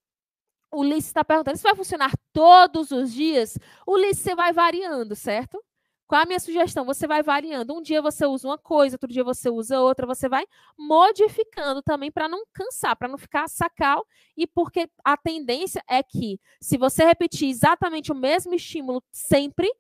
O Ulisses está perguntando: isso vai funcionar todos os dias? O Ulisses, você vai variando, certo? Qual a minha sugestão? Você vai variando. Um dia você usa uma coisa, outro dia você usa outra, você vai modificando também para não cansar, para não ficar sacal. E porque a tendência é que, se você repetir exatamente o mesmo estímulo sempre,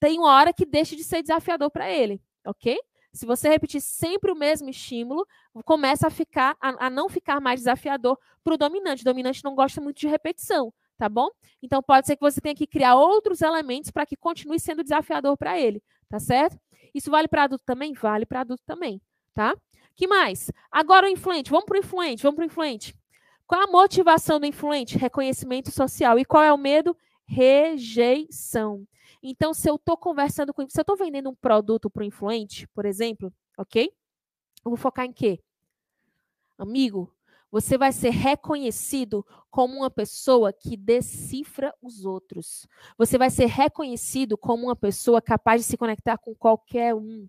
tem uma hora que deixe de ser desafiador para ele, ok? Se você repetir sempre o mesmo estímulo, começa a ficar a, a não ficar mais desafiador para o dominante. O dominante não gosta muito de repetição tá bom? Então pode ser que você tenha que criar outros elementos para que continue sendo desafiador para ele, tá certo? Isso vale para adulto também? Vale para adulto também, tá? Que mais? Agora o influente, vamos para o influente, vamos para o influente. Qual a motivação do influente? Reconhecimento social. E qual é o medo? Rejeição. Então, se eu estou conversando com, se eu estou vendendo um produto para o influente, por exemplo, ok? Eu vou focar em quê? Amigo, você vai ser reconhecido como uma pessoa que decifra os outros. Você vai ser reconhecido como uma pessoa capaz de se conectar com qualquer um.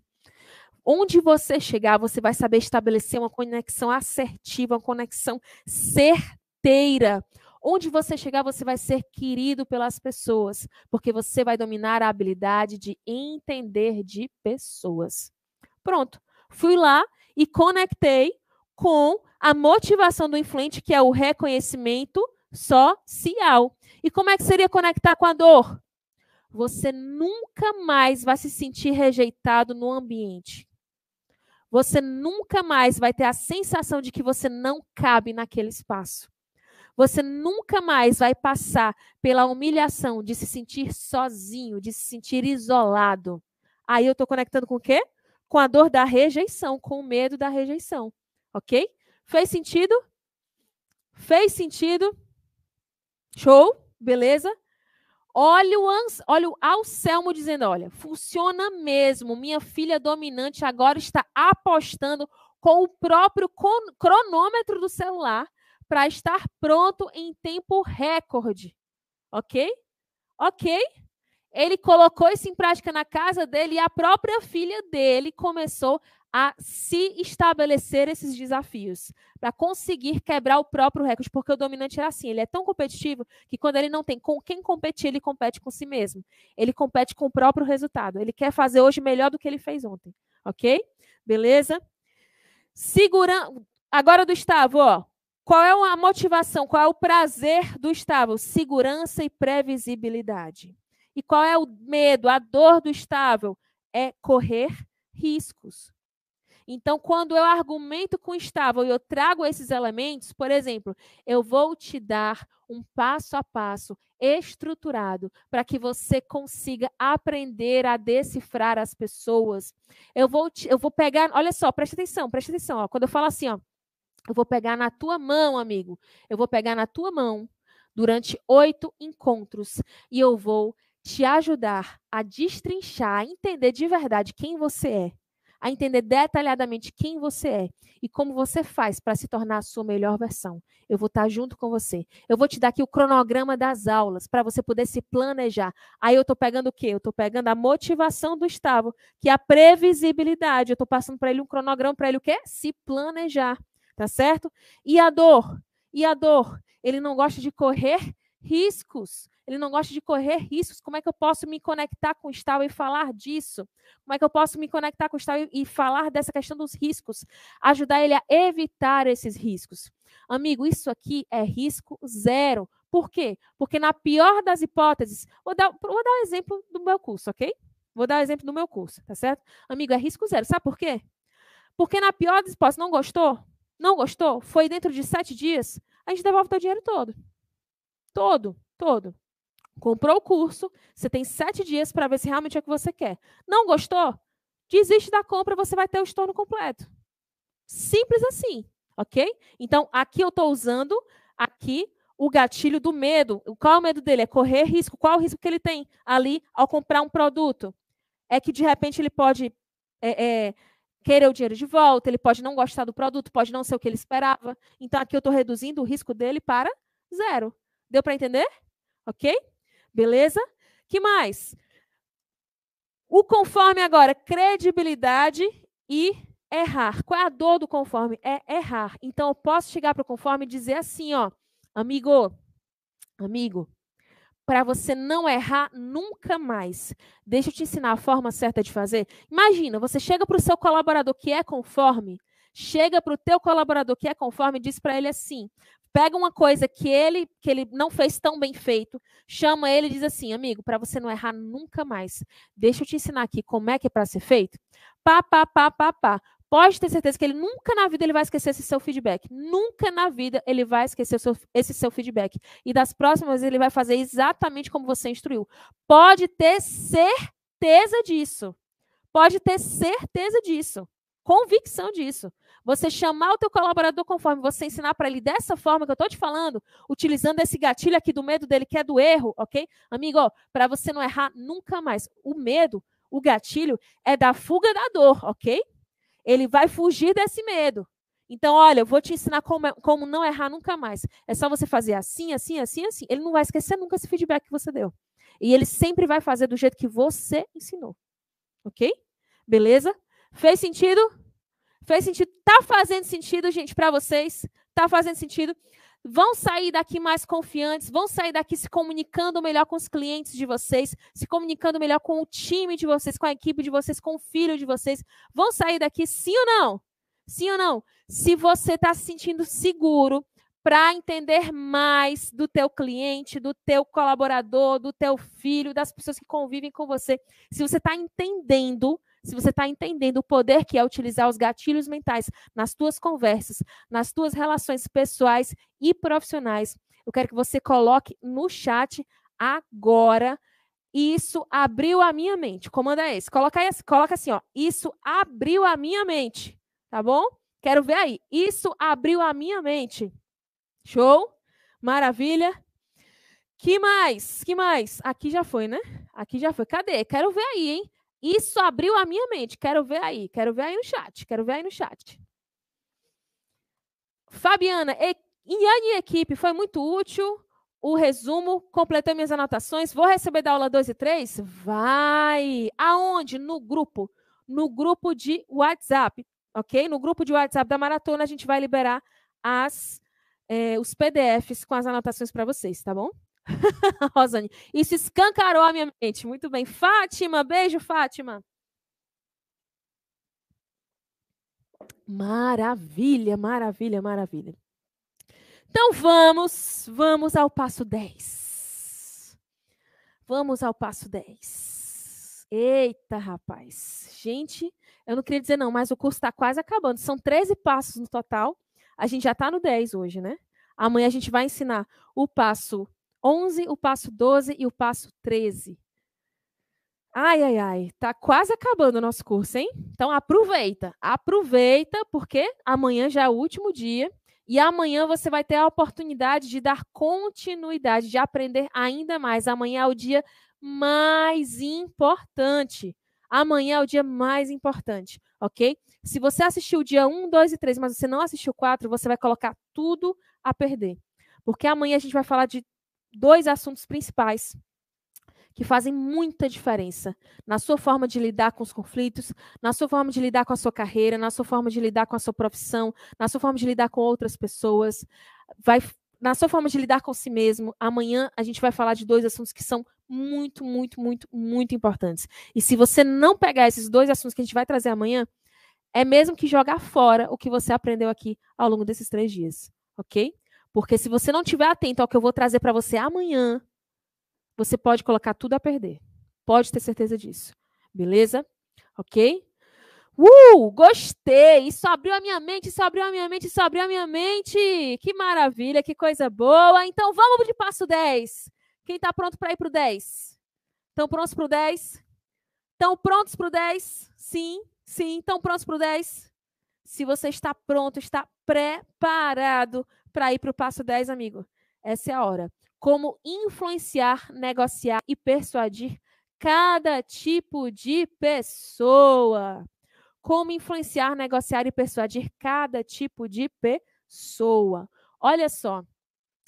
Onde você chegar, você vai saber estabelecer uma conexão assertiva, uma conexão certeira. Onde você chegar, você vai ser querido pelas pessoas, porque você vai dominar a habilidade de entender de pessoas. Pronto. Fui lá e conectei com a motivação do influente, que é o reconhecimento social. E como é que seria conectar com a dor? Você nunca mais vai se sentir rejeitado no ambiente. Você nunca mais vai ter a sensação de que você não cabe naquele espaço. Você nunca mais vai passar pela humilhação de se sentir sozinho, de se sentir isolado. Aí eu estou conectando com o quê? Com a dor da rejeição, com o medo da rejeição ok? Fez sentido? Fez sentido? Show? Beleza? Olha o, Ans, olha o Alcelmo dizendo: olha, funciona mesmo. Minha filha dominante agora está apostando com o próprio cronômetro do celular para estar pronto em tempo recorde. Ok? Ok? Ele colocou isso em prática na casa dele e a própria filha dele começou a se estabelecer esses desafios para conseguir quebrar o próprio recorde, porque o dominante é assim, ele é tão competitivo que quando ele não tem com quem competir, ele compete com si mesmo. Ele compete com o próprio resultado. Ele quer fazer hoje melhor do que ele fez ontem, ok? Beleza? Segurando. Agora do Estavo, ó. Qual é a motivação? Qual é o prazer do estável? Segurança e previsibilidade. E qual é o medo, a dor do estável? É correr riscos. Então, quando eu argumento com o estável e eu trago esses elementos, por exemplo, eu vou te dar um passo a passo estruturado para que você consiga aprender a decifrar as pessoas. Eu vou, te, eu vou pegar, olha só, preste atenção, preste atenção. Ó, quando eu falo assim, ó, eu vou pegar na tua mão, amigo. Eu vou pegar na tua mão durante oito encontros e eu vou te ajudar a destrinchar, a entender de verdade quem você é, a entender detalhadamente quem você é e como você faz para se tornar a sua melhor versão. Eu vou estar junto com você. Eu vou te dar aqui o cronograma das aulas para você poder se planejar. Aí eu estou pegando o quê? Eu estou pegando a motivação do Estavo, que é a previsibilidade. Eu estou passando para ele um cronograma para ele o quê? Se planejar tá certo? E a dor? E a dor? Ele não gosta de correr riscos. Ele não gosta de correr riscos. Como é que eu posso me conectar com o Estado e falar disso? Como é que eu posso me conectar com o Estado e falar dessa questão dos riscos? Ajudar ele a evitar esses riscos. Amigo, isso aqui é risco zero. Por quê? Porque na pior das hipóteses, vou dar, vou dar um exemplo do meu curso, ok? Vou dar um exemplo do meu curso, tá certo? Amigo, é risco zero. Sabe por quê? Porque na pior das hipóteses, não gostou? Não gostou? Foi dentro de sete dias? A gente devolve o teu dinheiro todo. Todo, todo. Comprou o curso, você tem sete dias para ver se realmente é o que você quer. Não gostou? Desiste da compra, você vai ter o estorno completo. Simples assim, ok? Então, aqui eu estou usando aqui o gatilho do medo. Qual é o medo dele? É correr risco. Qual é o risco que ele tem ali ao comprar um produto? É que, de repente, ele pode é, é, querer o dinheiro de volta, ele pode não gostar do produto, pode não ser o que ele esperava. Então, aqui eu estou reduzindo o risco dele para zero. Deu para entender? Ok? Beleza? que mais? O conforme agora, credibilidade e errar. Qual é a dor do conforme? É errar. Então, eu posso chegar para o conforme e dizer assim, ó, amigo, amigo, para você não errar nunca mais. Deixa eu te ensinar a forma certa de fazer. Imagina, você chega para o seu colaborador que é conforme, chega para o teu colaborador que é conforme e diz para ele assim: pega uma coisa que ele que ele não fez tão bem feito, chama ele e diz assim, amigo, para você não errar nunca mais, deixa eu te ensinar aqui como é que é para ser feito. Pá, pá, pá, pá, pá pode ter certeza que ele nunca na vida ele vai esquecer esse seu feedback. Nunca na vida ele vai esquecer seu, esse seu feedback. E das próximas ele vai fazer exatamente como você instruiu. Pode ter certeza disso. Pode ter certeza disso. Convicção disso. Você chamar o teu colaborador conforme você ensinar para ele dessa forma que eu estou te falando, utilizando esse gatilho aqui do medo dele, que é do erro, ok? Amigo, para você não errar nunca mais. O medo, o gatilho, é da fuga da dor, ok? ele vai fugir desse medo. Então, olha, eu vou te ensinar como, é, como não errar nunca mais. É só você fazer assim, assim, assim, assim. Ele não vai esquecer nunca esse feedback que você deu. E ele sempre vai fazer do jeito que você ensinou. Ok? Beleza? Fez sentido? Fez sentido? Tá fazendo sentido, gente, para vocês? Tá fazendo sentido? vão sair daqui mais confiantes, vão sair daqui se comunicando melhor com os clientes de vocês, se comunicando melhor com o time de vocês, com a equipe de vocês, com o filho de vocês. Vão sair daqui sim ou não? Sim ou não? Se você está se sentindo seguro para entender mais do teu cliente, do teu colaborador, do teu filho, das pessoas que convivem com você, se você está entendendo se você está entendendo o poder que é utilizar os gatilhos mentais nas tuas conversas, nas tuas relações pessoais e profissionais, eu quero que você coloque no chat agora. Isso abriu a minha mente. O comando é esse. Coloca, aí, coloca assim, ó. Isso abriu a minha mente. Tá bom? Quero ver aí. Isso abriu a minha mente. Show? Maravilha. Que mais? Que mais? Aqui já foi, né? Aqui já foi. Cadê? Quero ver aí, hein? Isso abriu a minha mente. Quero ver aí. Quero ver aí no chat. Quero ver aí no chat. Fabiana, e, e equipe, foi muito útil o resumo. Completei minhas anotações. Vou receber da aula 2 e 3? Vai! Aonde? No grupo. No grupo de WhatsApp, ok? No grupo de WhatsApp da maratona, a gente vai liberar as, eh, os PDFs com as anotações para vocês, tá bom? Rosane, isso escancarou a minha mente. Muito bem. Fátima, beijo, Fátima. Maravilha, maravilha, maravilha. Então vamos, vamos ao passo 10. Vamos ao passo 10. Eita, rapaz. Gente, eu não queria dizer não, mas o curso está quase acabando. São 13 passos no total. A gente já está no 10 hoje, né? Amanhã a gente vai ensinar o passo 11, o passo 12 e o passo 13. Ai, ai, ai, tá quase acabando o nosso curso, hein? Então aproveita, aproveita, porque amanhã já é o último dia e amanhã você vai ter a oportunidade de dar continuidade, de aprender ainda mais. Amanhã é o dia mais importante. Amanhã é o dia mais importante, ok? Se você assistiu o dia 1, 2 e 3, mas você não assistiu o 4, você vai colocar tudo a perder. Porque amanhã a gente vai falar de dois assuntos principais que fazem muita diferença na sua forma de lidar com os conflitos, na sua forma de lidar com a sua carreira, na sua forma de lidar com a sua profissão, na sua forma de lidar com outras pessoas, vai na sua forma de lidar com si mesmo. Amanhã a gente vai falar de dois assuntos que são muito, muito, muito, muito importantes. E se você não pegar esses dois assuntos que a gente vai trazer amanhã, é mesmo que jogar fora o que você aprendeu aqui ao longo desses três dias, ok? Porque se você não estiver atento ao que eu vou trazer para você amanhã, você pode colocar tudo a perder. Pode ter certeza disso. Beleza? Ok? Uh, gostei! Isso abriu a minha mente, isso abriu a minha mente, isso abriu a minha mente. Que maravilha, que coisa boa. Então vamos de passo 10. Quem está pronto para ir para o 10? Estão prontos para o 10? Estão prontos para o 10? Sim, sim. Estão prontos para o 10? Se você está pronto, está preparado para ir para o passo 10, amigo. Essa é a hora. Como influenciar, negociar e persuadir cada tipo de pessoa. Como influenciar, negociar e persuadir cada tipo de pessoa. Olha só,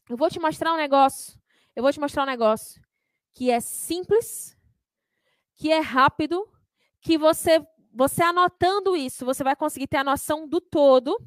eu vou te mostrar um negócio. Eu vou te mostrar um negócio que é simples, que é rápido, que você você anotando isso, você vai conseguir ter a noção do todo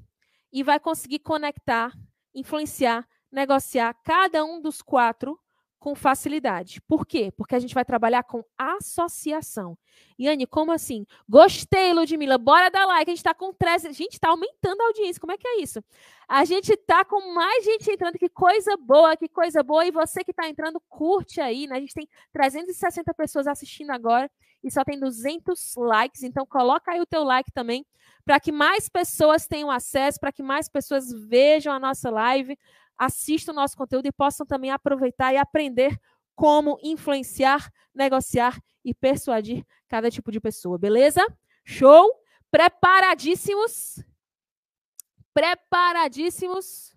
e vai conseguir conectar influenciar, negociar cada um dos quatro com facilidade. Por quê? Porque a gente vai trabalhar com associação. Yane, como assim? Gostei, Ludmilla. Bora dar like. A gente está com 13. Gente, está aumentando a audiência. Como é que é isso? A gente está com mais gente entrando. Que coisa boa, que coisa boa. E você que está entrando, curte aí. Né? A gente tem 360 pessoas assistindo agora e só tem 200 likes. Então, coloca aí o teu like também para que mais pessoas tenham acesso, para que mais pessoas vejam a nossa live, assistam o nosso conteúdo e possam também aproveitar e aprender como influenciar, negociar e persuadir cada tipo de pessoa, beleza? Show? Preparadíssimos? Preparadíssimos?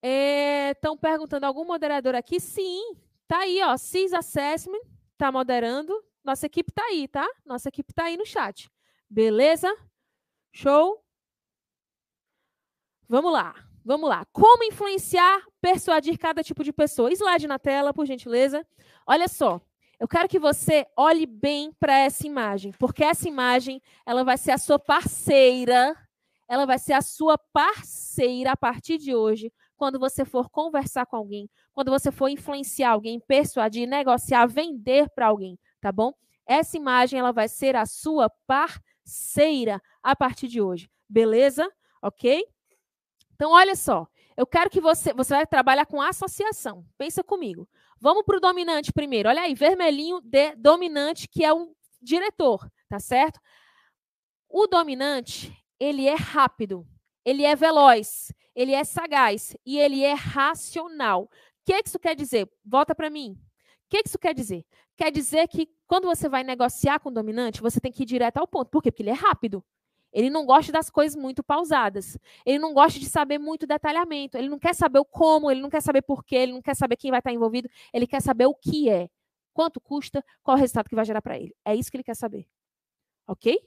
Estão é, perguntando algum moderador aqui? Sim, tá aí, ó. CIS Assessment tá moderando. Nossa equipe tá aí, tá? Nossa equipe tá aí no chat. Beleza? Show? Vamos lá. Vamos lá. Como influenciar, persuadir cada tipo de pessoa? Slide na tela, por gentileza. Olha só. Eu quero que você olhe bem para essa imagem, porque essa imagem, ela vai ser a sua parceira, ela vai ser a sua parceira a partir de hoje, quando você for conversar com alguém, quando você for influenciar alguém, persuadir, negociar, vender para alguém, tá bom? Essa imagem, ela vai ser a sua parceira a partir de hoje, beleza? Ok? Então, olha só. Eu quero que você, você vai trabalhar com associação. Pensa comigo. Vamos para o dominante primeiro. Olha aí, vermelhinho de dominante, que é o diretor, tá certo? O dominante, ele é rápido, ele é veloz, ele é sagaz e ele é racional. O que, que isso quer dizer? Volta para mim. O que, que isso quer dizer? Quer dizer que quando você vai negociar com o dominante, você tem que ir direto ao ponto. Por quê? Porque ele é rápido. Ele não gosta das coisas muito pausadas. Ele não gosta de saber muito detalhamento. Ele não quer saber o como, ele não quer saber por quê, ele não quer saber quem vai estar envolvido. Ele quer saber o que é. Quanto custa, qual o resultado que vai gerar para ele. É isso que ele quer saber. Ok?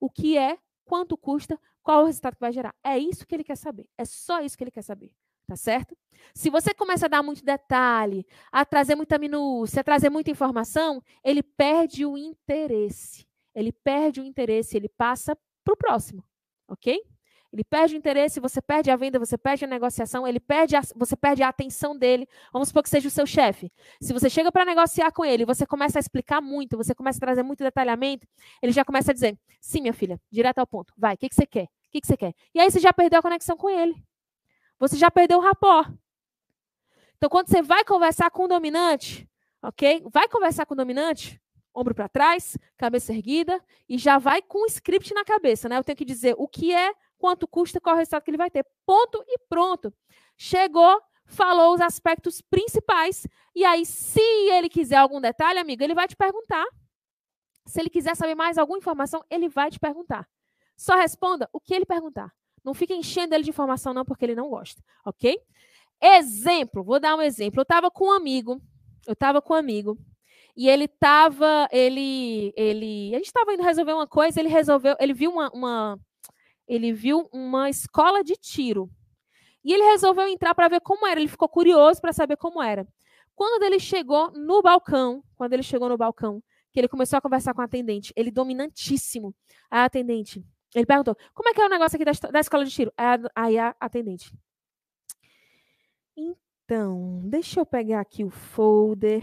O que é, quanto custa, qual o resultado que vai gerar. É isso que ele quer saber. É só isso que ele quer saber. Tá certo? Se você começa a dar muito detalhe, a trazer muita minúcia, a trazer muita informação, ele perde o interesse. Ele perde o interesse, ele passa para o próximo. Ok? Ele perde o interesse, você perde a venda, você perde a negociação, ele perde a, você perde a atenção dele. Vamos supor que seja o seu chefe. Se você chega para negociar com ele, você começa a explicar muito, você começa a trazer muito detalhamento, ele já começa a dizer: sim, minha filha, direto ao ponto. Vai, o que, que você quer? O que, que você quer? E aí você já perdeu a conexão com ele. Você já perdeu o rapó. Então, quando você vai conversar com o dominante, ok? Vai conversar com o dominante, ombro para trás, cabeça erguida, e já vai com o script na cabeça, né? Eu tenho que dizer o que é, quanto custa, qual é o resultado que ele vai ter. Ponto e pronto. Chegou, falou os aspectos principais, e aí, se ele quiser algum detalhe, amigo, ele vai te perguntar. Se ele quiser saber mais alguma informação, ele vai te perguntar. Só responda o que ele perguntar. Não fica enchendo ele de informação, não, porque ele não gosta, ok? Exemplo, vou dar um exemplo. Eu estava com um amigo, eu estava com um amigo, e ele estava, ele, ele, a gente estava indo resolver uma coisa, ele resolveu, ele viu uma, uma, ele viu uma escola de tiro. E ele resolveu entrar para ver como era, ele ficou curioso para saber como era. Quando ele chegou no balcão, quando ele chegou no balcão, que ele começou a conversar com a atendente, ele dominantíssimo. A atendente, ele perguntou: como é que é o negócio aqui da, da escola de tiro? Aí a atendente. Então, deixa eu pegar aqui o folder.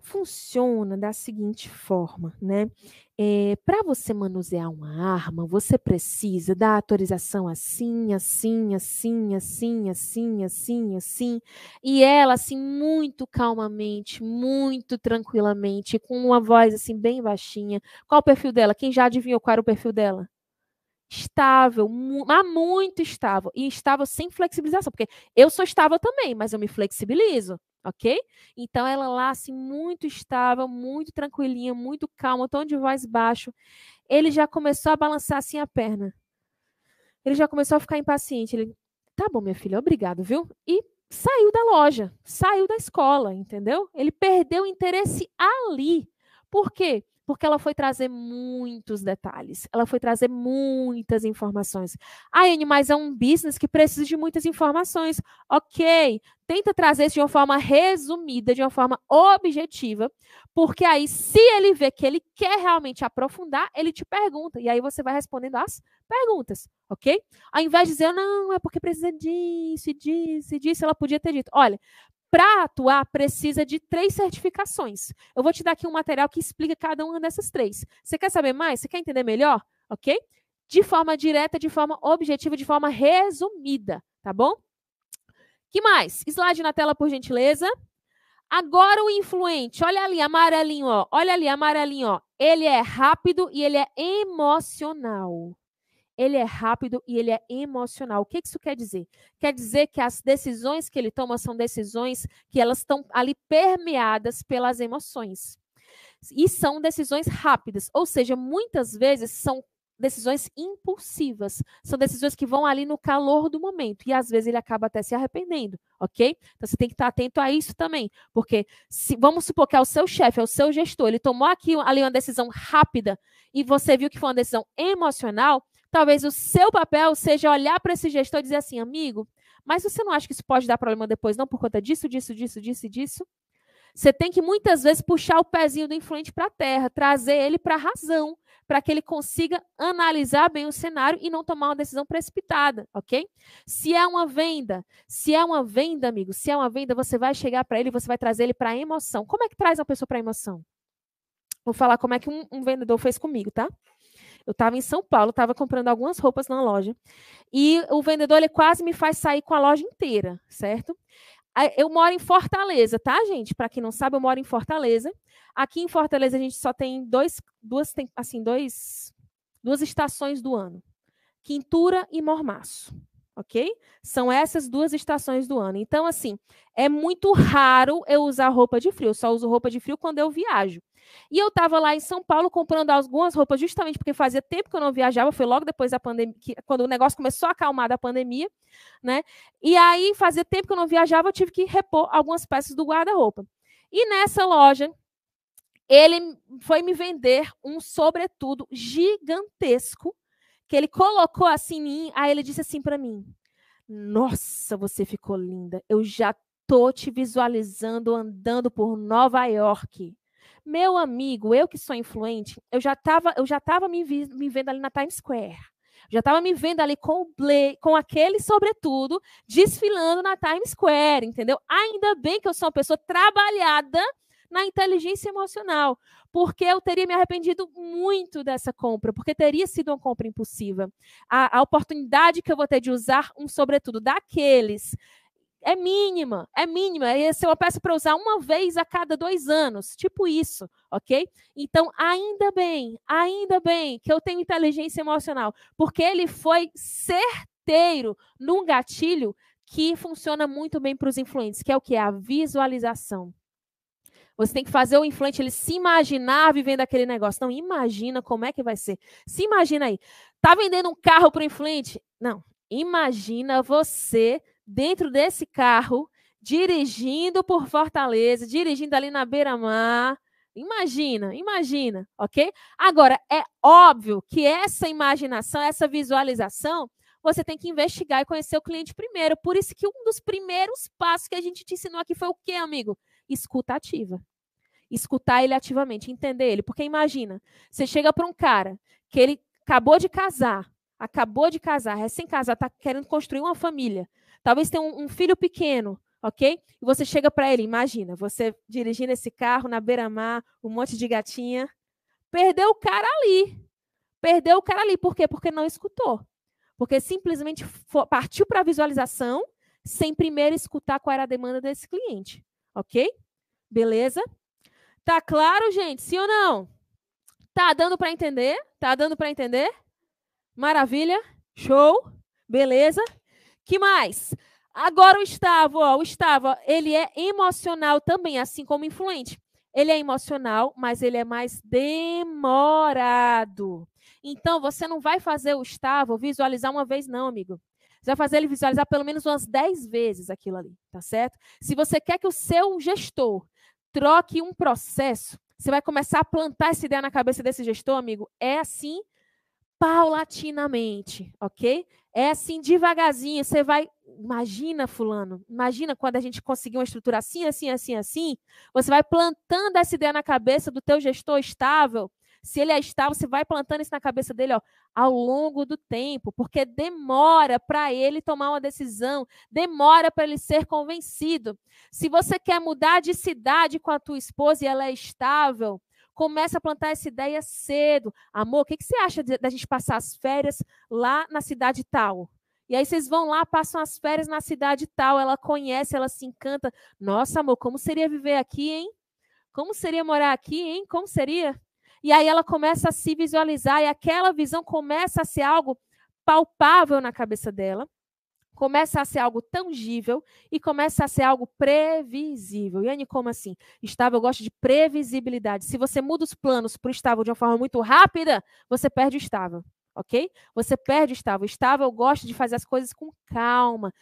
Funciona da seguinte forma, né? É, Para você manusear uma arma, você precisa da autorização assim, assim, assim, assim, assim, assim, assim, e ela assim muito calmamente, muito tranquilamente, com uma voz assim bem baixinha. Qual o perfil dela? Quem já adivinhou qual era o perfil dela? Estável, mas muito estável. E estável sem flexibilização, porque eu sou estável também, mas eu me flexibilizo, ok? Então ela lá, assim, muito estável, muito tranquilinha, muito calma, tom de voz baixo. Ele já começou a balançar assim a perna. Ele já começou a ficar impaciente. Ele, tá bom, minha filha, obrigado, viu? E saiu da loja, saiu da escola, entendeu? Ele perdeu o interesse ali. Por quê? Ela foi trazer muitos detalhes, ela foi trazer muitas informações. Ah, Anne, mas é um business que precisa de muitas informações. Ok, tenta trazer isso de uma forma resumida, de uma forma objetiva, porque aí, se ele vê que ele quer realmente aprofundar, ele te pergunta, e aí você vai respondendo as perguntas, ok? Ao invés de dizer, não, é porque precisa disso, disso, disso, ela podia ter dito, olha, para atuar, precisa de três certificações. Eu vou te dar aqui um material que explica cada uma dessas três. Você quer saber mais? Você quer entender melhor? Ok? De forma direta, de forma objetiva, de forma resumida, tá bom? que mais? Slide na tela, por gentileza. Agora o influente, olha ali, amarelinho, ó. Olha ali, amarelinho, ó. Ele é rápido e ele é emocional ele é rápido e ele é emocional. O que isso quer dizer? Quer dizer que as decisões que ele toma são decisões que elas estão ali permeadas pelas emoções. E são decisões rápidas, ou seja, muitas vezes são decisões impulsivas, são decisões que vão ali no calor do momento e às vezes ele acaba até se arrependendo, ok? Então você tem que estar atento a isso também, porque se vamos supor que é o seu chefe, é o seu gestor, ele tomou aqui ali uma decisão rápida e você viu que foi uma decisão emocional, Talvez o seu papel seja olhar para esse gestor e dizer assim, amigo, mas você não acha que isso pode dar problema depois, não, por conta disso, disso, disso, disso e disso? Você tem que muitas vezes puxar o pezinho do influente para a terra, trazer ele para a razão, para que ele consiga analisar bem o cenário e não tomar uma decisão precipitada, ok? Se é uma venda, se é uma venda, amigo, se é uma venda, você vai chegar para ele, você vai trazer ele para a emoção. Como é que traz uma pessoa para a emoção? Vou falar como é que um, um vendedor fez comigo, tá? Eu estava em São Paulo, estava comprando algumas roupas na loja. E o vendedor ele quase me faz sair com a loja inteira, certo? Eu moro em Fortaleza, tá, gente? Para quem não sabe, eu moro em Fortaleza. Aqui em Fortaleza a gente só tem dois, duas, assim, dois, duas estações do ano: Quintura e Mormaço. Ok? São essas duas estações do ano. Então, assim, é muito raro eu usar roupa de frio. Eu só uso roupa de frio quando eu viajo. E eu estava lá em São Paulo comprando algumas roupas, justamente porque fazia tempo que eu não viajava, foi logo depois da pandemia, quando o negócio começou a acalmar da pandemia, né? E aí fazia tempo que eu não viajava, eu tive que repor algumas peças do guarda-roupa. E nessa loja, ele foi me vender um sobretudo gigantesco, que ele colocou assim em mim, aí ele disse assim para mim: "Nossa, você ficou linda. Eu já tô te visualizando andando por Nova York." Meu amigo, eu que sou influente, eu já estava eu já tava me, vi, me vendo ali na Times Square. Já estava me vendo ali com o Blay, com aquele sobretudo, desfilando na Times Square, entendeu? Ainda bem que eu sou uma pessoa trabalhada na inteligência emocional, porque eu teria me arrependido muito dessa compra, porque teria sido uma compra impulsiva. A, a oportunidade que eu vou ter de usar um sobretudo daqueles é mínima, é mínima. Ia ser uma peça para usar uma vez a cada dois anos, tipo isso, ok? Então, ainda bem, ainda bem que eu tenho inteligência emocional, porque ele foi certeiro num gatilho que funciona muito bem para os influentes, que é o que? A visualização. Você tem que fazer o influente ele se imaginar vivendo aquele negócio. Não, imagina como é que vai ser. Se imagina aí. Tá vendendo um carro para o influente? Não. Imagina você dentro desse carro, dirigindo por Fortaleza, dirigindo ali na beira-mar. Imagina, imagina, ok? Agora, é óbvio que essa imaginação, essa visualização, você tem que investigar e conhecer o cliente primeiro. Por isso que um dos primeiros passos que a gente te ensinou aqui foi o quê, amigo? Escuta ativa. Escutar ele ativamente, entender ele. Porque imagina, você chega para um cara que ele acabou de casar, acabou de casar, recém-casado, está querendo construir uma família. Talvez tenha um, um filho pequeno, ok? E você chega para ele, imagina, você dirigindo esse carro na beira-mar, um monte de gatinha. Perdeu o cara ali. Perdeu o cara ali. Por quê? Porque não escutou. Porque simplesmente partiu para a visualização sem primeiro escutar qual era a demanda desse cliente. Ok? Beleza? Tá claro, gente? Sim ou não? Tá dando para entender? Tá dando para entender? Maravilha? Show? Beleza? Que mais? Agora o Estavo, ó, o Estavo, ele é emocional também, assim como influente. Ele é emocional, mas ele é mais demorado. Então, você não vai fazer o Estavo visualizar uma vez, não, amigo. Você vai fazer ele visualizar pelo menos umas 10 vezes aquilo ali, tá certo? Se você quer que o seu gestor troque um processo, você vai começar a plantar essa ideia na cabeça desse gestor, amigo. É assim paulatinamente, ok? É assim, devagarzinho, você vai. Imagina, Fulano, imagina quando a gente conseguir uma estrutura assim, assim, assim, assim, você vai plantando essa ideia na cabeça do teu gestor estável. Se ele é estável, você vai plantando isso na cabeça dele ó, ao longo do tempo, porque demora para ele tomar uma decisão, demora para ele ser convencido. Se você quer mudar de cidade com a tua esposa e ela é estável, Começa a plantar essa ideia cedo. Amor, o que, que você acha da gente passar as férias lá na cidade tal? E aí vocês vão lá, passam as férias na cidade tal, ela conhece, ela se encanta. Nossa, amor, como seria viver aqui, hein? Como seria morar aqui, hein? Como seria? E aí ela começa a se visualizar e aquela visão começa a ser algo palpável na cabeça dela começa a ser algo tangível e começa a ser algo previsível. E Anne, como assim? Estável, gosto de previsibilidade. Se você muda os planos para o estável de uma forma muito rápida, você perde o estável. Ok? Você perde o estável. O estável eu gosto de fazer as coisas com calma.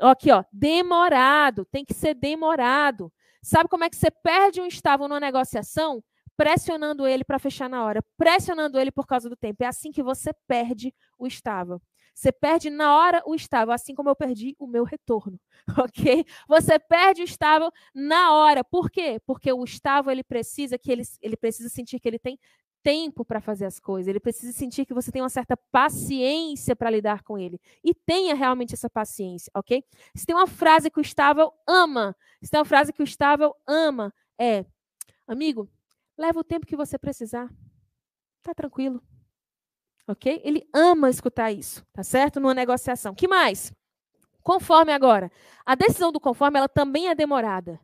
Aqui, ó, demorado. Tem que ser demorado. Sabe como é que você perde um estável numa negociação? Pressionando ele para fechar na hora, pressionando ele por causa do tempo. É assim que você perde o estável. Você perde na hora o estável, assim como eu perdi o meu retorno, ok? Você perde o estável na hora. Por quê? Porque o estável ele precisa que ele, ele precisa sentir que ele tem tempo para fazer as coisas. Ele precisa sentir que você tem uma certa paciência para lidar com ele. E tenha realmente essa paciência, ok? Se tem uma frase que o estável ama, se tem uma frase que o estável ama, é: amigo, leva o tempo que você precisar. Tá tranquilo ok? Ele ama escutar isso, tá certo? Numa negociação. Que mais? Conforme agora. A decisão do conforme, ela também é demorada.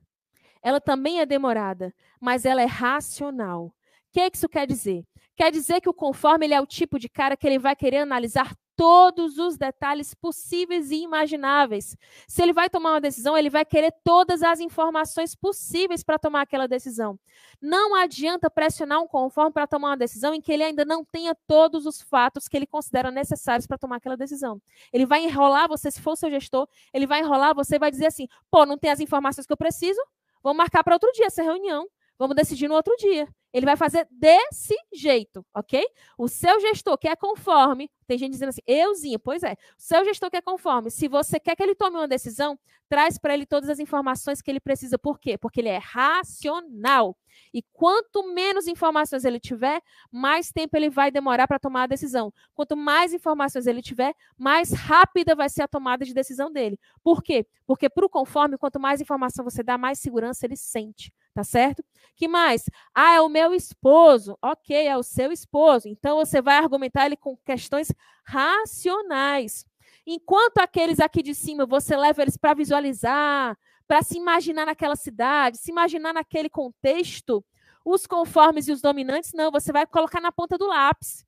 Ela também é demorada, mas ela é racional. O que, é que isso quer dizer? Quer dizer que o conforme ele é o tipo de cara que ele vai querer analisar todos os detalhes possíveis e imagináveis. Se ele vai tomar uma decisão, ele vai querer todas as informações possíveis para tomar aquela decisão. Não adianta pressionar um conforme para tomar uma decisão em que ele ainda não tenha todos os fatos que ele considera necessários para tomar aquela decisão. Ele vai enrolar você, se for seu gestor, ele vai enrolar você e vai dizer assim: pô, não tem as informações que eu preciso, vamos marcar para outro dia essa reunião. Vamos decidir no outro dia. Ele vai fazer desse jeito, ok? O seu gestor quer conforme. Tem gente dizendo assim, euzinha, pois é. O seu gestor quer conforme. Se você quer que ele tome uma decisão, traz para ele todas as informações que ele precisa. Por quê? Porque ele é racional. E quanto menos informações ele tiver, mais tempo ele vai demorar para tomar a decisão. Quanto mais informações ele tiver, mais rápida vai ser a tomada de decisão dele. Por quê? Porque para o conforme, quanto mais informação você dá, mais segurança ele sente. Tá certo? Que mais? Ah, é o meu esposo. Ok, é o seu esposo. Então você vai argumentar ele com questões racionais. Enquanto aqueles aqui de cima você leva eles para visualizar, para se imaginar naquela cidade, se imaginar naquele contexto, os conformes e os dominantes, não, você vai colocar na ponta do lápis.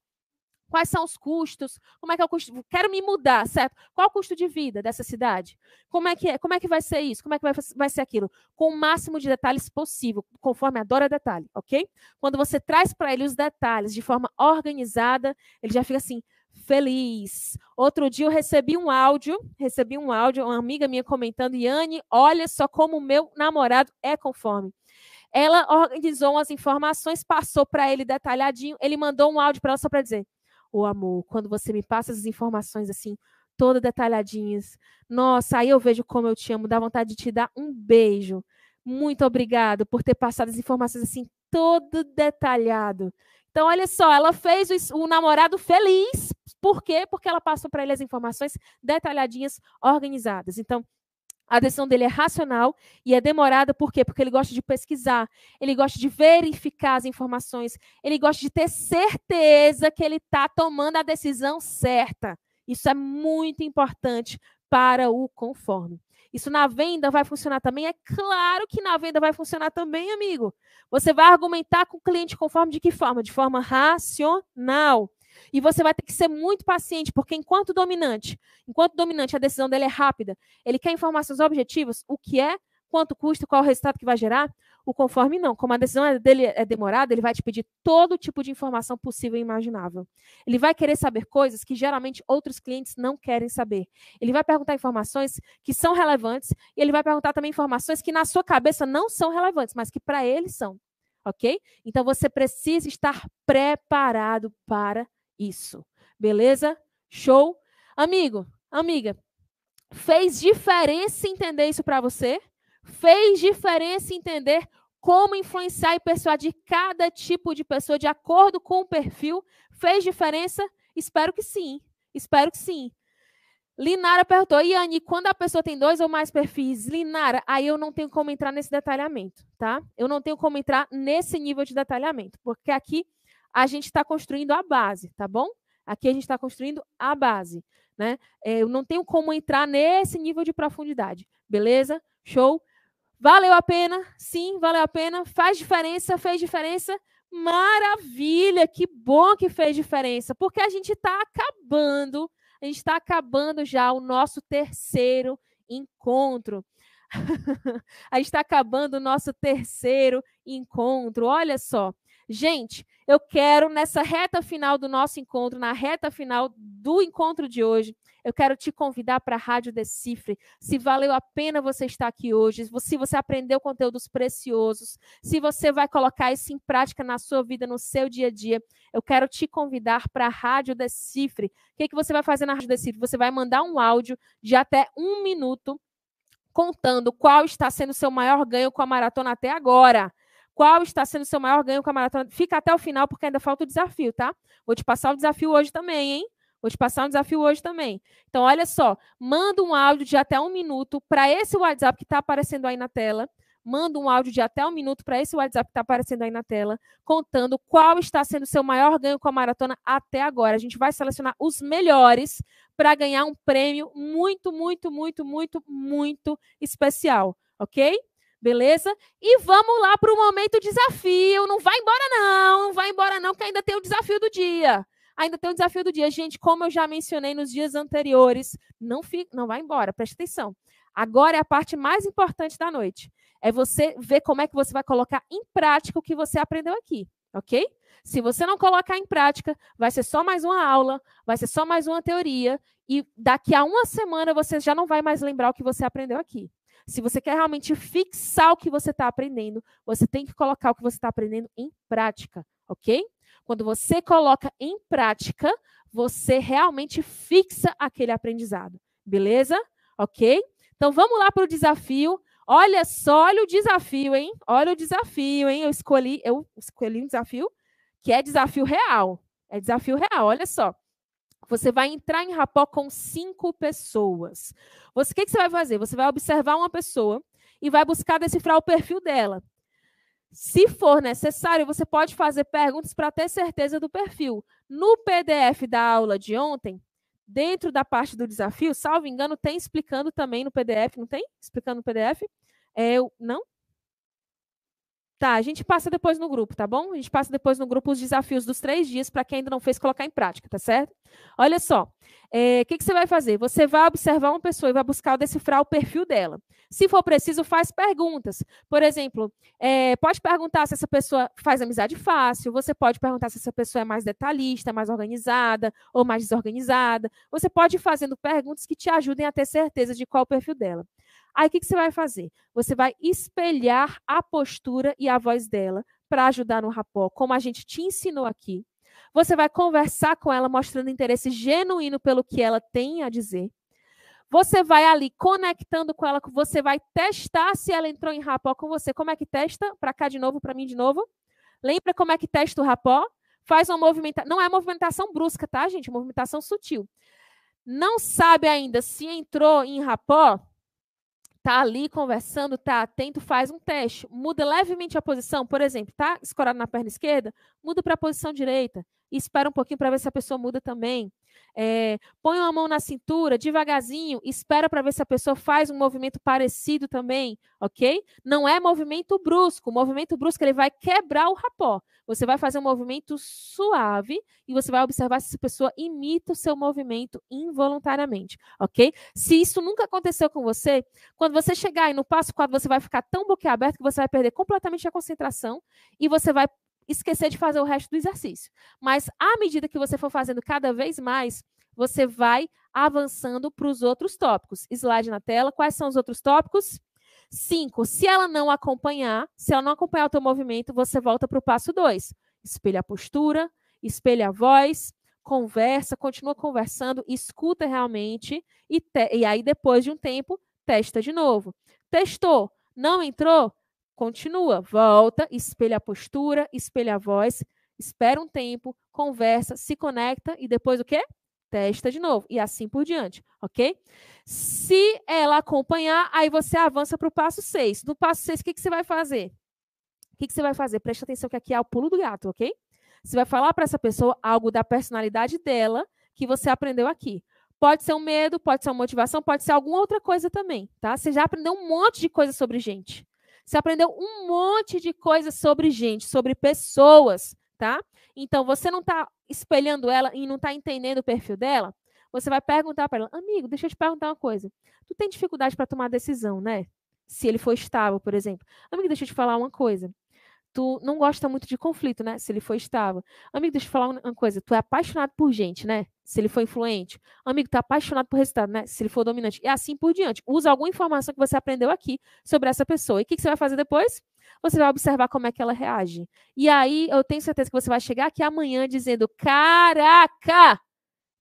Quais são os custos? Como é que é o custo? Quero me mudar, certo? Qual é o custo de vida dessa cidade? Como é que é? Como é que vai ser isso? Como é que vai, vai ser aquilo? Com o máximo de detalhes possível, conforme adora detalhe, ok? Quando você traz para ele os detalhes de forma organizada, ele já fica assim, feliz. Outro dia eu recebi um áudio, recebi um áudio, uma amiga minha comentando, Yane, olha só como o meu namorado é conforme. Ela organizou umas informações, passou para ele detalhadinho, ele mandou um áudio para ela só para dizer: "O amor, quando você me passa essas informações assim, todas detalhadinhas, nossa, aí eu vejo como eu te amo, dá vontade de te dar um beijo. Muito obrigado por ter passado as informações assim todo detalhado. Então, olha só, ela fez o, o namorado feliz. Por quê? Porque ela passou para ele as informações detalhadinhas, organizadas. Então, a decisão dele é racional e é demorada, por quê? Porque ele gosta de pesquisar, ele gosta de verificar as informações, ele gosta de ter certeza que ele está tomando a decisão certa. Isso é muito importante para o conforme. Isso na venda vai funcionar também? É claro que na venda vai funcionar também, amigo. Você vai argumentar com o cliente conforme de que forma? De forma racional. E você vai ter que ser muito paciente, porque enquanto dominante, enquanto dominante a decisão dele é rápida, ele quer informações objetivas, o que é, quanto custa, qual o resultado que vai gerar, o conforme não. Como a decisão é dele é demorada, ele vai te pedir todo tipo de informação possível e imaginável. Ele vai querer saber coisas que geralmente outros clientes não querem saber. Ele vai perguntar informações que são relevantes e ele vai perguntar também informações que na sua cabeça não são relevantes, mas que para ele são. Ok? Então você precisa estar preparado para isso. Beleza? Show? Amigo, amiga, fez diferença entender isso para você? Fez diferença entender como influenciar e persuadir cada tipo de pessoa de acordo com o perfil? Fez diferença? Espero que sim. Espero que sim. Linara perguntou, Iane, quando a pessoa tem dois ou mais perfis, Linara, aí eu não tenho como entrar nesse detalhamento, tá? Eu não tenho como entrar nesse nível de detalhamento, porque aqui a gente está construindo a base, tá bom? Aqui a gente está construindo a base, né? É, eu não tenho como entrar nesse nível de profundidade, beleza? Show? Valeu a pena? Sim, valeu a pena. Faz diferença? Fez diferença? Maravilha! Que bom que fez diferença, porque a gente está acabando, a gente está acabando já o nosso terceiro encontro. a gente está acabando o nosso terceiro encontro. Olha só. Gente, eu quero, nessa reta final do nosso encontro, na reta final do encontro de hoje, eu quero te convidar para a Rádio Decifre. Se valeu a pena você estar aqui hoje, se você aprendeu conteúdos preciosos, se você vai colocar isso em prática na sua vida, no seu dia a dia, eu quero te convidar para a Rádio Decifre. O que, que você vai fazer na Rádio Decifre? Você vai mandar um áudio de até um minuto contando qual está sendo o seu maior ganho com a maratona até agora. Qual está sendo o seu maior ganho com a maratona? Fica até o final, porque ainda falta o desafio, tá? Vou te passar o desafio hoje também, hein? Vou te passar um desafio hoje também. Então, olha só, manda um áudio de até um minuto para esse WhatsApp que está aparecendo aí na tela. Manda um áudio de até um minuto para esse WhatsApp que está aparecendo aí na tela, contando qual está sendo o seu maior ganho com a maratona até agora. A gente vai selecionar os melhores para ganhar um prêmio muito, muito, muito, muito, muito especial, ok? Beleza? E vamos lá para o momento desafio. Não vai embora, não. Não vai embora, não, que ainda tem o desafio do dia. Ainda tem o desafio do dia. Gente, como eu já mencionei nos dias anteriores, não, fica, não vai embora, preste atenção. Agora é a parte mais importante da noite. É você ver como é que você vai colocar em prática o que você aprendeu aqui, ok? Se você não colocar em prática, vai ser só mais uma aula, vai ser só mais uma teoria, e daqui a uma semana você já não vai mais lembrar o que você aprendeu aqui. Se você quer realmente fixar o que você está aprendendo, você tem que colocar o que você está aprendendo em prática, ok? Quando você coloca em prática, você realmente fixa aquele aprendizado, beleza? Ok? Então vamos lá para o desafio. Olha só, olha o desafio, hein? Olha o desafio, hein? Eu escolhi, eu escolhi um desafio que é desafio real. É desafio real, olha só. Você vai entrar em rapó com cinco pessoas. Você, o que, que você vai fazer? Você vai observar uma pessoa e vai buscar decifrar o perfil dela. Se for necessário, você pode fazer perguntas para ter certeza do perfil. No PDF da aula de ontem, dentro da parte do desafio, salvo engano, tem explicando também no PDF, não tem? Explicando no PDF? É, não? Tá, a gente passa depois no grupo, tá bom? A gente passa depois no grupo os desafios dos três dias para quem ainda não fez colocar em prática, tá certo? Olha só, o é, que, que você vai fazer? Você vai observar uma pessoa e vai buscar decifrar o perfil dela. Se for preciso, faz perguntas. Por exemplo, é, pode perguntar se essa pessoa faz amizade fácil, você pode perguntar se essa pessoa é mais detalhista, mais organizada ou mais desorganizada. Você pode ir fazendo perguntas que te ajudem a ter certeza de qual é o perfil dela. Aí o que, que você vai fazer? Você vai espelhar a postura e a voz dela para ajudar no rapó, como a gente te ensinou aqui. Você vai conversar com ela, mostrando interesse genuíno pelo que ela tem a dizer. Você vai ali conectando com ela, você vai testar se ela entrou em rapó com você. Como é que testa? Para cá de novo, para mim de novo. Lembra como é que testa o rapó? Faz uma movimentação. Não é movimentação brusca, tá, gente? Movimentação sutil. Não sabe ainda se entrou em rapó? Tá ali conversando, tá atento, faz um teste. Muda levemente a posição, por exemplo, tá escorado na perna esquerda, muda para a posição direita. Espera um pouquinho para ver se a pessoa muda também. É, põe uma mão na cintura, devagarzinho, espera para ver se a pessoa faz um movimento parecido também, ok? Não é movimento brusco. O movimento brusco ele vai quebrar o rapó. Você vai fazer um movimento suave e você vai observar se essa pessoa imita o seu movimento involuntariamente, ok? Se isso nunca aconteceu com você, quando você chegar aí no passo 4, você vai ficar tão boquiaberto que você vai perder completamente a concentração e você vai esquecer de fazer o resto do exercício. Mas à medida que você for fazendo cada vez mais, você vai avançando para os outros tópicos. Slide na tela. Quais são os outros tópicos? Cinco. Se ela não acompanhar, se ela não acompanhar o teu movimento, você volta para o passo dois. Espelha a postura, espelha a voz, conversa, continua conversando, escuta realmente e, e aí depois de um tempo testa de novo. Testou, não entrou? Continua, volta, espelha a postura, espelha a voz, espera um tempo, conversa, se conecta e depois o quê? Testa de novo e assim por diante, ok? Se ela acompanhar, aí você avança para o passo 6. No passo 6, o que, que você vai fazer? O que, que você vai fazer? Preste atenção que aqui é o pulo do gato, ok? Você vai falar para essa pessoa algo da personalidade dela que você aprendeu aqui. Pode ser um medo, pode ser uma motivação, pode ser alguma outra coisa também, tá? Você já aprendeu um monte de coisa sobre gente. Você aprendeu um monte de coisas sobre gente, sobre pessoas, tá? Então, você não está espelhando ela e não está entendendo o perfil dela, você vai perguntar para ela, amigo, deixa eu te perguntar uma coisa. Tu tem dificuldade para tomar decisão, né? Se ele for estável, por exemplo. Amigo, deixa eu te falar uma coisa tu não gosta muito de conflito, né? Se ele for estável. Amigo, deixa eu falar uma coisa. Tu é apaixonado por gente, né? Se ele for influente. Amigo, tu é apaixonado por resultado, né? Se ele for dominante. E assim por diante. Usa alguma informação que você aprendeu aqui sobre essa pessoa. E o que, que você vai fazer depois? Você vai observar como é que ela reage. E aí, eu tenho certeza que você vai chegar aqui amanhã dizendo: Caraca!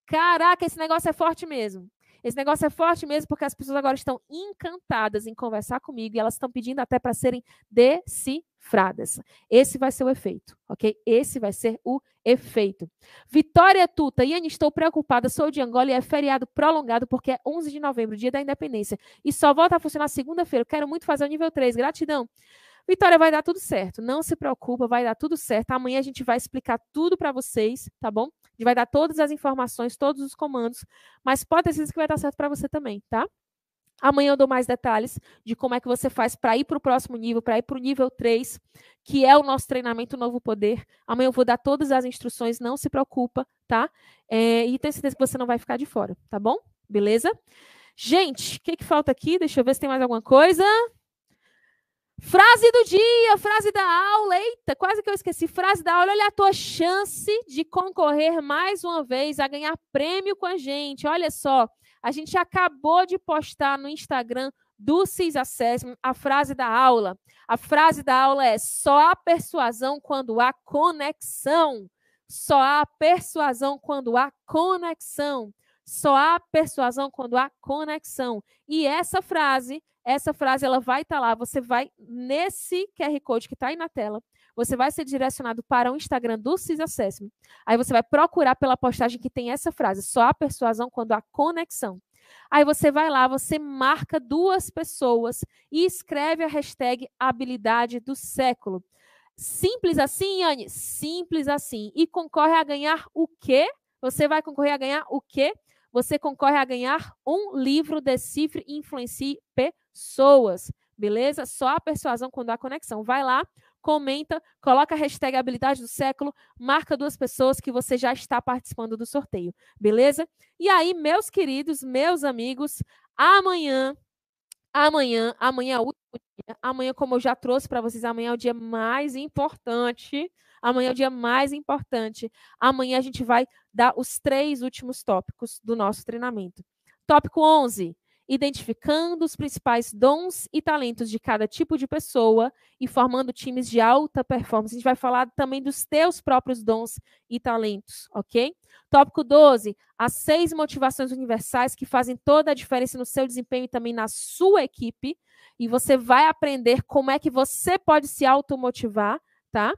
Caraca, esse negócio é forte mesmo. Esse negócio é forte mesmo porque as pessoas agora estão encantadas em conversar comigo e elas estão pedindo até para serem decifradas. Esse vai ser o efeito, ok? Esse vai ser o efeito. Vitória Tuta, Iane, estou preocupada, sou de Angola e é feriado prolongado porque é 11 de novembro, dia da independência, e só volta a funcionar segunda-feira. Quero muito fazer o nível 3, gratidão. Vitória, vai dar tudo certo. Não se preocupa, vai dar tudo certo. Amanhã a gente vai explicar tudo para vocês, tá bom? A gente vai dar todas as informações, todos os comandos, mas pode ter certeza que vai dar certo para você também, tá? Amanhã eu dou mais detalhes de como é que você faz para ir para o próximo nível, para ir para o nível 3, que é o nosso treinamento Novo Poder. Amanhã eu vou dar todas as instruções, não se preocupa, tá? É, e tenho certeza que você não vai ficar de fora, tá bom? Beleza? Gente, o que, que falta aqui? Deixa eu ver se tem mais alguma coisa. Frase do dia, frase da aula. Eita, quase que eu esqueci. Frase da aula. Olha a tua chance de concorrer mais uma vez a ganhar prêmio com a gente. Olha só, a gente acabou de postar no Instagram do CIS Assessment a frase da aula. A frase da aula é: só há persuasão quando há conexão. Só há persuasão quando há conexão. Só há persuasão quando há conexão. E essa frase essa frase ela vai estar tá lá. Você vai nesse QR Code que está aí na tela. Você vai ser direcionado para o Instagram do CIS Assessment. Aí você vai procurar pela postagem que tem essa frase. Só a persuasão quando há conexão. Aí você vai lá, você marca duas pessoas e escreve a hashtag habilidade do século. Simples assim, Anne? Simples assim. E concorre a ganhar o quê? Você vai concorrer a ganhar o quê? Você concorre a ganhar um livro Decifre Influencie pessoas, beleza? Só a persuasão quando há conexão. Vai lá, comenta, coloca a hashtag habilidade do século, marca duas pessoas que você já está participando do sorteio, beleza? E aí, meus queridos, meus amigos, amanhã, amanhã, amanhã é o último dia, amanhã, como eu já trouxe para vocês, amanhã é o dia mais importante. Amanhã é o dia mais importante. Amanhã a gente vai dar os três últimos tópicos do nosso treinamento. Tópico 11: identificando os principais dons e talentos de cada tipo de pessoa e formando times de alta performance. A gente vai falar também dos teus próprios dons e talentos, ok? Tópico 12, as seis motivações universais que fazem toda a diferença no seu desempenho e também na sua equipe. E você vai aprender como é que você pode se automotivar, tá?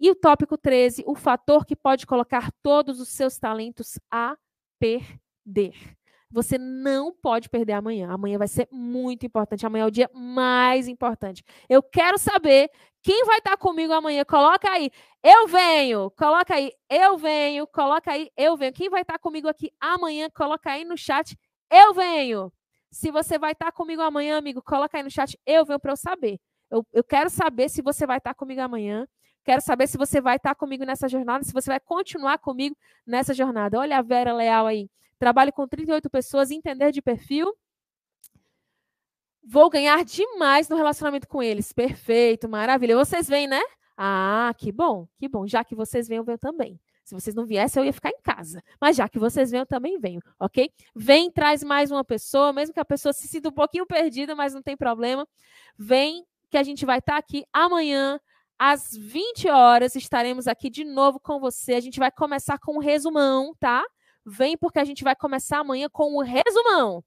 E o tópico 13, o fator que pode colocar todos os seus talentos a perder. Você não pode perder amanhã. Amanhã vai ser muito importante. Amanhã é o dia mais importante. Eu quero saber quem vai estar comigo amanhã. Coloca aí. Eu venho. Coloca aí. Eu venho. Coloca aí. Eu venho. Quem vai estar comigo aqui amanhã? Coloca aí no chat. Eu venho. Se você vai estar comigo amanhã, amigo, coloca aí no chat. Eu venho para eu saber. Eu, eu quero saber se você vai estar comigo amanhã. Quero saber se você vai estar comigo nessa jornada, se você vai continuar comigo nessa jornada. Olha a Vera Leal aí. Trabalho com 38 pessoas, entender de perfil. Vou ganhar demais no relacionamento com eles. Perfeito, maravilha. Vocês vêm, né? Ah, que bom, que bom. Já que vocês vêm, eu venho também. Se vocês não viessem, eu ia ficar em casa. Mas já que vocês vêm, eu também venho, ok? Vem, traz mais uma pessoa, mesmo que a pessoa se sinta um pouquinho perdida, mas não tem problema. Vem, que a gente vai estar aqui amanhã, às 20 horas. Estaremos aqui de novo com você. A gente vai começar com um resumão, tá? Vem porque a gente vai começar amanhã com o resumão.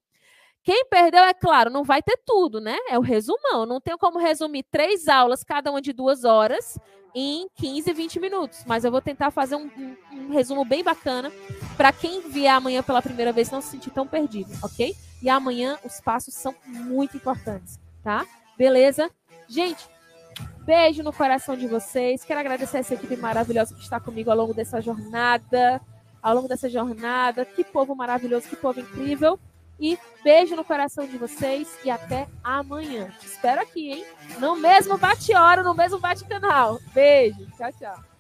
Quem perdeu, é claro, não vai ter tudo, né? É o resumão. Não tenho como resumir três aulas, cada uma de duas horas, em 15, 20 minutos. Mas eu vou tentar fazer um, um, um resumo bem bacana para quem vier amanhã pela primeira vez não se sentir tão perdido, ok? E amanhã os passos são muito importantes, tá? Beleza? Gente, beijo no coração de vocês. Quero agradecer essa equipe maravilhosa que está comigo ao longo dessa jornada ao longo dessa jornada. Que povo maravilhoso, que povo incrível. E beijo no coração de vocês e até amanhã. Te espero aqui, hein? No mesmo bate-hora, no mesmo bate-canal. Beijo. Tchau, tchau.